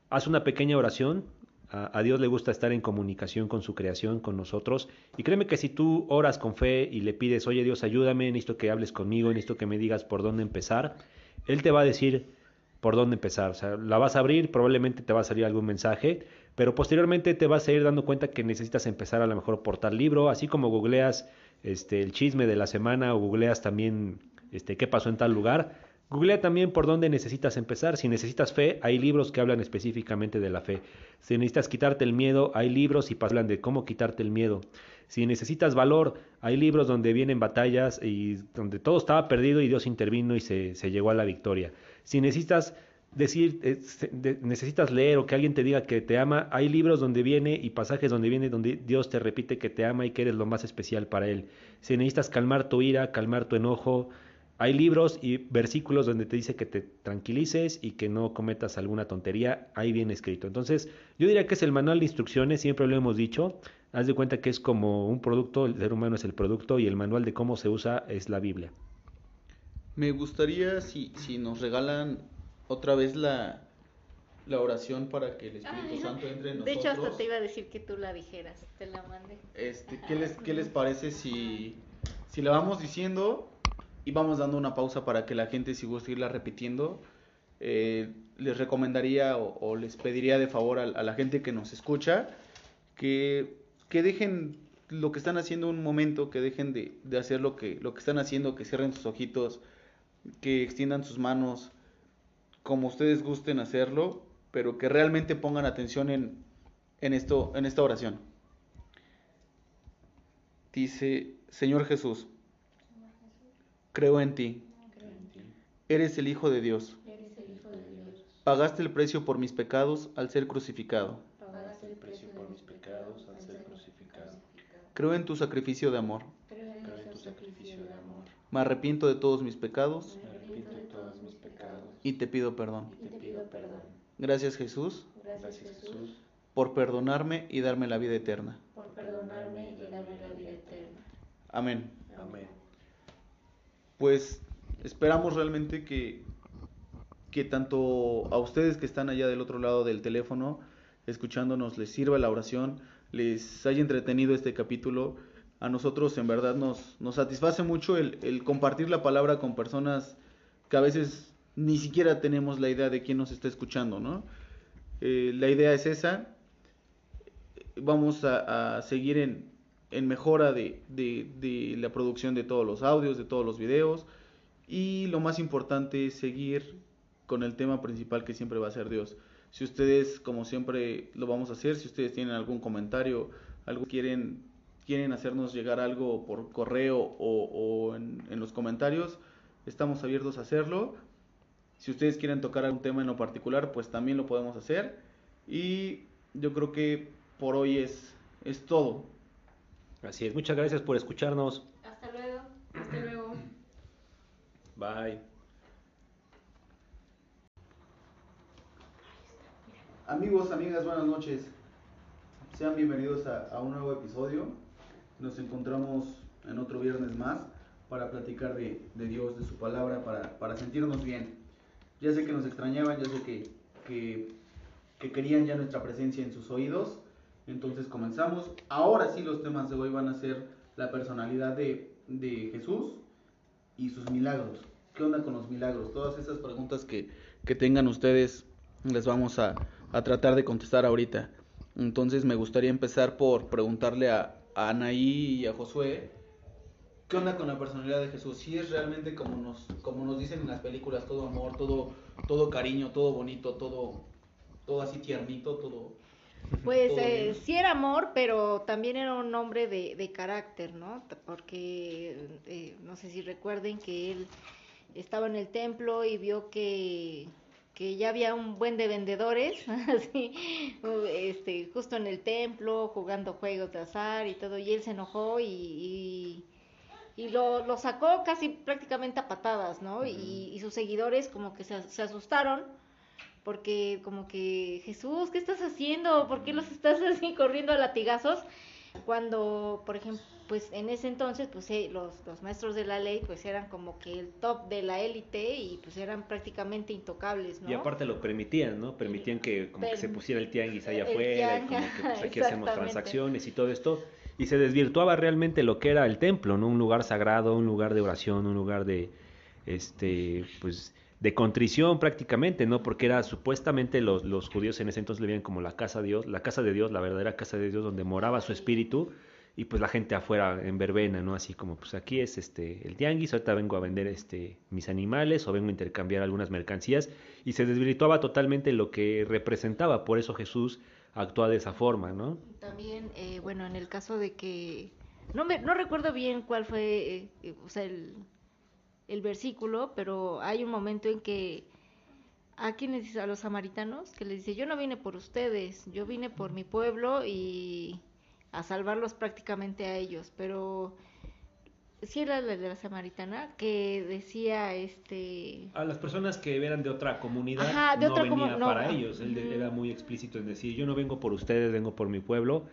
haz una pequeña oración. A, a, Dios le gusta estar en comunicación con su creación, con nosotros. Y créeme que si tú oras con fe y le pides, oye Dios, ayúdame, necesito que hables conmigo, necesito que me digas por dónde empezar, Él te va a decir por dónde empezar. O sea, la vas a abrir, probablemente te va a salir algún mensaje, pero posteriormente te vas a ir dando cuenta que necesitas empezar a lo mejor por tal libro, así como googleas este, el chisme de la semana o googleas también este, qué pasó en tal lugar. Googlea también por dónde necesitas empezar. Si necesitas fe, hay libros que hablan específicamente de la fe. Si necesitas quitarte el miedo, hay libros y hablan de cómo quitarte el miedo. Si necesitas valor, hay libros donde vienen batallas y donde todo estaba perdido y Dios intervino y se, se llegó a la victoria. Si necesitas decir, eh, necesitas leer o que alguien te diga que te ama, hay libros donde viene y pasajes donde viene donde Dios te repite que te ama y que eres lo más especial para Él. Si necesitas calmar tu ira, calmar tu enojo, hay libros y versículos donde te dice que te tranquilices y que no cometas alguna tontería, ahí viene escrito. Entonces, yo diría que es el manual de instrucciones, siempre lo hemos dicho. Haz de cuenta que es como un producto, el ser humano es el producto y el manual de cómo se usa es la Biblia. Me gustaría si, si nos regalan otra vez la, la oración para que el Espíritu Ay, Santo entre en De nosotros. hecho, hasta te iba a decir que tú la dijeras, te la mandé. Este, ¿qué, les, ¿Qué les parece si, si la vamos diciendo y vamos dando una pausa para que la gente, si gusta irla repitiendo, eh, les recomendaría o, o, les pediría de favor a, a, la gente que nos escucha que, que dejen lo que están haciendo un momento, que dejen de, de hacer lo que, lo que están haciendo, que cierren sus ojitos, que extiendan sus manos como ustedes gusten hacerlo, pero que realmente pongan atención en, en, esto, en esta oración. Dice, Señor Jesús, creo en ti. Eres el Hijo de Dios. Pagaste el precio por mis pecados al ser crucificado. Pagaste el precio por mis pecados al ser crucificado. Creo en tu sacrificio de amor. Creo en tu sacrificio de amor. Me arrepiento de todos mis pecados Me arrepiento de todos mis pecados y te pido perdón. y te pido perdón. Gracias Jesús Gracias Jesús por perdonarme y darme la vida eterna. por perdonarme y darme la vida eterna. Amén. Amén. Pues esperamos realmente que, que tanto a ustedes que están allá del otro lado del teléfono, escuchándonos, les sirva la oración, les haya entretenido este capítulo. A nosotros en verdad nos, nos satisface mucho el, el compartir la palabra con personas que a veces ni siquiera tenemos la idea de quién nos está escuchando, ¿no? Eh, la idea es esa. Vamos a, seguir en, en mejora de, de, de, la producción de todos los audios, de todos los videos. Y lo más importante es seguir con el tema principal que siempre va a ser Dios. Si ustedes, como siempre lo vamos a hacer, si ustedes tienen algún comentario, algo quieren, quieren hacernos llegar algo por correo o, o en, en los comentarios, estamos abiertos a hacerlo. Si ustedes quieren tocar algún tema en lo particular, pues también lo podemos hacer. Y yo creo que por hoy es, es todo. Así es, muchas gracias por escucharnos. Hasta luego. Hasta luego. Bye. Amigos, amigas, buenas noches. Sean bienvenidos a, a, un nuevo episodio. Nos encontramos en otro viernes más para platicar de, de Dios, de su palabra, para, para, sentirnos bien. Ya sé que nos extrañaban, ya sé que, que, que querían ya nuestra presencia en sus oídos. Entonces comenzamos. Ahora sí los temas de hoy van a ser la personalidad de, de Jesús y sus milagros. ¿Qué onda con los milagros? Todas esas preguntas que, que tengan ustedes les vamos a, a, tratar de contestar ahorita. Entonces me gustaría empezar por preguntarle a, a Anaí y a Josué, ¿qué onda con la personalidad de Jesús? Si es realmente como nos, como nos dicen en las películas, todo amor, todo, todo cariño, todo bonito, todo, todo así tiernito, todo Pues eh, sí era amor, pero también era un hombre de, de carácter, ¿no? Porque eh, no sé si recuerden que él estaba en el templo y vio que, que ya había un buen de vendedores, así, este, justo en el templo, jugando juegos de azar y todo, y él se enojó y, y, y lo, lo, sacó casi prácticamente a patadas, ¿no? y, y, sus seguidores como que se, se asustaron porque como que Jesús, ¿qué estás haciendo? ¿Por qué los estás así corriendo a latigazos? Cuando, por ejemplo, pues en ese entonces, pues eh, los, los maestros de la ley, pues eran como que el top de la élite y pues eran prácticamente intocables, ¿no? Y aparte lo permitían, ¿no? Permitían que como que se pusiera el tianguis allá afuera, y como que pues aquí hacemos transacciones y todo esto. Y se desvirtuaba realmente lo que era el templo, ¿no? Un lugar sagrado, un lugar de oración, un lugar de, este, pues de contrición prácticamente, ¿no? Porque era supuestamente los, los judíos en ese entonces le veían como la casa de Dios, la casa de Dios, la verdadera casa de Dios donde moraba su espíritu y pues la gente afuera en verbena, ¿no? Así como pues aquí es este el tianguis, ahorita vengo a vender este mis animales o vengo a intercambiar algunas mercancías y se desvirtuaba totalmente lo que representaba, por eso Jesús actúa de esa forma, ¿no? También, eh, bueno, en el caso de que no me no recuerdo bien cuál fue, eh, o sea, el el versículo, pero hay un momento en que a quienes a los samaritanos que les dice yo no vine por ustedes, yo vine por mi pueblo y a salvarlos prácticamente a ellos, pero sí era la de la samaritana que decía este a las personas que eran de otra comunidad Ajá, de no otra venía no. para ellos él uh -huh. era muy explícito en decir yo no vengo por ustedes vengo por mi pueblo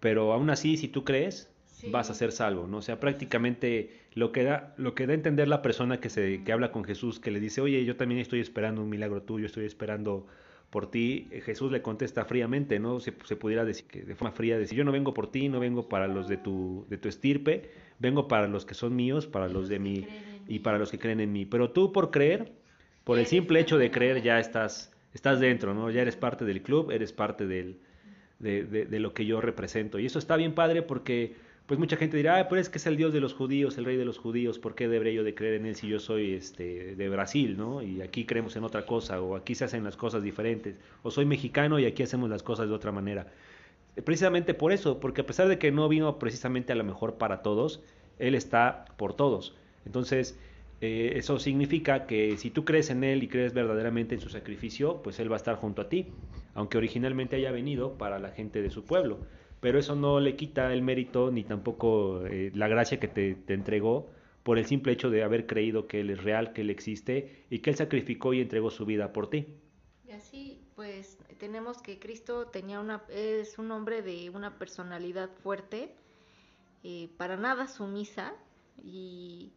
pero aún así si tú crees sí. vas a ser salvo, ¿no? O sea, prácticamente lo que da, lo que da a entender la persona que se, que habla con Jesús, que le dice, oye, yo también estoy esperando un milagro tuyo, estoy esperando por ti, Jesús le contesta fríamente, ¿no? Se, se, pudiera decir que de forma fría decir, yo no vengo por ti, no vengo para los de tu, de tu estirpe, vengo para los que son míos, para los de mi, y para los que creen en mí. Pero tú por creer, por el simple hecho de creer, ya estás, estás dentro, ¿no? Ya eres parte del club, eres parte del, de, de, de lo que yo represento. Y eso está bien padre porque pues mucha gente dirá, ah, pero es que es el Dios de los judíos, el rey de los judíos, ¿por qué debería yo de creer en él si yo soy este, de Brasil, ¿no? Y aquí creemos en otra cosa, o aquí se hacen las cosas diferentes, o soy mexicano y aquí hacemos las cosas de otra manera. Precisamente por eso, porque a pesar de que no vino precisamente a lo mejor para todos, él está por todos. Entonces, eh, eso significa que si tú crees en él y crees verdaderamente en su sacrificio, pues él va a estar junto a ti, aunque originalmente haya venido para la gente de su pueblo pero eso no le quita el mérito ni tampoco eh, la gracia que te, entregó por el simple hecho de haber creído que Él es real, que Él existe y que Él sacrificó y entregó su vida por ti. Y así, pues, tenemos que Cristo tenía una, es un hombre de una personalidad fuerte, eh, para nada sumisa y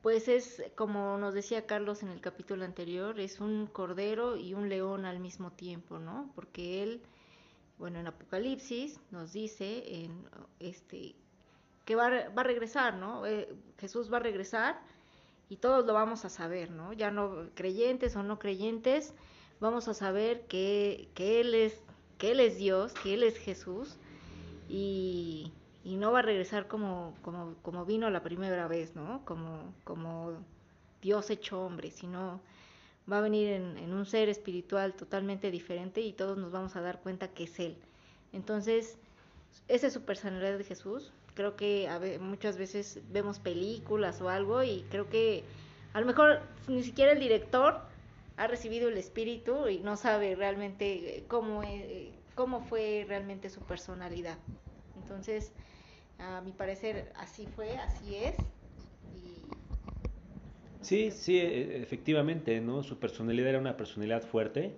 pues es como nos decía Carlos en el capítulo anterior, es un cordero y un león al mismo tiempo, ¿no? Porque él bueno, en Apocalipsis nos dice este, que va, a regresar, ¿no? Eh, Jesús va a regresar y todos lo vamos a saber, ¿no? Ya no creyentes o no creyentes, vamos a saber que, él, es, Dios, que Él es Jesús y, no va a regresar como, vino la primera vez, ¿no? Como Dios hecho hombre, sino va a venir en, un ser espiritual totalmente diferente y todos nos vamos a dar cuenta que es Él. Entonces, esa es su personalidad de Jesús. Creo que a muchas veces vemos películas o algo y creo que a lo mejor ni siquiera el director ha recibido el espíritu y no sabe realmente cómo, cómo fue realmente su personalidad. Entonces, a mi parecer, así fue, así es. Sí, sí, e, efectivamente, ¿no? Su personalidad era una personalidad fuerte,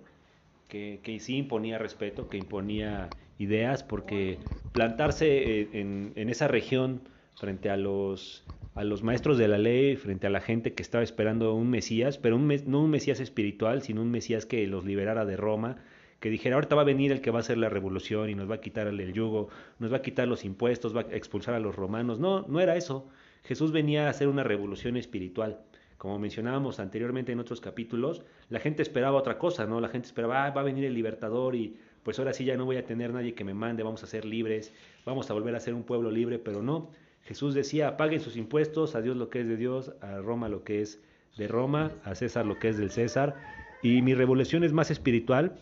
que, que sí imponía respeto, que imponía ideas, porque plantarse en, en, esa región frente a los, a los maestros de la ley, frente a la gente que estaba esperando un Mesías, pero un, no un Mesías espiritual, sino un Mesías que los liberara de Roma, que dijera, ahorita va a venir el que va a hacer la revolución y nos va a quitar el yugo, nos va a quitar los impuestos, va a expulsar a los romanos. No, no era eso. Jesús venía a hacer una revolución espiritual como mencionábamos anteriormente en otros capítulos, la gente esperaba otra cosa, ¿no? La gente esperaba, ah, va a venir el libertador y pues ahora sí ya no voy a tener nadie que me mande, vamos a ser libres, vamos a volver a ser un pueblo libre, pero no. Jesús decía, paguen sus impuestos, a Dios lo que es de Dios, a Roma lo que es de Roma, a César lo que es del César, y mi revolución es más espiritual,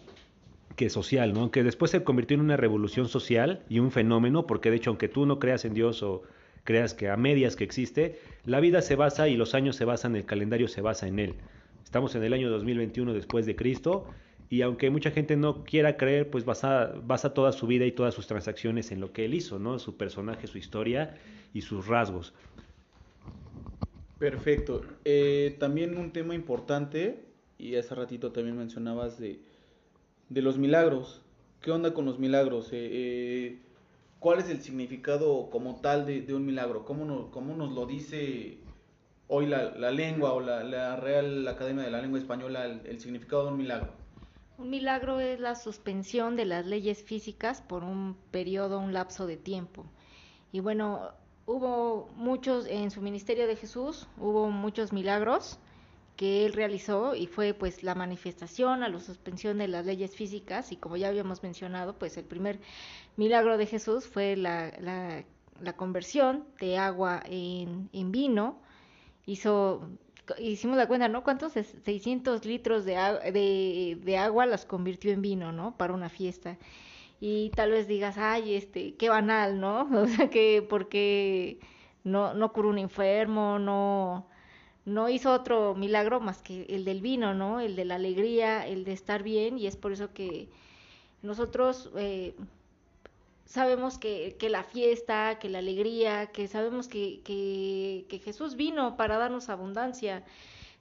que social, ¿no? Que después se convirtió en una revolución social y un fenómeno, porque de hecho, aunque tú no creas en Dios o creas que a medias que existe, la vida se basa y los años se basan, el calendario se basa en él. Estamos en el año 2021 después de Cristo y aunque mucha gente no quiera creer, pues basa, basa toda su vida y todas sus transacciones en lo que él hizo, ¿no? Su personaje, su historia y sus rasgos. Perfecto. Eh, también un tema importante, y hace ratito también mencionabas de, de los milagros. ¿Qué onda con los milagros? Eh, eh, ¿Cuál es el significado como tal de, un milagro? ¿Cómo nos, cómo nos lo dice hoy la, la lengua o la, Real Academia de la Lengua Española el, significado de un milagro? Un milagro es la suspensión de las leyes físicas por un periodo, un lapso de tiempo. Y bueno, hubo muchos, en su ministerio de Jesús, hubo muchos milagros que él realizó y fue pues la manifestación a la suspensión de las leyes físicas y como ya habíamos mencionado pues el primer milagro de Jesús fue la, la, conversión de agua en, en, vino. Hizo hicimos la cuenta no cuántos 600 litros de, de, de agua las convirtió en vino no para una fiesta. Y tal vez digas ay este qué banal no o sea que porque no no curó un enfermo no no hizo otro milagro más que el del vino, ¿no? El de la alegría, el de estar bien, y es por eso que nosotros eh, sabemos que, que, la fiesta, que la alegría, que sabemos que, que, Jesús vino para darnos abundancia,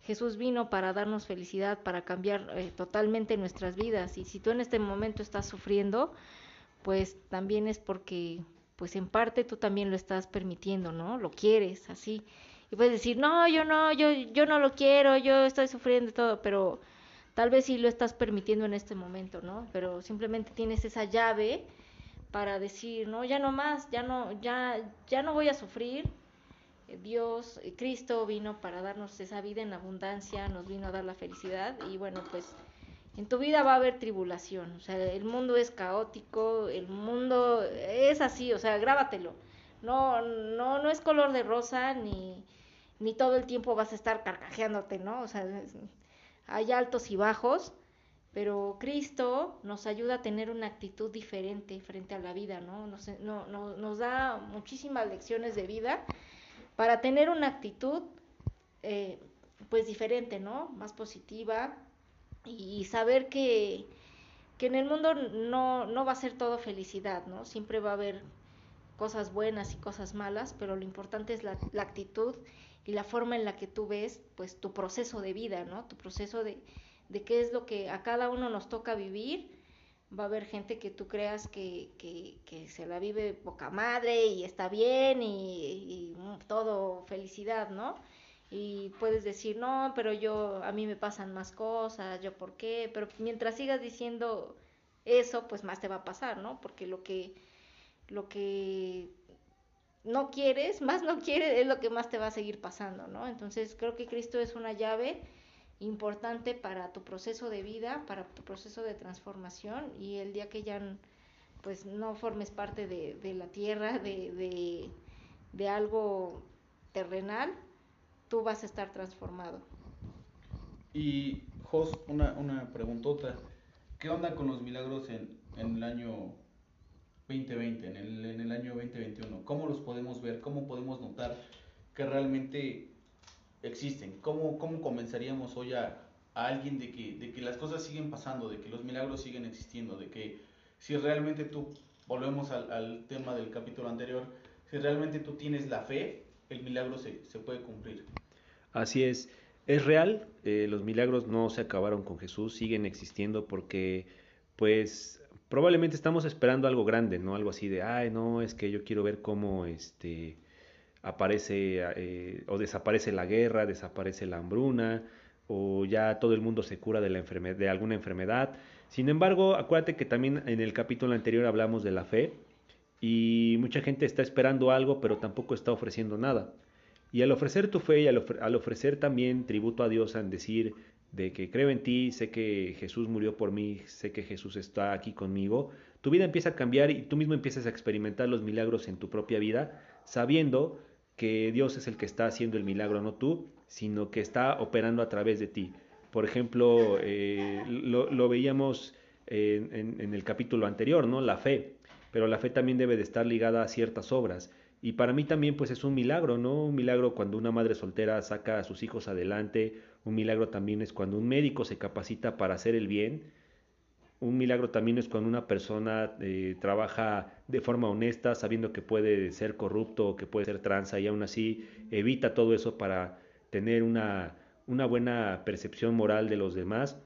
Jesús vino para darnos felicidad, para cambiar eh, totalmente nuestras vidas, y si tú en este momento estás sufriendo, pues también es porque, pues en parte tú también lo estás permitiendo, ¿no? Lo quieres así y puedes decir, no, yo no, yo, yo no lo quiero, yo estoy sufriendo todo, pero tal vez sí lo estás permitiendo en este momento, ¿no? Pero simplemente tienes esa llave para decir, no, ya no más, ya no, ya, ya no voy a sufrir. Dios, Cristo vino para darnos esa vida en abundancia, nos vino a dar la felicidad y bueno, pues en tu vida va a haber tribulación, o sea, el mundo es caótico, el mundo es así, o sea, grábatelo. No, no, no es color de rosa ni, ni todo el tiempo vas a estar carcajeándote, ¿no? O sea, hay altos y bajos, pero Cristo nos ayuda a tener una actitud diferente frente a la vida, ¿no? Nos, no, nos da muchísimas lecciones de vida para tener una actitud, eh, pues diferente, ¿no? Más positiva y saber que, que en el mundo no, no va a ser todo felicidad, ¿no? Siempre va a haber cosas buenas y cosas malas, pero lo importante es la, actitud y la forma en la que tú ves pues tu proceso de vida, ¿no? Tu proceso de, de qué es lo que a cada uno nos toca vivir. Va a haber gente que tú creas que, que, que se la vive boca madre y está bien y, y, todo felicidad, ¿no? Y puedes decir, no, pero yo, a mí me pasan más cosas, yo por qué, pero mientras sigas diciendo eso, pues más te va a pasar, ¿no? Porque lo que, lo que no quieres, más no quieres, es lo que más te va a seguir pasando, ¿no? Entonces creo que Cristo es una llave importante para tu proceso de vida, para tu proceso de transformación y el día que ya pues no formes parte de, de la tierra, de, de, algo terrenal, tú vas a estar transformado. Y Jos, una, una preguntota, ¿qué onda con los milagros en, en el año 2020, en el, en el año 2021? ¿Cómo los podemos ver? ¿Cómo podemos notar que realmente existen? ¿Cómo, cómo convenceríamos hoy a, alguien de que, de que las cosas siguen pasando, de que los milagros siguen existiendo, de que si realmente tú, volvemos al, al tema del capítulo anterior, si realmente tú tienes la fe, el milagro se, se puede cumplir. Así es, es real, eh, los milagros no se acabaron con Jesús, siguen existiendo porque pues probablemente estamos esperando algo grande, ¿no? Algo así de, ay, no, es que yo quiero ver cómo este aparece eh, o desaparece la guerra, desaparece la hambruna, o ya todo el mundo se cura de, la de alguna enfermedad. Sin embargo, acuérdate que también en el capítulo anterior hablamos de la fe y mucha gente está esperando algo, pero tampoco está ofreciendo nada. Y al ofrecer tu fe y al, al ofrecer también tributo a Dios, al decir, de que creo en ti, sé que Jesús murió por mí, sé que Jesús está aquí conmigo, tu vida empieza a cambiar y tú mismo empiezas a experimentar los milagros en tu propia vida, sabiendo que Dios es el que está haciendo el milagro, no tú, sino que está operando a través de ti. Por ejemplo, eh, lo, veíamos en, en, el capítulo anterior, ¿no? La fe, pero la fe también debe de estar ligada a ciertas obras. Y para mí también pues es un milagro, ¿no? Un milagro cuando una madre soltera saca a sus hijos adelante, un milagro también es cuando un médico se capacita para hacer el bien, un milagro también es cuando una persona eh, trabaja de forma honesta, sabiendo que puede ser corrupto o que puede ser tranza y aún así evita todo eso para tener una, buena percepción moral de los demás.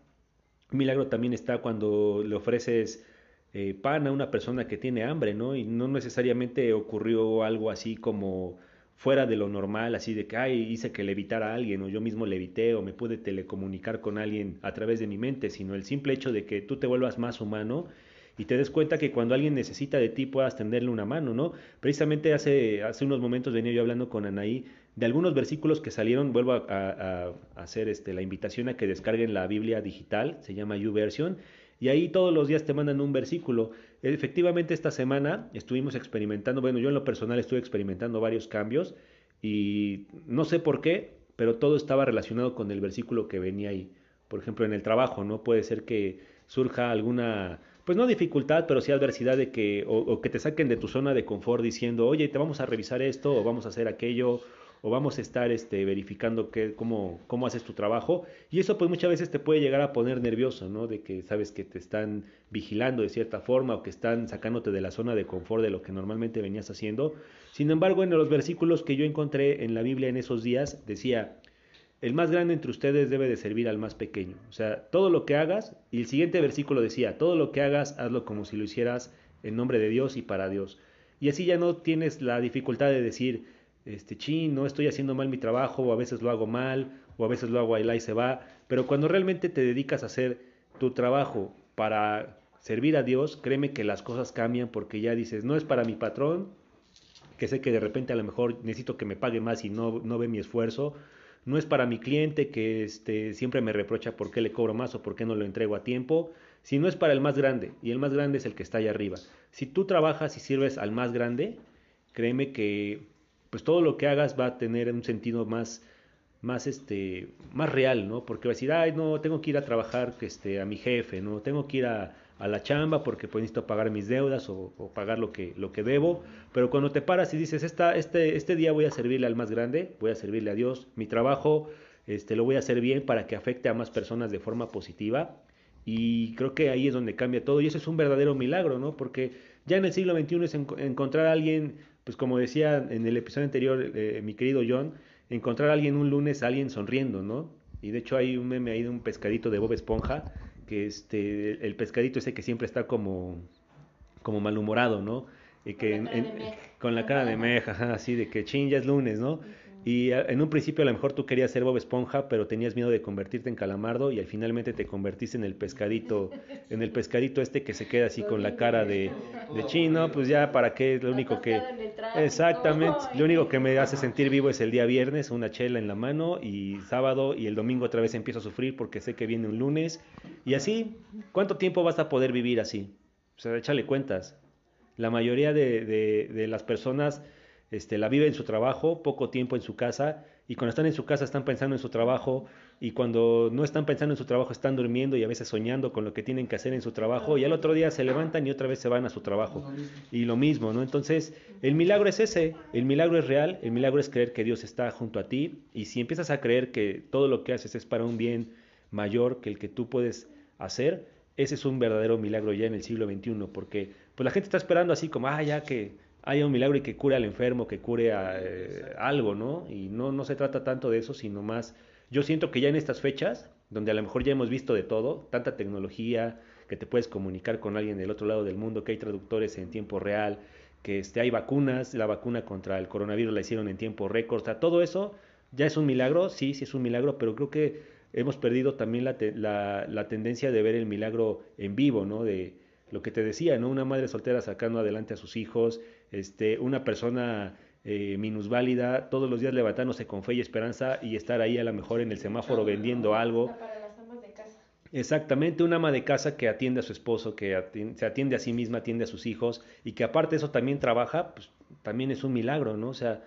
Un milagro también está cuando le ofreces eh, pan a una persona que tiene hambre, ¿no? Y no necesariamente ocurrió algo así como fuera de lo normal, así de que, ay, hice que levitara a alguien, o yo mismo levité, o me pude telecomunicar con alguien a través de mi mente, sino el simple hecho de que tú te vuelvas más humano y te des cuenta que cuando alguien necesita de ti puedas tenderle una mano, ¿no? Precisamente hace, hace unos momentos venía yo hablando con Anaí de algunos versículos que salieron, vuelvo a, a, hacer este, la invitación a que descarguen la Biblia digital, se llama YouVersion, y ahí todos los días te mandan un versículo. Efectivamente esta semana estuvimos experimentando, bueno, yo en lo personal estuve experimentando varios cambios y no sé por qué, pero todo estaba relacionado con el versículo que venía ahí. Por ejemplo, en el trabajo, ¿no? Puede ser que surja alguna, pues no dificultad, pero sí adversidad de que, o, o que te saquen de tu zona de confort diciendo, oye, te vamos a revisar esto, o vamos a hacer aquello, o vamos a estar este, verificando qué, cómo, cómo haces tu trabajo. Y eso pues muchas veces te puede llegar a poner nervioso, ¿no? De que sabes que te están vigilando de cierta forma o que están sacándote de la zona de confort de lo que normalmente venías haciendo. Sin embargo, en los versículos que yo encontré en la Biblia en esos días, decía, el más grande entre ustedes debe de servir al más pequeño. O sea, todo lo que hagas, y el siguiente versículo decía, todo lo que hagas, hazlo como si lo hicieras en nombre de Dios y para Dios. Y así ya no tienes la dificultad de decir, este, chin, no estoy haciendo mal mi trabajo, o a veces lo hago mal, o a veces lo hago ahí y se va, pero cuando realmente te dedicas a hacer tu trabajo para servir a Dios, créeme que las cosas cambian porque ya dices, no es para mi patrón, que sé que de repente a lo mejor necesito que me pague más y no, no ve mi esfuerzo, no es para mi cliente que este, siempre me reprocha por qué le cobro más o por qué no lo entrego a tiempo, sino es para el más grande, y el más grande es el que está allá arriba. Si tú trabajas y sirves al más grande, créeme que pues todo lo que hagas va a tener un sentido más, más, este, más real, ¿no? Porque va a decir, ay, no, tengo que ir a trabajar este, a mi jefe, ¿no? Tengo que ir a, a la chamba porque pues necesito pagar mis deudas o, o, pagar lo que, lo que debo. Pero cuando te paras y dices, Esta, este, este día voy a servirle al más grande, voy a servirle a Dios, mi trabajo este, lo voy a hacer bien para que afecte a más personas de forma positiva. Y creo que ahí es donde cambia todo. Y eso es un verdadero milagro, ¿no? Porque ya en el siglo XXI es en, encontrar a alguien pues como decía en el episodio anterior eh, mi querido John, encontrar a alguien un lunes, a alguien sonriendo, ¿no? Y de hecho hay un meme ahí de un pescadito de Bob Esponja, que este, el pescadito ese que siempre está como, como malhumorado, ¿no? Y que con, la en, en, con la cara de meja, así de que ching, ya es lunes, ¿no? Y en un principio a lo mejor tú querías ser Bob Esponja, pero tenías miedo de convertirte en calamardo y al finalmente te convertiste en el pescadito, en el pescadito este que se queda así con la cara de, de chino, pues ya para qué, lo único que... Exactamente, lo único que me hace sentir vivo es el día viernes, una chela en la mano y sábado y el domingo otra vez empiezo a sufrir porque sé que viene un lunes. Y así, ¿cuánto tiempo vas a poder vivir así? O sea, échale cuentas. La mayoría de, de, de las personas este, la vive en su trabajo, poco tiempo en su casa, y cuando están en su casa están pensando en su trabajo, y cuando no están pensando en su trabajo están durmiendo y a veces soñando con lo que tienen que hacer en su trabajo, y al otro día se levantan y otra vez se van a su trabajo. Y lo mismo, ¿no? Entonces, el milagro es ese, el milagro es real, el milagro es creer que Dios está junto a ti, y si empiezas a creer que todo lo que haces es para un bien mayor que el que tú puedes hacer, ese es un verdadero milagro ya en el siglo XXI, porque pues la gente está esperando así como, ah, ya que haya un milagro y que cure al enfermo, que cure a, eh, algo, ¿no? Y no, no se trata tanto de eso, sino más, yo siento que ya en estas fechas, donde a lo mejor ya hemos visto de todo, tanta tecnología, que te puedes comunicar con alguien del otro lado del mundo, que hay traductores en tiempo real, que este, hay vacunas, la vacuna contra el coronavirus la hicieron en tiempo récord, o sea, todo eso ya es un milagro, sí, sí es un milagro, pero creo que hemos perdido también la, te, la, la tendencia de ver el milagro en vivo, ¿no? De lo que te decía, ¿no? Una madre soltera sacando adelante a sus hijos, este, una persona eh, minusválida, todos los días levantándose con fe y esperanza y estar ahí a lo mejor en el semáforo vendiendo algo. Para las amas de casa. Exactamente, una ama de casa que atiende a su esposo, que atiende, se atiende a sí misma, atiende a sus hijos y que aparte de eso también trabaja, pues también es un milagro, ¿no? O sea,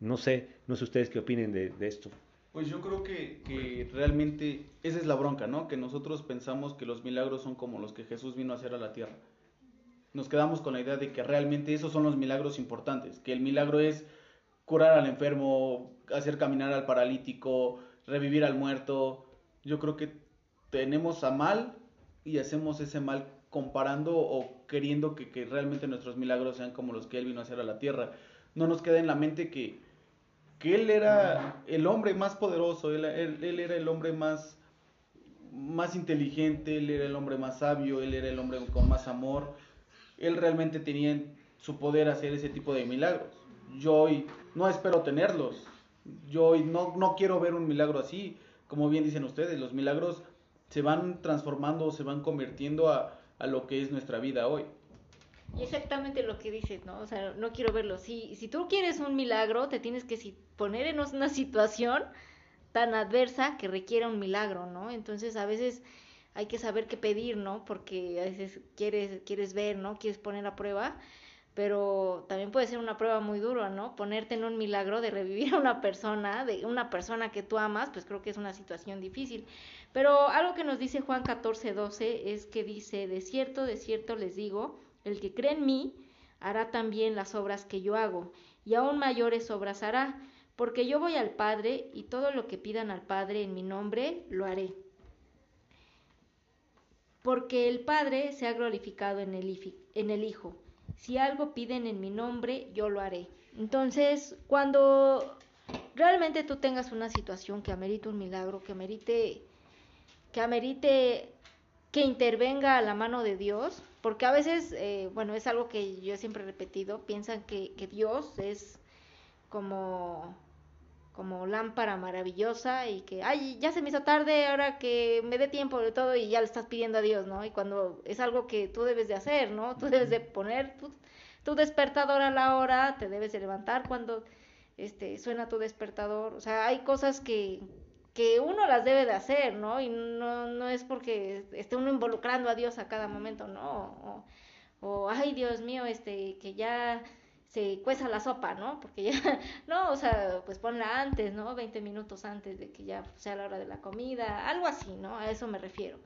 no sé, no sé ustedes qué opinen de, de esto. Pues yo creo que, que realmente esa es la bronca, ¿no? Que nosotros pensamos que los milagros son como los que Jesús vino a hacer a la tierra. Nos quedamos con la idea de que realmente esos son los milagros importantes, que el milagro es curar al enfermo, hacer caminar al paralítico, revivir al muerto. Yo creo que tenemos a mal y hacemos ese mal comparando o queriendo que, que realmente nuestros milagros sean como los que Él vino a hacer a la tierra. No nos queda en la mente que, que Él era el hombre más poderoso, él, él, él era el hombre más, más inteligente, Él era el hombre más sabio, Él era el hombre con más amor. Él realmente tenía en su poder hacer ese tipo de milagros. Yo hoy no espero tenerlos. Yo hoy no, no quiero ver un milagro así. Como bien dicen ustedes, los milagros se van transformando, se van convirtiendo a, a lo que es nuestra vida hoy. Exactamente lo que dices, ¿no? O sea, no quiero verlo. Si, si tú quieres un milagro, te tienes que poner en una situación tan adversa que requiera un milagro, ¿no? Entonces, a veces hay que saber qué pedir, ¿no? Porque a veces quieres, quieres ver, ¿no? Quieres poner a prueba, pero también puede ser una prueba muy dura, ¿no? Ponerte en un milagro de revivir a una persona, de una persona que tú amas, pues creo que es una situación difícil. Pero algo que nos dice Juan 14, 12 es que dice, de cierto, de cierto les digo, el que cree en mí hará también las obras que yo hago, y aún mayores obras hará, porque yo voy al Padre, y todo lo que pidan al Padre en mi nombre, lo haré. Porque el Padre se ha glorificado en el, en el Hijo. Si algo piden en mi nombre, yo lo haré. Entonces, cuando realmente tú tengas una situación que amerite un milagro, que amerite, que amerite que intervenga la mano de Dios, porque a veces, eh, bueno, es algo que yo siempre he repetido, piensan que Dios es como, como lámpara maravillosa y que, ay, ya se me hizo tarde, ahora que me dé tiempo de todo y ya le estás pidiendo a Dios, ¿no? Y cuando es algo que tú debes de hacer, ¿no? Tú debes de poner tu, tu despertador a la hora, te debes de levantar cuando este, suena tu despertador, o sea, hay cosas que, que uno las debe de hacer, ¿no? Y no, no es porque esté uno involucrando a Dios a cada momento, ¿no? O, o, ay, Dios mío, este, que ya se cueza la sopa, ¿no? Porque ya, no, o sea, pues ponla antes, ¿no? 20 minutos antes de que ya sea la hora de la comida, algo así, ¿no? A eso me refiero.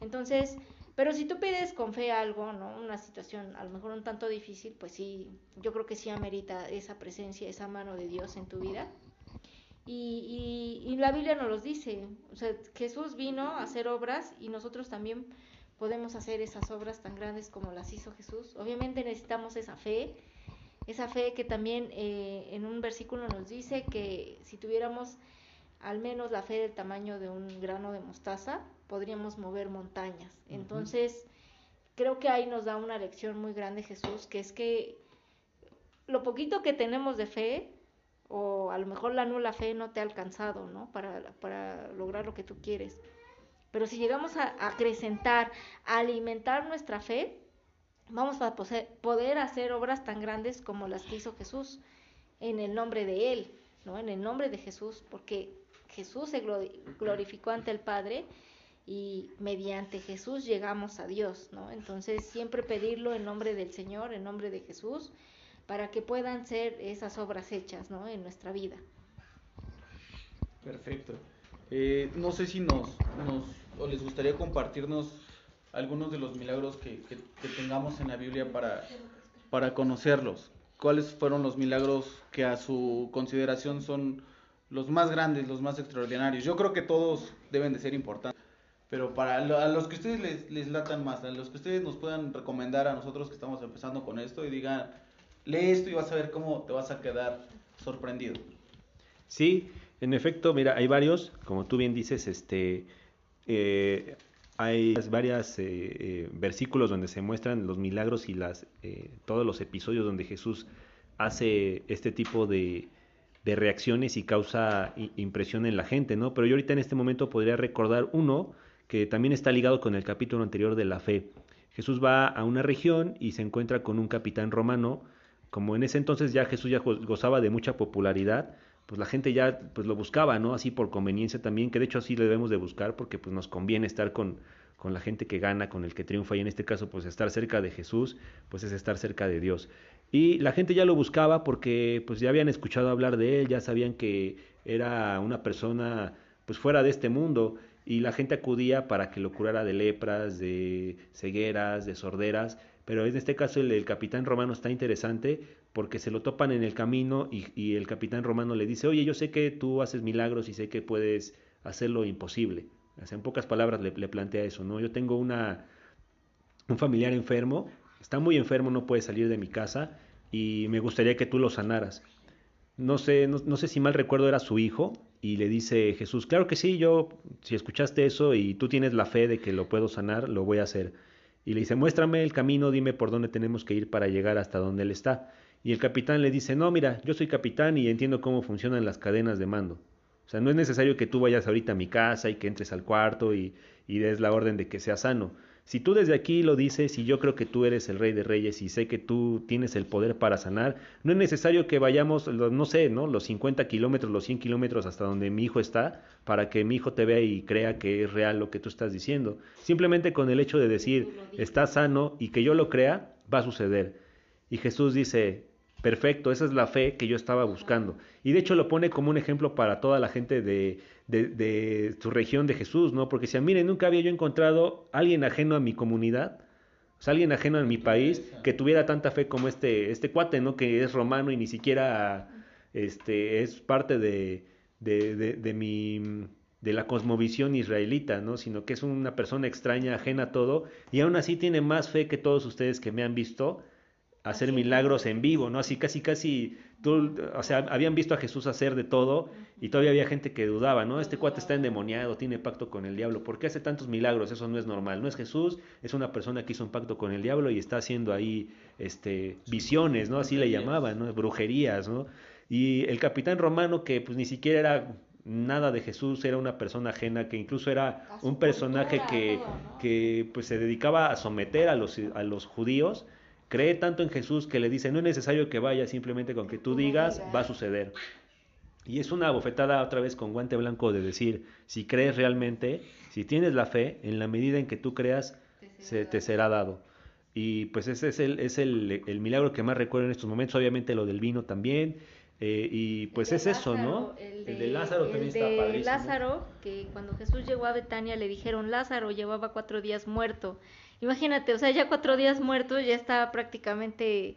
Entonces, pero si tú pides con fe algo, ¿no? Una situación a lo mejor un tanto difícil, pues sí, yo creo que sí amerita esa presencia, esa mano de Dios en tu vida. Y, y, y, la Biblia nos los dice, o sea, Jesús vino a hacer obras y nosotros también podemos hacer esas obras tan grandes como las hizo Jesús. Obviamente necesitamos esa fe, esa fe que también eh, en un versículo nos dice que si tuviéramos al menos la fe del tamaño de un grano de mostaza, podríamos mover montañas. Uh -huh. Entonces, creo que ahí nos da una lección muy grande Jesús, que es que lo poquito que tenemos de fe, o a lo mejor la nula fe no te ha alcanzado, ¿no? Para, para lograr lo que tú quieres. Pero si llegamos a, a acrecentar, a alimentar nuestra fe, vamos a poder hacer obras tan grandes como las que hizo Jesús en el nombre de Él, ¿no? En el nombre de Jesús, porque Jesús se glorificó ante el Padre y mediante Jesús llegamos a Dios, ¿no? Entonces siempre pedirlo en nombre del Señor, en nombre de Jesús, para que puedan ser esas obras hechas, ¿no? En nuestra vida. Perfecto. Eh, no sé si nos, nos, o les gustaría compartirnos algunos de los milagros que, que, que tengamos en la Biblia para, para conocerlos. ¿Cuáles fueron los milagros que a su consideración son los más grandes, los más extraordinarios? Yo creo que todos deben de ser importantes, pero para a los que ustedes les, les latan más, a los que ustedes nos puedan recomendar a nosotros que estamos empezando con esto y digan, lee esto y vas a ver cómo te vas a quedar sorprendido. Sí, en efecto, mira, hay varios, como tú bien dices, este, eh, hay varios eh, eh, versículos donde se muestran los milagros y las, eh, todos los episodios donde Jesús hace este tipo de, de reacciones y causa impresión en la gente, ¿no? Pero yo ahorita en este momento podría recordar uno que también está ligado con el capítulo anterior de la fe. Jesús va a una región y se encuentra con un capitán romano, como en ese entonces ya Jesús ya gozaba de mucha popularidad, pues la gente ya pues lo buscaba, ¿no? Así por conveniencia también, que de hecho así lo debemos de buscar porque pues nos conviene estar con, con la gente que gana, con el que triunfa y en este caso pues estar cerca de Jesús, pues es estar cerca de Dios. Y la gente ya lo buscaba porque pues ya habían escuchado hablar de él, ya sabían que era una persona pues fuera de este mundo y la gente acudía para que lo curara de lepras, de cegueras, de sorderas, pero en este caso el, capitán romano está interesante porque se lo topan en el camino y, y, el capitán romano le dice, oye, yo sé que tú haces milagros y sé que puedes hacer lo imposible. en pocas palabras le, le, plantea eso, ¿no? Yo tengo una, un familiar enfermo, está muy enfermo, no puede salir de mi casa y me gustaría que tú lo sanaras. No sé, no, no sé si mal recuerdo era su hijo y le dice Jesús, claro que sí, yo, si escuchaste eso y tú tienes la fe de que lo puedo sanar, lo voy a hacer. Y le dice, muéstrame el camino, dime por dónde tenemos que ir para llegar hasta donde él está. Y el capitán le dice, no, mira, yo soy capitán y entiendo cómo funcionan las cadenas de mando. O sea, no es necesario que tú vayas ahorita a mi casa y que entres al cuarto y, y des la orden de que sea sano. Si tú desde aquí lo dices y yo creo que tú eres el rey de reyes y sé que tú tienes el poder para sanar, no es necesario que vayamos, no sé, ¿no? Los 50 kilómetros, los 100 kilómetros hasta donde mi hijo está para que mi hijo te vea y crea que es real lo que tú estás diciendo. Simplemente con el hecho de decir, está sano y que yo lo crea, va a suceder. Y Jesús dice, perfecto, esa es la fe que yo estaba buscando. Y de hecho lo pone como un ejemplo para toda la gente de, de, su región de Jesús, ¿no? Porque decía, miren, nunca había yo encontrado alguien ajeno a mi comunidad, o sea, alguien ajeno a mi país que tuviera tanta fe como este, este cuate, ¿no? Que es romano y ni siquiera este, es parte de, de, mi de la cosmovisión israelita, ¿no? Sino que es una persona extraña, ajena a todo, y aún así tiene más fe que todos ustedes que me han visto hacer milagros en vivo, ¿no? Así casi, casi tú, o sea, habían visto a Jesús hacer de todo y todavía había gente que dudaba, ¿no? Este cuate está endemoniado, tiene pacto con el diablo, ¿por qué hace tantos milagros? Eso no es normal, no es Jesús, es una persona que hizo un pacto con el diablo y está haciendo ahí este visiones, ¿no? Así le llamaban, ¿no? Brujerías, ¿no? Y el capitán romano que pues ni siquiera era nada de Jesús, era una persona ajena, que incluso era un personaje que, que pues se dedicaba a someter a los, a los judíos, cree tanto en Jesús que le dice, no es necesario que vaya, simplemente con que tú digas, va a suceder. Y es una bofetada otra vez con guante blanco de decir, si crees realmente, si tienes la fe, en la medida en que tú creas, se te será dado. Y pues ese es el, es el, el milagro que más recuerdo en estos momentos, obviamente lo del vino también. Eh, y pues es eso, ¿no? El de, Lázaro también está padrísimo. Lázaro, que cuando Jesús llegó a Betania le dijeron, Lázaro llevaba cuatro días muerto Imagínate, o sea, ya cuatro días muerto, ya estaba prácticamente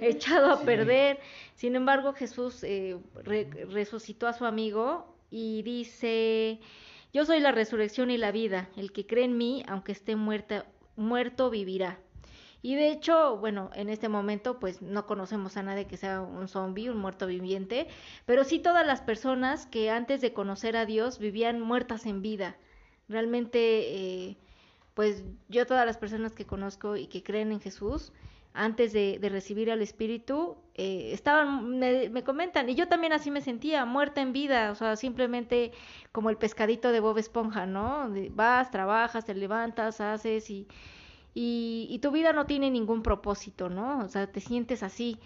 echado a perder. Sin embargo, Jesús eh, resucitó a su amigo y dice, yo soy la resurrección y la vida, el que cree en mí, aunque esté muerta, muerto, vivirá. Y de hecho, bueno, en este momento pues no conocemos a nadie que sea un zombie, un muerto viviente, pero sí todas las personas que antes de conocer a Dios vivían muertas en vida. Realmente... Eh, pues yo todas las personas que conozco y que creen en Jesús, antes de, recibir al Espíritu, eh, estaban, me, comentan, y yo también así me sentía, muerta en vida, o sea, simplemente como el pescadito de Bob Esponja, ¿no? Vas, trabajas, te levantas, haces y, y, tu vida no tiene ningún propósito, ¿no? O sea, te sientes así.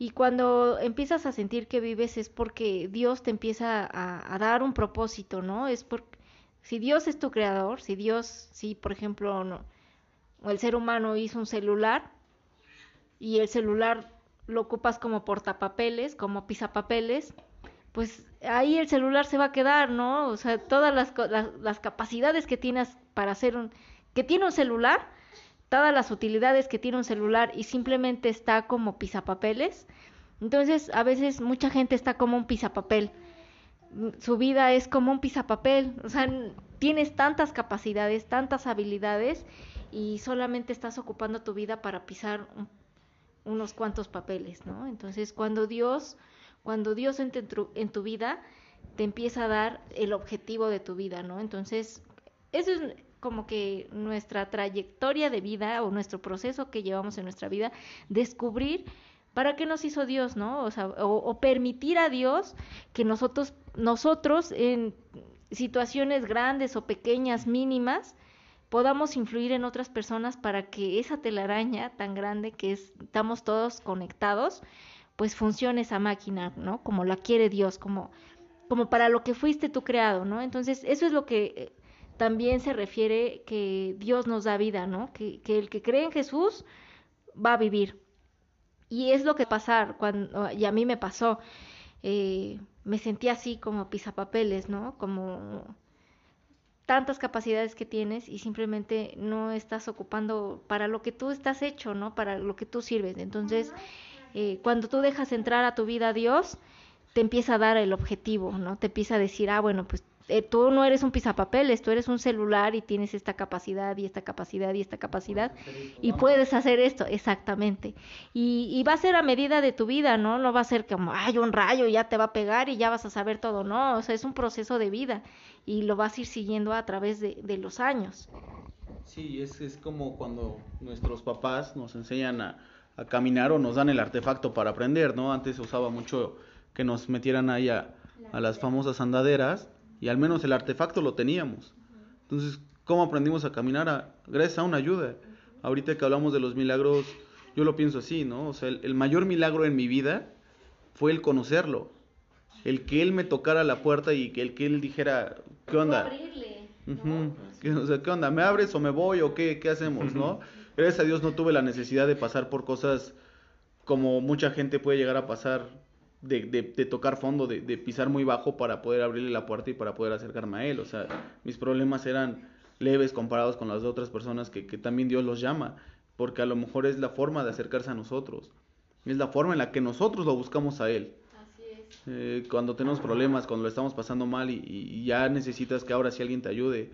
Y cuando empiezas a sentir que vives es porque Dios te empieza a, a dar un propósito, ¿no? Es porque si Dios es tu creador, si Dios, si por ejemplo no, el ser humano hizo un celular y el celular lo ocupas como portapapeles, como pisapapeles, pues ahí el celular se va a quedar, ¿no? O sea, todas las, las, capacidades que tienes para hacer un, que tiene un celular, todas las utilidades que tiene un celular y simplemente está como pisapapeles. Entonces, a veces mucha gente está como un pisapapel su vida es como un pisapapel, o sea, tienes tantas capacidades, tantas habilidades y solamente estás ocupando tu vida para pisar unos cuantos papeles, ¿no? Entonces, cuando Dios, cuando Dios entra en tu, vida, te empieza a dar el objetivo de tu vida, ¿no? Entonces, eso es como que nuestra trayectoria de vida o nuestro proceso que llevamos en nuestra vida, descubrir ¿Para qué nos hizo Dios, no? O, sea, o, permitir a Dios que nosotros, nosotros en situaciones grandes o pequeñas, mínimas, podamos influir en otras personas para que esa telaraña tan grande que estamos todos conectados, pues funcione esa máquina, ¿no? Como la quiere Dios, como, como para lo que fuiste tú creado, ¿no? Entonces, eso es lo que eh, también se refiere que Dios nos da vida, ¿no? Que el que cree en Jesús va a vivir, y es lo que pasar cuando, y a mí me pasó. eh, me sentía así como pisapapeles, ¿no? Como tantas capacidades que tienes y simplemente no estás ocupando para lo que tú estás hecho, ¿no? Para lo que tú sirves. Entonces, eh, cuando tú dejas entrar a tu vida a Dios, te empieza a dar el objetivo, ¿no? Te empieza a decir, ah, bueno, pues eh, tú no eres un pisapapeles, tú eres un celular y tienes esta capacidad y esta capacidad y esta capacidad y puedes hacer esto, exactamente. Y, y, va a ser a medida de tu vida, ¿no? No va a ser como, ay, un rayo ya te va a pegar y ya vas a saber todo, no, o sea, es un proceso de vida y lo vas a ir siguiendo a través de, de los años. Sí, es, es como cuando nuestros papás nos enseñan a, a caminar o nos dan el artefacto para aprender, ¿no? Antes se usaba mucho que nos metieran ahí a, a las famosas andaderas y al menos el artefacto lo teníamos. Entonces, ¿cómo aprendimos a caminar? gracias a una ayuda. Ahorita que hablamos de los milagros, yo lo pienso así, ¿no? O sea, el, mayor milagro en mi vida fue el conocerlo. El que él me tocara la puerta y que el que él dijera, ¿qué onda? o sea, ¿qué onda? ¿Me abres o me voy o qué, qué hacemos, no? Gracias a Dios no tuve la necesidad de pasar por cosas como mucha gente puede llegar a pasar de, de, tocar fondo, de, de, pisar muy bajo para poder abrirle la puerta y para poder acercarme a él. O sea, mis problemas eran leves comparados con las de otras personas que, que también Dios los llama, porque a lo mejor es la forma de acercarse a nosotros, es la forma en la que nosotros lo buscamos a Él. Así es. Eh, cuando tenemos problemas, cuando lo estamos pasando mal y, y, ya necesitas que ahora sí alguien te ayude,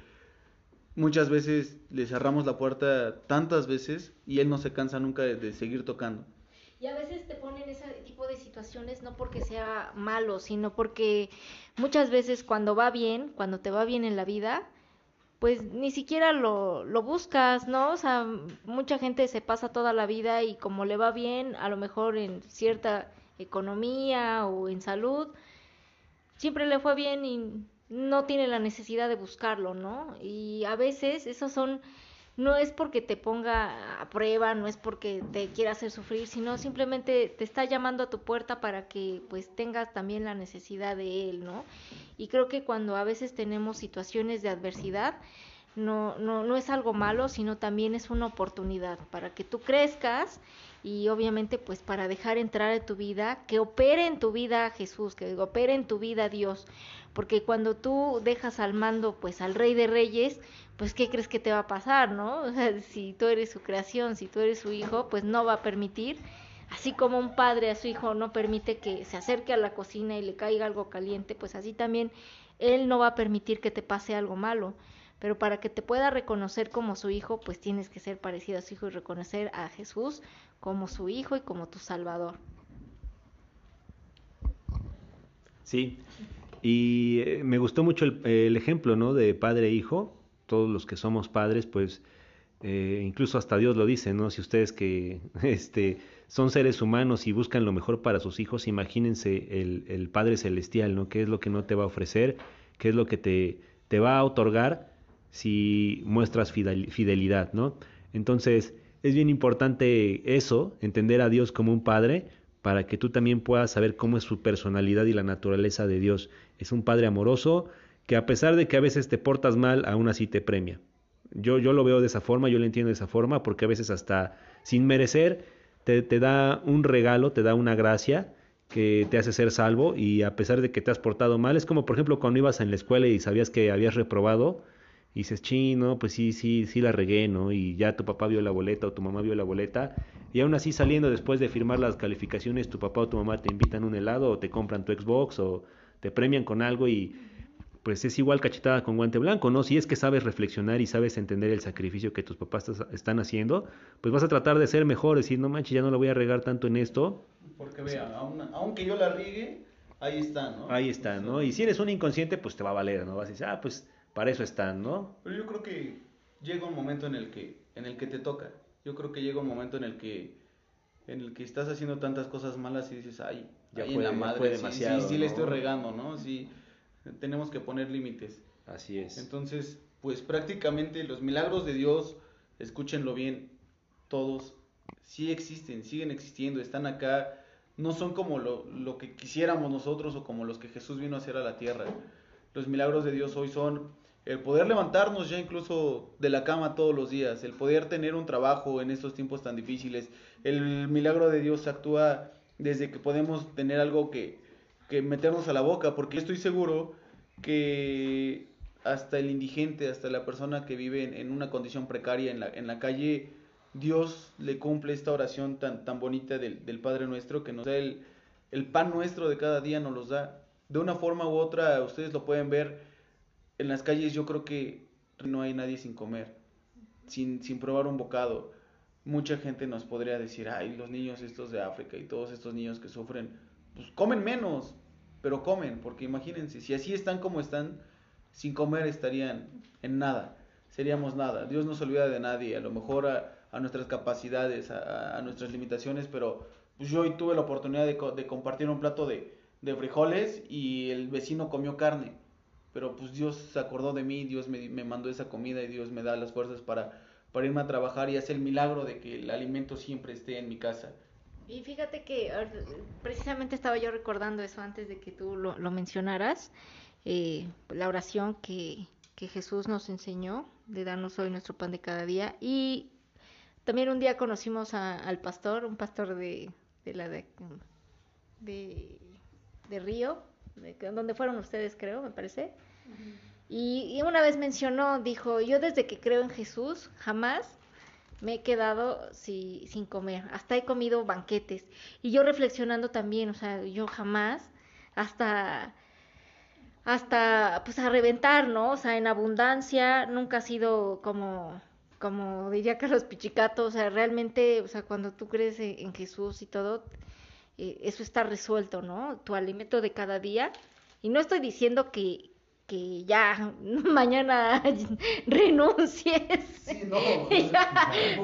muchas veces le cerramos la puerta tantas veces y Él no se cansa nunca de, de seguir tocando. Y a veces te ponen de situaciones no porque sea malo, sino porque muchas veces cuando va bien, cuando te va bien en la vida, pues ni siquiera lo, lo buscas, ¿no? O sea, mucha gente se pasa toda la vida y como le va bien, a lo mejor en cierta economía o en salud, siempre le fue bien y no tiene la necesidad de buscarlo, ¿no? Y a veces esos son no es porque te ponga a prueba, no es porque te quiera hacer sufrir, sino simplemente te está llamando a tu puerta para que pues tengas también la necesidad de él, ¿no? Y creo que cuando a veces tenemos situaciones de adversidad, no, no, no es algo malo, sino también es una oportunidad para que tú crezcas y obviamente pues para dejar entrar en tu vida, que opere en tu vida Jesús, que opere en tu vida Dios, porque cuando tú dejas al mando pues al Rey de Reyes, pues ¿qué crees que te va a pasar, no? O sea, si tú eres su creación, si tú eres su hijo, pues no va a permitir, así como un padre a su hijo no permite que se acerque a la cocina y le caiga algo caliente, pues así también él no va a permitir que te pase algo malo. Pero para que te pueda reconocer como su hijo, pues tienes que ser parecido a su hijo y reconocer a Jesús como su hijo y como tu salvador. Sí, y eh, me gustó mucho el, ejemplo, ¿no? De padre e hijo, todos los que somos padres, pues eh, incluso hasta Dios lo dice, ¿no? Si ustedes que este, son seres humanos y buscan lo mejor para sus hijos, imagínense el, el, Padre Celestial, ¿no? ¿Qué es lo que no te va a ofrecer? ¿Qué es lo que te, te va a otorgar si muestras fidelidad, ¿no? Entonces, es bien importante eso, entender a Dios como un Padre, para que tú también puedas saber cómo es su personalidad y la naturaleza de Dios. Es un Padre amoroso, que a pesar de que a veces te portas mal, aún así te premia. Yo, yo lo veo de esa forma, yo lo entiendo de esa forma, porque a veces hasta sin merecer te, te da un regalo, te da una gracia que te hace ser salvo y a pesar de que te has portado mal, es como por ejemplo cuando ibas en la escuela y sabías que habías reprobado y dices, chino, pues sí, sí, sí la regué, ¿no? Y ya tu papá vio la boleta o tu mamá vio la boleta y aún así saliendo después de firmar las calificaciones, tu papá o tu mamá te invitan un helado o te compran tu Xbox o te premian con algo y pues es igual cachetada con guante blanco, ¿no? Si es que sabes reflexionar y sabes entender el sacrificio que tus papás están haciendo, pues vas a tratar de ser mejor, decir, no manches, ya no lo voy a regar tanto en esto. Porque vea, aunque yo la riegue, ahí está, ¿no? Ahí está, ¿no? Y si eres un inconsciente, pues te va a valer, ¿no? Vas a decir, ah, pues para eso están, ¿no? Pero yo creo que llega un momento en el que, en el que te toca. Yo creo que llega un momento en el que, en el que estás haciendo tantas cosas malas y dices, ay, ya fue, la madre, demasiado, sí, sí, sí le estoy regando, ¿no? Sí tenemos que poner límites. Así es. Entonces, pues prácticamente los milagros de Dios, escúchenlo bien, todos sí existen, siguen existiendo, están acá, no son como lo, lo que quisiéramos nosotros o como los que Jesús vino a hacer a la tierra. Los milagros de Dios hoy son el poder levantarnos ya incluso de la cama todos los días, el poder tener un trabajo en estos tiempos tan difíciles. El milagro de Dios actúa desde que podemos tener algo que, que meternos a la boca, porque estoy seguro que hasta el indigente, hasta la persona que vive en, una condición precaria en la, en la calle, Dios le cumple esta oración tan, tan bonita del, del Padre Nuestro, que nos da el, el pan nuestro de cada día, nos los da. De una forma u otra, ustedes lo pueden ver en las calles, yo creo que no hay nadie sin comer, sin, sin probar un bocado. Mucha gente nos podría decir, ay, los niños estos de África y todos estos niños que sufren, pues comen menos, pero comen, porque imagínense, si así están como están, sin comer estarían en nada, seríamos nada. Dios no se olvida de nadie, a lo mejor a, a nuestras capacidades, a, a, nuestras limitaciones, pero pues yo hoy tuve la oportunidad de, de compartir un plato de, de, frijoles y el vecino comió carne, pero pues Dios se acordó de mí, Dios me, me mandó esa comida y Dios me da las fuerzas para, para irme a trabajar y hacer el milagro de que el alimento siempre esté en mi casa. Y fíjate que precisamente estaba yo recordando eso antes de que tú lo, lo mencionaras, eh, la oración que, que, Jesús nos enseñó de darnos hoy nuestro pan de cada día. Y también un día conocimos a, al pastor, un pastor de, de la de, de, de Río, donde fueron ustedes creo, me parece. Uh -huh. y, y una vez mencionó, dijo, yo desde que creo en Jesús jamás me he quedado si, sin comer, hasta he comido banquetes. Y yo reflexionando también, o sea, yo jamás, hasta, hasta, pues a reventar, ¿no? O sea, en abundancia, nunca ha sido como, como diría Carlos Pichicato, o sea, realmente, o sea, cuando tú crees en, en Jesús y todo, eh, eso está resuelto, ¿no? Tu alimento de cada día. Y no estoy diciendo que, que ya mañana renuncies. Sí, no, ya,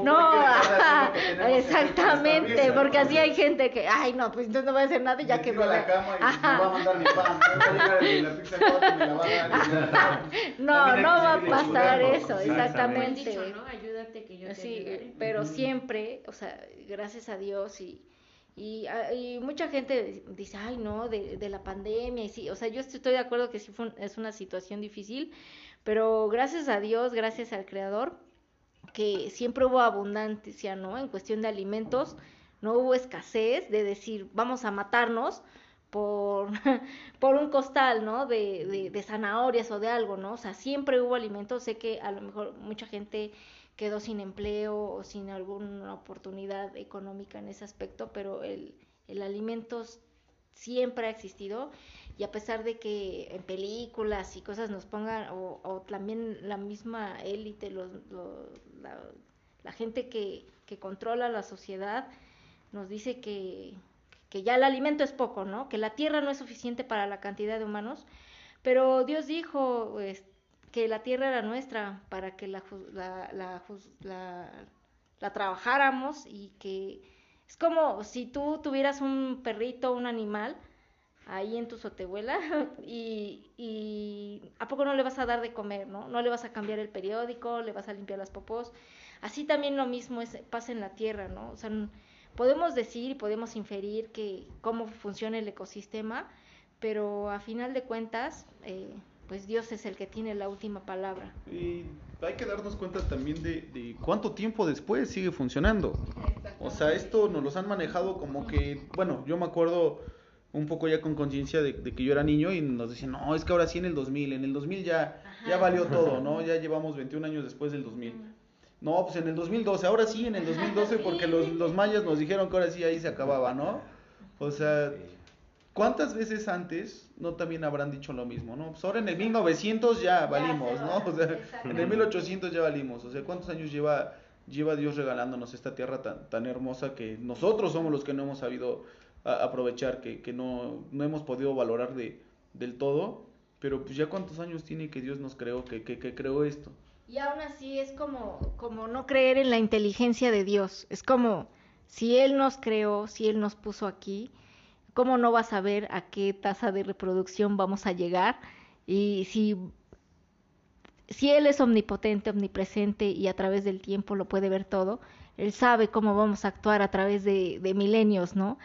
no, exactamente, porque así hay gente que, ay, no, pues entonces no voy a hacer nada y ya me que tiro me a la cama y me va a mandar mi pan, me va a llegar la pizza cuatro y me la va a dar. y- No, no va a pasar eso, Sí, exactamente. Dicho, ¿no? Ayúdate que yo te Sí, pero siempre, o sea, gracias a Dios y, y, ah, y mucha gente dice, ay, no, de, la pandemia, y sí, o sea, yo estoy de acuerdo que sí fue es una situación difícil, pero gracias a Dios, gracias al Creador, que siempre hubo abundancia, ¿no? En cuestión de alimentos, no hubo escasez de decir, vamos a matarnos por, por un costal, ¿no? De, de, de zanahorias o de algo, ¿no? O sea, siempre hubo alimentos, sé que a lo mejor mucha gente quedó sin empleo o sin alguna oportunidad económica en ese aspecto, pero el, el alimento siempre ha existido y a pesar de que en películas y cosas nos pongan, o, también la misma élite, los, la gente que, que controla la sociedad, nos dice que, que ya el alimento es poco, ¿no? Que la tierra no es suficiente para la cantidad de humanos, pero Dios dijo pues, que la tierra era nuestra para que la, la, la, trabajáramos y que es como si tú tuvieras un perrito, un animal ahí en tu sotehuela y, y a poco no le vas a dar de comer, ¿no? No le vas a cambiar el periódico, le vas a limpiar las popós. Así también lo mismo pasa en la tierra, ¿no? O sea, podemos decir y podemos inferir que cómo funciona el ecosistema, pero a final de cuentas, eh, pues Dios es el que tiene la última palabra. Y hay que darnos cuenta también de, de cuánto tiempo después sigue funcionando. O sea, esto nos los han manejado como que, bueno, yo me acuerdo un poco ya con conciencia de, de que yo era niño y nos decían, no, es que ahora sí en el 2000, en el 2000 ya, ya valió todo, ¿no? Ya llevamos 21 años después del 2000. No, pues en el 2012, ahora sí en el 2012 porque los, los mayas nos dijeron que ahora sí ahí se acababa, ¿no? O sea, ¿cuántas veces antes no también habrán dicho lo mismo, no? Pues ahora en el 1900 ya valimos, ¿no? O sea, en el 1800 ya valimos. O sea, ¿cuántos años lleva, lleva Dios regalándonos esta tierra tan, tan hermosa que nosotros somos los que no hemos sabido aprovechar, que, que no, no hemos podido valorar de, del todo? Pero pues ya cuántos años tiene que Dios nos creó, que, que, que creó esto. Y aún así es como, como no creer en la inteligencia de Dios. Es como si Él nos creó, si Él nos puso aquí, ¿cómo no vas a saber a qué tasa de reproducción vamos a llegar? Y si, si Él es omnipotente, omnipresente y a través del tiempo lo puede ver todo, Él sabe cómo vamos a actuar a través de, de milenios, ¿no?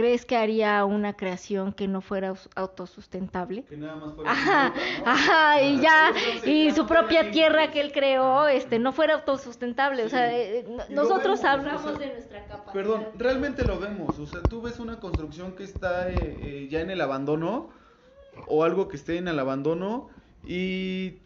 ¿Crees que haría una creación que no fuera autosustentable? Que nada más fuera Ajá, ajá, y ya, y su propia tierra que él creó, este, no fuera autosustentable, o sea, eh, lo nosotros vemos, hablamos o sea, de nuestra capacidad. Perdón, realmente lo vemos. O sea, tú ves una construcción que está eh, eh, ya en el abandono o algo que esté en el abandono y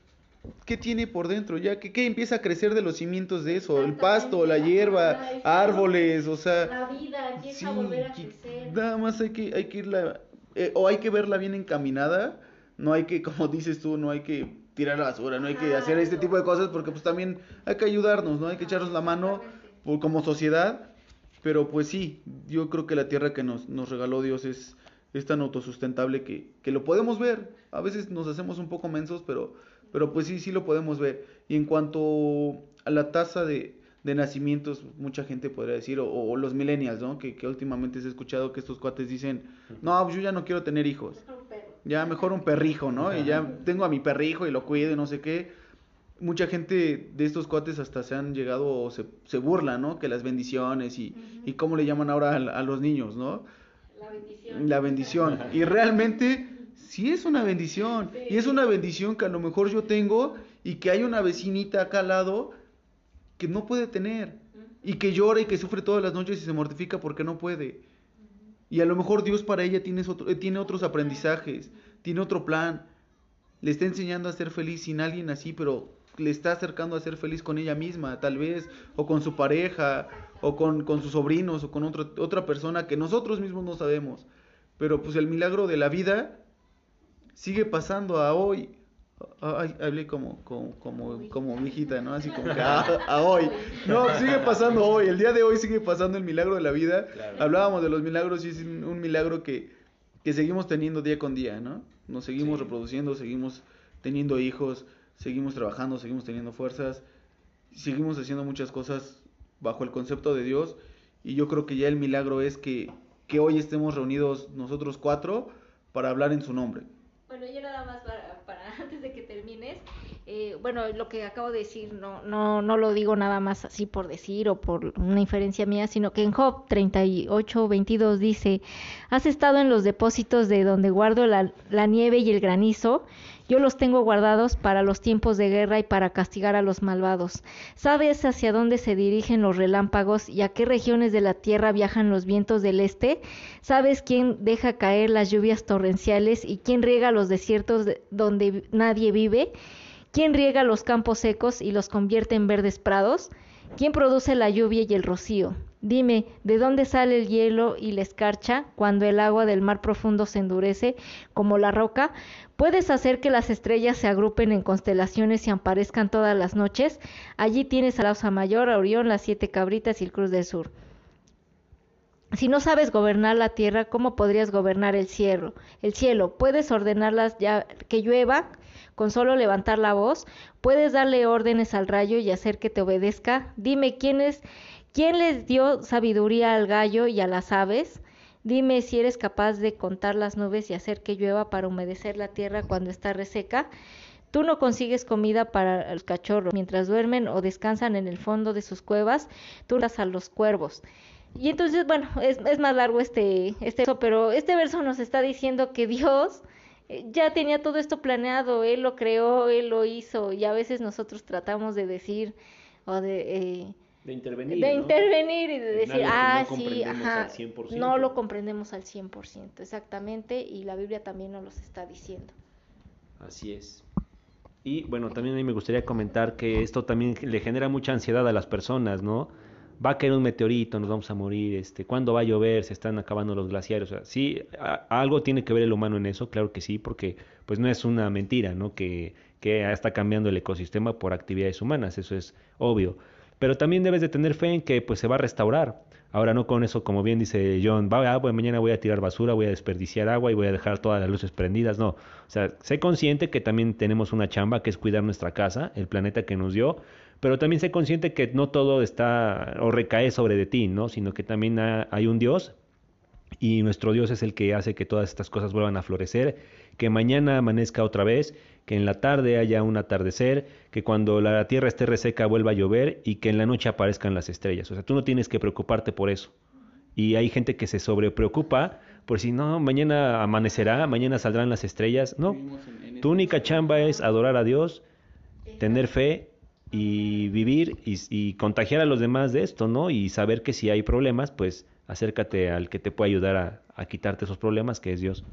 ¿qué tiene por dentro? Ya que ¿qué empieza a crecer de los cimientos de eso, el pasto, la hierba, árboles, o sea, La vida empieza sí, a volver a crecer. nada más hay que hay que irla eh, o hay que verla bien encaminada, no hay que como dices tú, no hay que tirar la basura, no hay que hacer este tipo de cosas porque pues también hay que ayudarnos, no hay que echarnos la mano por- como sociedad, pero pues sí, yo creo que la tierra que nos, nos regaló Dios es, es tan autosustentable que, que lo podemos ver. A veces nos hacemos un poco mensos, pero, pero pues sí, sí lo podemos ver. Y en cuanto a la tasa de, de nacimientos, mucha gente podría decir, o, o los millennials, ¿no? Que, que últimamente se ha escuchado que estos cuates dicen, no, pues yo ya no quiero tener hijos. Ya mejor un perrijo, ¿no? Y ya tengo a mi perrijo y lo cuido y no sé qué mucha gente de estos cuates hasta se han llegado o se, se burlan, ¿no? Que las bendiciones y, y cómo le llaman ahora a, a los niños, ¿no? La bendición. La bendición. Y realmente sí es una bendición. Y es una bendición que a lo mejor yo tengo y que hay una vecinita acá al lado que no puede tener. Y que llora y que sufre todas las noches y se mortifica porque no puede. Y a lo mejor Dios para ella tiene, otro- eh, tiene otros aprendizajes, tiene otro plan. Le está enseñando a ser feliz sin alguien así, pero le está acercando a ser feliz con ella misma, tal vez, o con su pareja, o con, con sus sobrinos, o con otra otra persona que nosotros mismos no sabemos. Pero pues el milagro de la vida sigue pasando a hoy. Ay, hablé como, como, como, como viejita, ¿no? Así como que a, a hoy. No, sigue pasando hoy. El día de hoy sigue pasando el milagro de la vida. Claro. Hablábamos de los milagros y es un, un milagro que, que seguimos teniendo día con día, ¿no? Nos seguimos Sí. reproduciendo, seguimos teniendo hijos, seguimos trabajando, seguimos teniendo fuerzas, seguimos haciendo muchas cosas bajo el concepto de Dios. Y yo creo que ya el milagro es que, que hoy estemos reunidos nosotros cuatro para hablar en su nombre. Bueno, yo nada más para, para antes de que termines, eh, bueno, lo que acabo de decir no, no, no lo digo nada más así por decir o por una inferencia mía, sino que en Job 38, 22 dice, has estado en los depósitos de donde guardo la, la nieve y el granizo, yo los tengo guardados para los tiempos de guerra y para castigar a los malvados. ¿Sabes hacia dónde se dirigen los relámpagos y a qué regiones de la tierra viajan los vientos del este? ¿Sabes quién deja caer las lluvias torrenciales y quién riega los desiertos de- donde nadie vive? ¿Quién riega los campos secos y los convierte en verdes prados? ¿Quién produce la lluvia y el rocío? Dime, ¿de dónde sale el hielo y la escarcha cuando el agua del mar profundo se endurece como la roca? ¿Puedes hacer que las estrellas se agrupen en constelaciones y aparezcan todas las noches? Allí tienes a la Osa Mayor, a Orión, las siete cabritas y el Cruz del Sur. Si no sabes gobernar la tierra, ¿cómo podrías gobernar el cielo? El cielo, puedes ordenarlas ya que llueva con solo levantar la voz, puedes darle órdenes al rayo y hacer que te obedezca. Dime quién es quién les dio sabiduría al gallo y a las aves. Dime si eres capaz de contar las nubes y hacer que llueva para humedecer la tierra cuando está reseca. Tú no consigues comida para el cachorro mientras duermen o descansan en el fondo de sus cuevas. Tú das a los cuervos. Y entonces, bueno, es, más largo este, este verso, pero este verso nos está diciendo que Dios eh, ya tenía todo esto planeado, Él lo creó, Él lo hizo, y a veces nosotros tratamos de decir o de, eh, De intervenir. de ¿no? intervenir y de decir, ah, no sí, comprendemos ajá, al 100%. no lo comprendemos al 100%, exactamente, y la Biblia también nos los está diciendo. Así es. Y bueno, también a mí me gustaría comentar que esto también le genera mucha ansiedad a las personas, ¿no? Va a caer un meteorito, nos vamos a morir, este, ¿cuándo va a llover? Se están acabando los glaciares. O sea, sí, a- algo tiene que ver el humano en eso, claro que sí, porque pues no es una mentira, ¿no? Que, que está cambiando el ecosistema por actividades humanas, eso es obvio. Pero también debes de tener fe en que pues se va a restaurar. Ahora no con eso, como bien dice John, va, ah, bueno, mañana voy a tirar basura, voy a desperdiciar agua y voy a dejar todas las luces prendidas. No, o sea, sé consciente que también tenemos una chamba que es cuidar nuestra casa, el planeta que nos dio, pero también sé consciente que no todo está o recae sobre de ti, ¿no? Sino que también ha- hay un Dios y nuestro Dios es el que hace que todas estas cosas vuelvan a florecer, que mañana amanezca otra vez, que en la tarde haya un atardecer, que cuando la tierra esté reseca vuelva a llover y que en la noche aparezcan las estrellas. O sea, tú no tienes que preocuparte por eso. Y hay gente que se sobrepreocupa por si no, mañana amanecerá, mañana saldrán las estrellas. No, tu única chamba es adorar a Dios, tener fe y vivir y, y contagiar a los demás de esto, ¿no? Y saber que si hay problemas, pues acércate al que te puede ayudar a, quitarte esos problemas, que es Dios.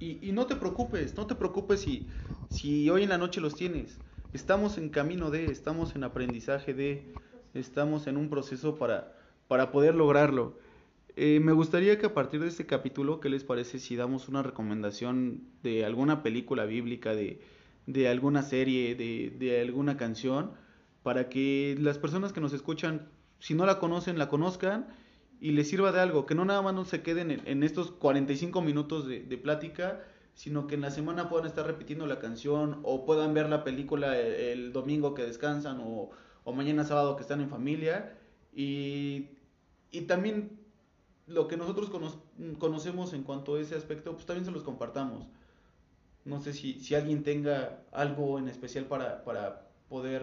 Y, y no te preocupes, no te preocupes si, si hoy en la noche los tienes. Estamos en camino de, estamos en aprendizaje de, estamos en un proceso para, para poder lograrlo. Eh, me gustaría que a partir de este capítulo, ¿qué les parece si damos una recomendación de alguna película bíblica, de, de alguna serie, de, de alguna canción, para que las personas que nos escuchan, si no la conocen, la conozcan y les sirva de algo, que no nada más no se queden en, en estos 45 minutos de, de plática, sino que en la semana puedan estar repitiendo la canción o puedan ver la película el, el domingo que descansan o, o mañana sábado que están en familia y, y también lo que nosotros cono- conocemos en cuanto a ese aspecto, pues también se los compartamos. No sé si, si alguien tenga algo en especial para, para poder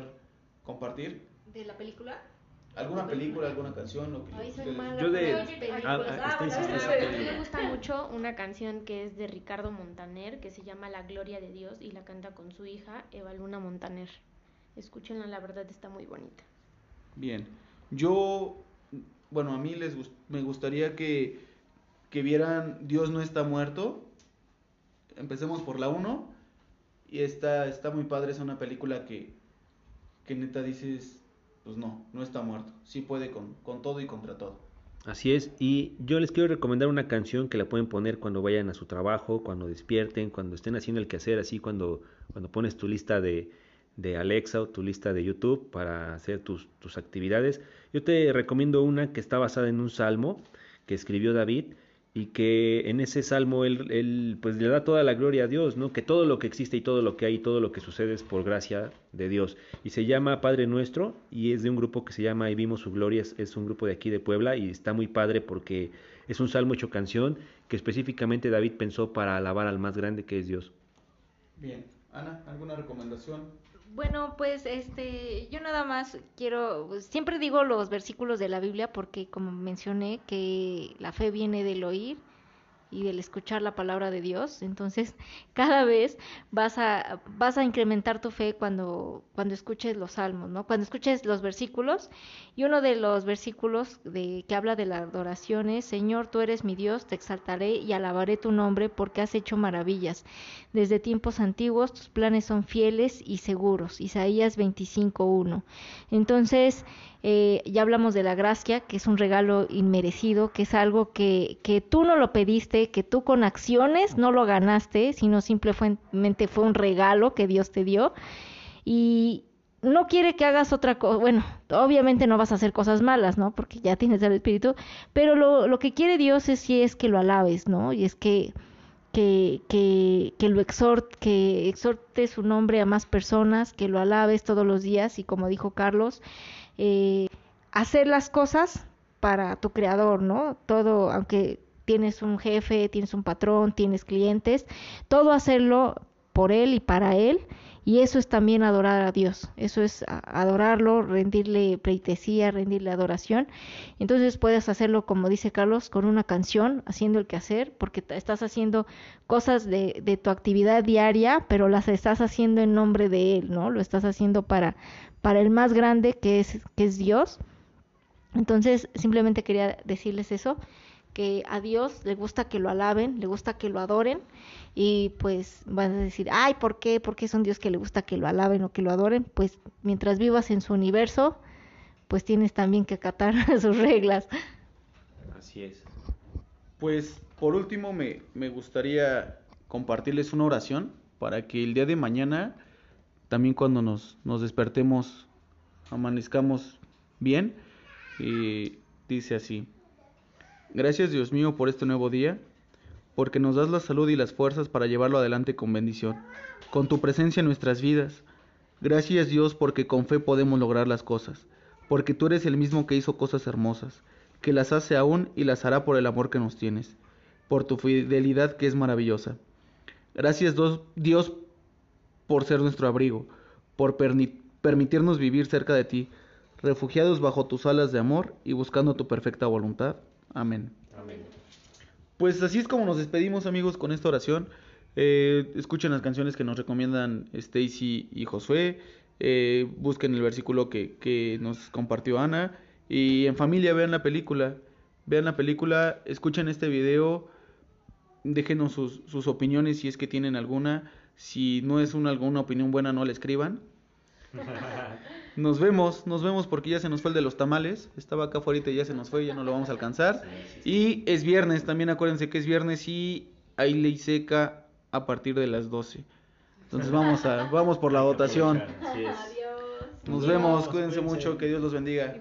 compartir. ¿De la película? ¿Alguna película, alguna canción? Lo que Ay, soy ustedes- mala Yo de-. Ah, ah, Ah, me gusta mucho una canción que es de Ricardo Montaner, que se llama La Gloria de Dios y la canta con su hija Eva Luna Montaner. Escúchenla, la verdad está muy bonita. Bien, yo, bueno, a mí les gust- me gustaría que, que vieran Dios no está muerto. Empecemos por la 1. Y está, está muy padre, es una película que, que neta dices, pues no, no está muerto. Sí puede con, con todo y contra todo. Así es, y yo les quiero recomendar una canción que la pueden poner cuando vayan a su trabajo, cuando despierten, cuando estén haciendo el quehacer, así cuando, cuando pones tu lista de, de Alexa o tu lista de YouTube para hacer tus, tus actividades. Yo te recomiendo una que está basada en un salmo que escribió David y que en ese salmo él, él, pues le da toda la gloria a Dios, ¿no? Que todo lo que existe y todo lo que hay, todo lo que sucede es por gracia de Dios. Y se llama Padre Nuestro y es de un grupo que se llama Y vimos su gloria, es, es un grupo de aquí de Puebla y está muy padre porque es un salmo hecho canción que específicamente David pensó para alabar al más grande que es Dios. Bien, Ana, ¿alguna recomendación? Bueno, pues este, yo nada más quiero, pues, siempre digo los versículos de la Biblia porque como mencioné que la fe viene del oír y del escuchar la palabra de Dios, entonces cada vez vas a vas a incrementar tu fe cuando cuando escuches los salmos, ¿no? Cuando escuches los versículos y uno de los versículos de que habla de la adoración es, Señor, tú eres mi Dios, te exaltaré y alabaré tu nombre porque has hecho maravillas. Desde tiempos antiguos tus planes son fieles y seguros. Isaías 25.1. Entonces, eh, ya hablamos de la gracia, que es un regalo inmerecido, que es algo que, que tú no lo pediste, que tú con acciones no lo ganaste, sino simplemente fue un regalo que Dios te dio. Y no quiere que hagas otra cosa, bueno, obviamente no vas a hacer cosas malas, ¿no? Porque ya tienes el Espíritu, pero lo, lo que quiere Dios es si es que lo alabes, ¿no? Y es que que, que, que lo exhort, que exhorte su nombre a más personas, que lo alabes todos los días y como dijo Carlos, eh, hacer las cosas para tu creador, ¿no? Todo, aunque tienes un jefe, tienes un patrón, tienes clientes, todo hacerlo por él y para él. Y eso es también adorar a Dios, eso es adorarlo, rendirle pleitesía, rendirle adoración. Entonces puedes hacerlo, como dice Carlos, con una canción, haciendo el quehacer, porque estás haciendo cosas de, de, tu actividad diaria, pero las estás haciendo en nombre de Él, ¿no? Lo estás haciendo para, para el más grande que es, que es Dios. Entonces, simplemente quería decirles eso, que a Dios le gusta que lo alaben, le gusta que lo adoren y pues van a decir, ay, ¿por qué? ¿Por qué es un Dios que le gusta que lo alaben o que lo adoren? Pues mientras vivas en su universo, pues tienes también que acatar sus reglas. Así es. Pues por último me, me gustaría compartirles una oración para que el día de mañana, también cuando nos, despertemos, amanezcamos bien, y dice así. Gracias Dios mío por este nuevo día, porque nos das la salud y las fuerzas para llevarlo adelante con bendición, con tu presencia en nuestras vidas. Gracias Dios porque con fe podemos lograr las cosas, porque tú eres el mismo que hizo cosas hermosas, que las hace aún y las hará por el amor que nos tienes, por tu fidelidad que es maravillosa. Gracias Dios por ser nuestro abrigo, por permitirnos vivir cerca de ti, refugiados bajo tus alas de amor y buscando tu perfecta voluntad. Amén. Amén. Pues así es como nos despedimos amigos con esta oración. Eh, escuchen las canciones que nos recomiendan Stacy y Josué. Eh, busquen el versículo que, que nos compartió Ana. Y en familia vean la película. Vean la película, escuchen este video. Déjenos sus, sus opiniones si es que tienen alguna. Si no es una, alguna opinión buena, no la escriban. Nos vemos, nos vemos porque ya se nos fue el de los tamales. Estaba acá afuera y ya se nos fue, ya no lo vamos a alcanzar. Y es viernes, también acuérdense que es viernes y hay ley seca a partir de las 12. Entonces vamos a vamos por la votación. Nos vemos, cuídense mucho, que Dios los bendiga.